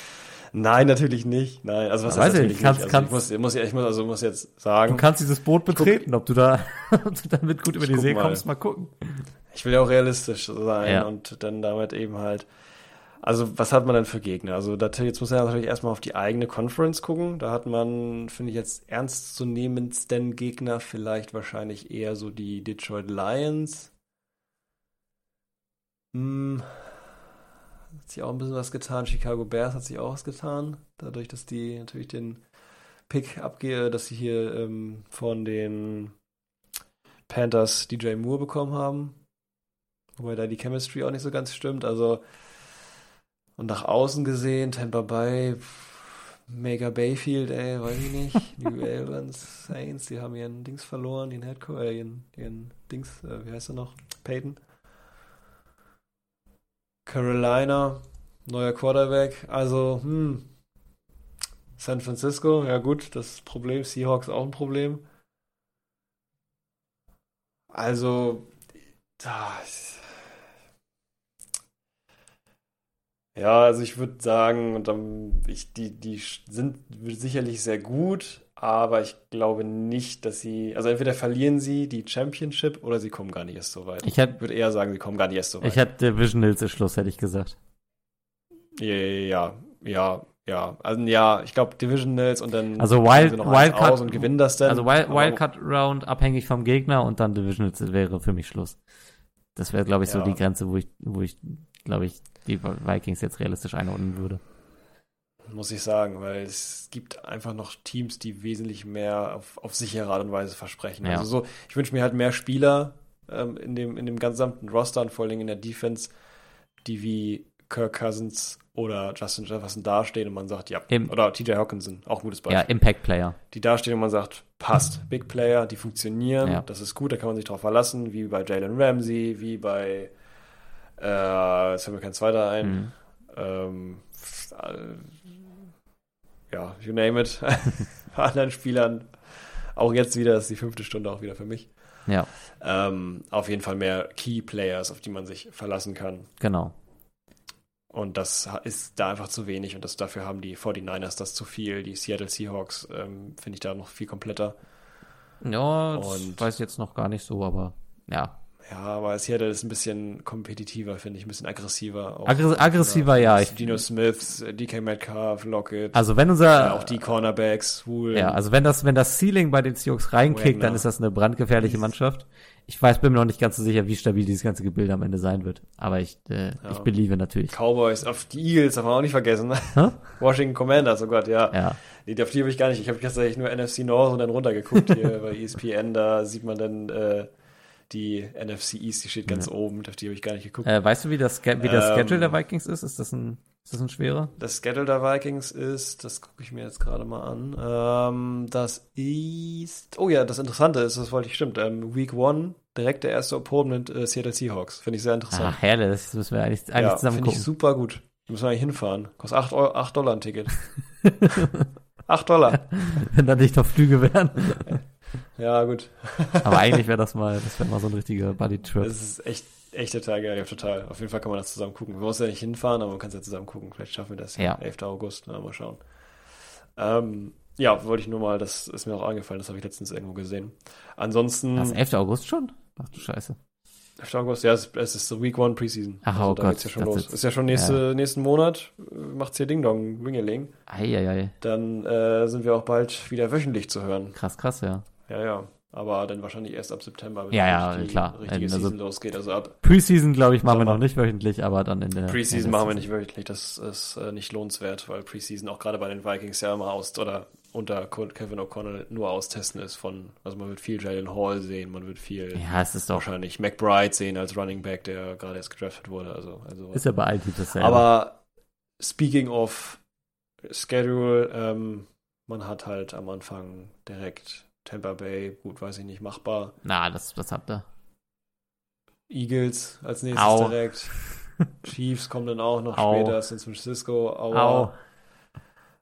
S3: Nein, natürlich nicht. Nein, also was heißt
S2: weiß ich
S3: natürlich.
S2: Kannst-
S3: nicht?
S2: kannst-
S3: also ich muss, muss, ich muss, also muss jetzt sagen,
S2: Du kannst dieses Boot betreten, ob du da, ob du damit gut über
S3: Ich
S2: die
S3: guck
S2: See
S3: mal.
S2: kommst, mal gucken.
S3: ich will ja auch realistisch sein
S2: Ja.
S3: und dann damit eben halt. Also, was hat man denn für Gegner? Also, das, jetzt muss man natürlich erstmal auf die eigene Conference gucken. Da hat man, finde ich, jetzt ernstzunehmendsten Gegner vielleicht wahrscheinlich eher so die Detroit Lions. Hm, hat sich auch ein bisschen was getan. Chicago Bears hat sich auch was getan. Dadurch, dass die natürlich den Pick abgehe, dass sie hier ähm, von den Panthers DJ Moore bekommen haben. Wobei da die Chemistry auch nicht so ganz stimmt. Also, und nach außen gesehen, Tampa Bay, Mega Bayfield, ey, weiß ich nicht. New Orleans Saints, die haben ihren Dings verloren, ihren Headcoach, äh, ihren, ihren Dings, äh, wie heißt er noch? Peyton. Carolina, neuer Quarterback. Also, hm. San Francisco, ja gut, das Problem. Seahawks auch ein Problem. Also, da. Ja, also ich würde sagen, und dann, ich, die, die sind sicherlich sehr gut, aber ich glaube nicht, dass sie, also entweder verlieren sie die Championship oder sie kommen gar nicht erst so weit.
S2: Ich hätte,
S3: würde eher sagen, sie kommen gar nicht erst so weit.
S2: ich hätte Divisionals im Schluss, hätte ich gesagt.
S3: Ja, ja, ja, ja. Also ja, ich glaube Divisionals und dann
S2: Also Wild-
S3: sie noch
S2: Wildcard-
S3: aus und gewinnen das dann.
S2: Also Wild, Wildcard Round abhängig vom Gegner und dann Divisionals wäre für mich Schluss. Das wäre, glaube ich, so
S3: Ja.
S2: die Grenze, wo ich, wo ich, glaube ich, die Vikings jetzt realistisch einordnen würde.
S3: Muss ich sagen, weil es gibt einfach noch Teams, die wesentlich mehr auf, auf sichere Art und Weise versprechen.
S2: Ja.
S3: Also so, ich wünsche mir halt mehr Spieler ähm, in dem in dem gesamten Roster und vor allen Dingen in der Defense, die wie Kirk Cousins oder Justin Jefferson dastehen und man sagt, ja,
S2: Im-
S3: oder TJ Hawkinson, auch ein gutes
S2: Ja,
S3: Beispiel.
S2: Impact Player.
S3: die dastehen und man sagt, passt, Big Player, die funktionieren,
S2: Ja.
S3: das ist gut, da kann man sich drauf verlassen, wie bei Jalen Ramsey, wie bei, äh, jetzt fällt mir kein zweiter ein,
S2: Mhm.
S3: ähm, äh, ja, you name it, anderen Spielern, auch jetzt wieder, ist die fünfte Stunde auch wieder für mich,
S2: Ja,
S3: ähm, auf jeden Fall mehr Key Players, auf die man sich verlassen kann.
S2: genau.
S3: Und das ist da einfach zu wenig und das, dafür haben die 49ers das zu viel. Die Seattle Seahawks ähm, finde ich da noch viel kompletter.
S2: Ja, das
S3: Und-
S2: weiß ich jetzt noch gar nicht so, aber ja.
S3: Ja, aber Seattle ist ein bisschen kompetitiver, finde ich, ein bisschen aggressiver. Auch
S2: Aggres- aggressiver, ja, ich-
S3: Dino Smith, DK Metcalf, Lockett,
S2: Also wenn
S3: äh,
S2: unser,
S3: auch die Cornerbacks, Wool.
S2: ja, also wenn das, wenn das Ceiling bei den Seahawks reinkickt, dann ist das eine brandgefährliche Mannschaft. Ich weiß, bin mir noch nicht ganz so sicher, wie stabil dieses ganze Gebilde am Ende sein wird. Aber ich, äh,
S3: Ja.
S2: ich beliebe natürlich.
S3: Cowboys, auf die Eagles darf man auch nicht vergessen. Washington Commanders, oh Gott, ja.
S2: Ja,
S3: Nee, auf die habe ich gar nicht. Ich habe tatsächlich nur NFC North und dann runtergeguckt hier bei ESPN. Da sieht man dann äh, die NFC East, die steht ganz oben. Auf die habe ich gar nicht geguckt.
S2: äh, weißt du, wie das, wie das
S3: Ähm,
S2: Schedule der Vikings ist? Ist das ein, ist das ein schwerer?
S3: Das Schedule der Vikings ist, das gucke ich mir jetzt gerade mal an. Ähm, das ist, oh ja, das Interessante ist, das wollte ich stimmt. Ähm, Week One direkt der erste Opponent äh, Seattle Seahawks. Finde ich sehr interessant.
S2: Ach, herrlich, das müssen wir eigentlich, eigentlich
S3: ja,
S2: zusammen
S3: finde ich
S2: gucken.
S3: super gut. Da müssen wir eigentlich hinfahren. Kostet 8, Euro, 8 Dollar ein Ticket. 8 Dollar.
S2: Wenn da nicht noch Flüge wären.
S3: Ja, gut.
S2: Aber eigentlich wäre das mal, das wäre mal so ein richtiger Buddy-Trip.
S3: Das ist echt, echt total geil, ja, total. Auf jeden Fall kann man das zusammen gucken. Wir müssen ja nicht hinfahren, aber man kann es ja zusammen gucken. Vielleicht schaffen wir das
S2: Ja.
S3: 11. August, na, mal schauen. Ähm, ja, wollte ich nur mal, das ist mir auch eingefallen, das habe ich letztens irgendwo gesehen. Ansonsten,
S2: Das ist 11. August schon? Ach du Scheiße.
S3: 11. August, ja, es, es ist so Week One Preseason.
S2: Ach, oh
S3: da
S2: Gott,
S3: geht's ja schon los.
S2: ist-
S3: Ist ja schon nächste, nächsten Monat, äh, macht's hier Ding Dong, Wingeling.
S2: Eieiei.
S3: Dann äh, sind wir auch bald wieder wöchentlich zu hören.
S2: Krass, krass, ja.
S3: Ja, ja. Aber dann wahrscheinlich erst ab September, wenn
S2: Ja, ja,
S3: die
S2: klar.
S3: richtige
S2: Also-
S3: Season losgeht. Also ab
S2: Preseason, glaube ich, machen wir noch nicht wöchentlich, aber dann in der.
S3: Preseason
S2: in der
S3: machen wir nicht wöchentlich, das ist äh, nicht lohnenswert, weil Preseason auch gerade bei den Vikings ja immer aus oder unter Kevin O'Connell nur austesten ist von, also man wird viel Jalen Hall sehen, man wird viel
S2: Ja, es ist doch.
S3: wahrscheinlich McBride sehen als Running Back, der gerade erst gedraftet wurde, also, also
S2: Ist ja bei allen dasselbe.
S3: aber speaking of Schedule, ähm, man hat halt am Anfang direkt Tampa Bay, gut, weiß ich nicht, machbar.
S2: Na, das, das habt ihr.
S3: Eagles als nächstes
S2: Au.
S3: direkt. Chiefs kommen dann auch noch
S2: Au.
S3: später, San Francisco, Aua.
S2: Au.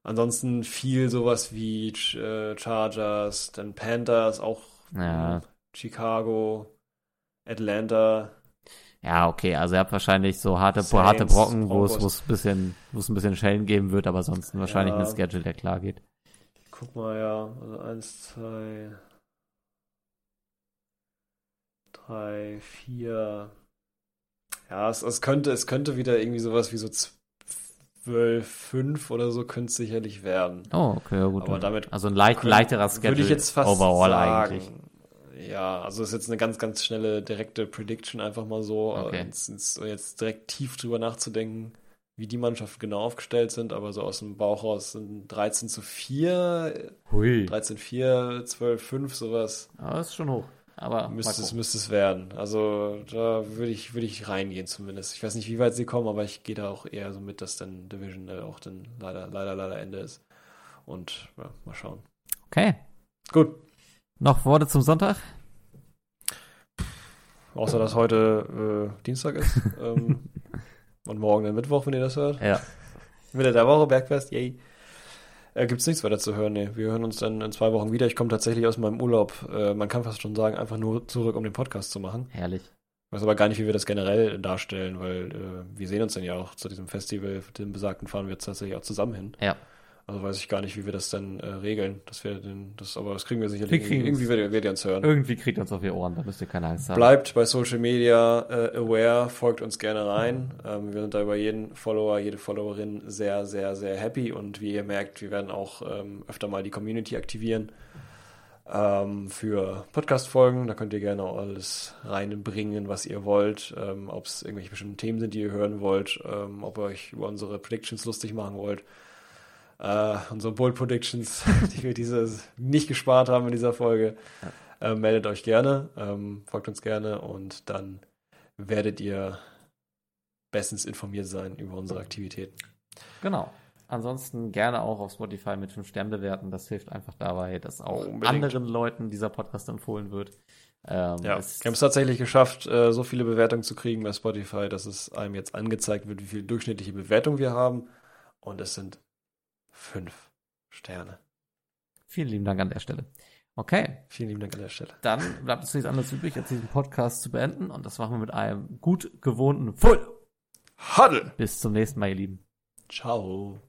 S3: Ansonsten viel sowas wie äh, Chargers, dann Panthers, auch
S2: Ja.
S3: Chicago. Atlanta.
S2: Ja, okay, also ihr habt wahrscheinlich so harte,
S3: Saints,
S2: harte Brocken, wo es,
S3: Broncos.
S2: wo es ein bisschen, wo es ein bisschen Schellen geben wird, aber ansonsten wahrscheinlich
S3: Ja.
S2: ein Schedule, der klar geht.
S3: Guck mal, ja. Also eins, zwei, drei, vier. Ja, es, es könnte, es könnte wieder irgendwie sowas wie so zwölf, fünf oder so könnte es sicherlich werden.
S2: Oh, okay, ja gut.
S3: Aber damit
S2: also ein leicht, leiterer Schedule
S3: Würde ich jetzt fast
S2: overall
S3: sagen.
S2: eigentlich.
S3: Ja, also ist jetzt eine ganz, ganz schnelle, direkte Prediction, einfach mal so.
S2: Okay.
S3: Jetzt, jetzt, jetzt direkt tief drüber nachzudenken, wie die Mannschaften genau aufgestellt sind, aber so aus dem Bauch raus sind 13 zu 4,
S2: Hui.
S3: 13 4, 12 5, sowas.
S2: Das ist schon hoch. Aber
S3: Müsste es, müsste es werden. Also da würde ich, würde ich reingehen zumindest. Ich weiß nicht, wie weit sie kommen, aber ich gehe da auch eher so mit, dass dann Division äh, auch dann leider, leider, leider Ende ist. Und ja, mal schauen.
S2: Okay.
S3: Gut.
S2: Noch Worte zum Sonntag?
S3: Außer dass heute äh, Dienstag ist. ähm, und morgen dann Mittwoch, wenn ihr das hört.
S2: Ja.
S3: Mitte der Woche, Bergfest, yay. Äh, Gibt es nichts weiter zu hören, nee. Wir hören uns dann in zwei Wochen wieder. Ich komme tatsächlich aus meinem Urlaub, äh, man kann fast schon sagen, einfach nur zurück, um den Podcast zu machen.
S2: Herrlich.
S3: Ich weiß aber gar nicht, wie wir das generell darstellen, weil äh, wir sehen uns dann ja auch zu diesem Festival, dem besagten fahren wir jetzt tatsächlich auch zusammen hin.
S2: Ja.
S3: Also weiß ich gar nicht, wie wir das dann äh, regeln. Das wir den, das, aber das kriegen wir sicherlich.
S2: Wir kriegen's.
S3: irgendwie werdet, ihr uns hören.
S2: Irgendwie kriegt uns auf ihr Ohren, da müsst ihr keine Angst haben.
S3: Bleibt bei Social Media äh, aware, folgt uns gerne rein. Ähm, wir sind da über jeden Follower, jede Followerin sehr, sehr, sehr happy und wie ihr merkt, wir werden auch ähm, öfter mal die Community aktivieren ähm, für Podcast-Folgen. Da könnt ihr gerne alles reinbringen, was ihr wollt. Ähm, ob es irgendwelche bestimmten Themen sind, die ihr hören wollt, ähm, ob ihr euch über unsere Predictions lustig machen wollt. Äh, unsere Bold Predictions, die wir dieses nicht gespart haben in dieser Folge. Äh, meldet euch gerne, ähm, folgt uns gerne und dann werdet ihr bestens informiert sein über unsere Aktivitäten.
S2: Genau. Ansonsten gerne auch auf Spotify mit 5 Sternen bewerten. Das hilft einfach dabei, dass auch
S3: Unbedingt.
S2: anderen Leuten dieser Podcast empfohlen wird. Ähm,
S3: Ja,
S2: es-
S3: wir haben es tatsächlich geschafft, äh, so viele Bewertungen zu kriegen bei Spotify, dass es einem jetzt angezeigt wird, wie viel durchschnittliche Bewertung wir haben. Und es sind fünf Sterne.
S2: vielen lieben Dank an der Stelle. Okay,
S3: Vielen lieben Dank an der Stelle.
S2: dann bleibt uns nichts anderes übrig, als diesen Podcast zu beenden. Und das machen wir mit einem gut gewohnten Full.
S3: Huddle!
S2: Bis zum nächsten Mal, ihr Lieben.
S3: Ciao.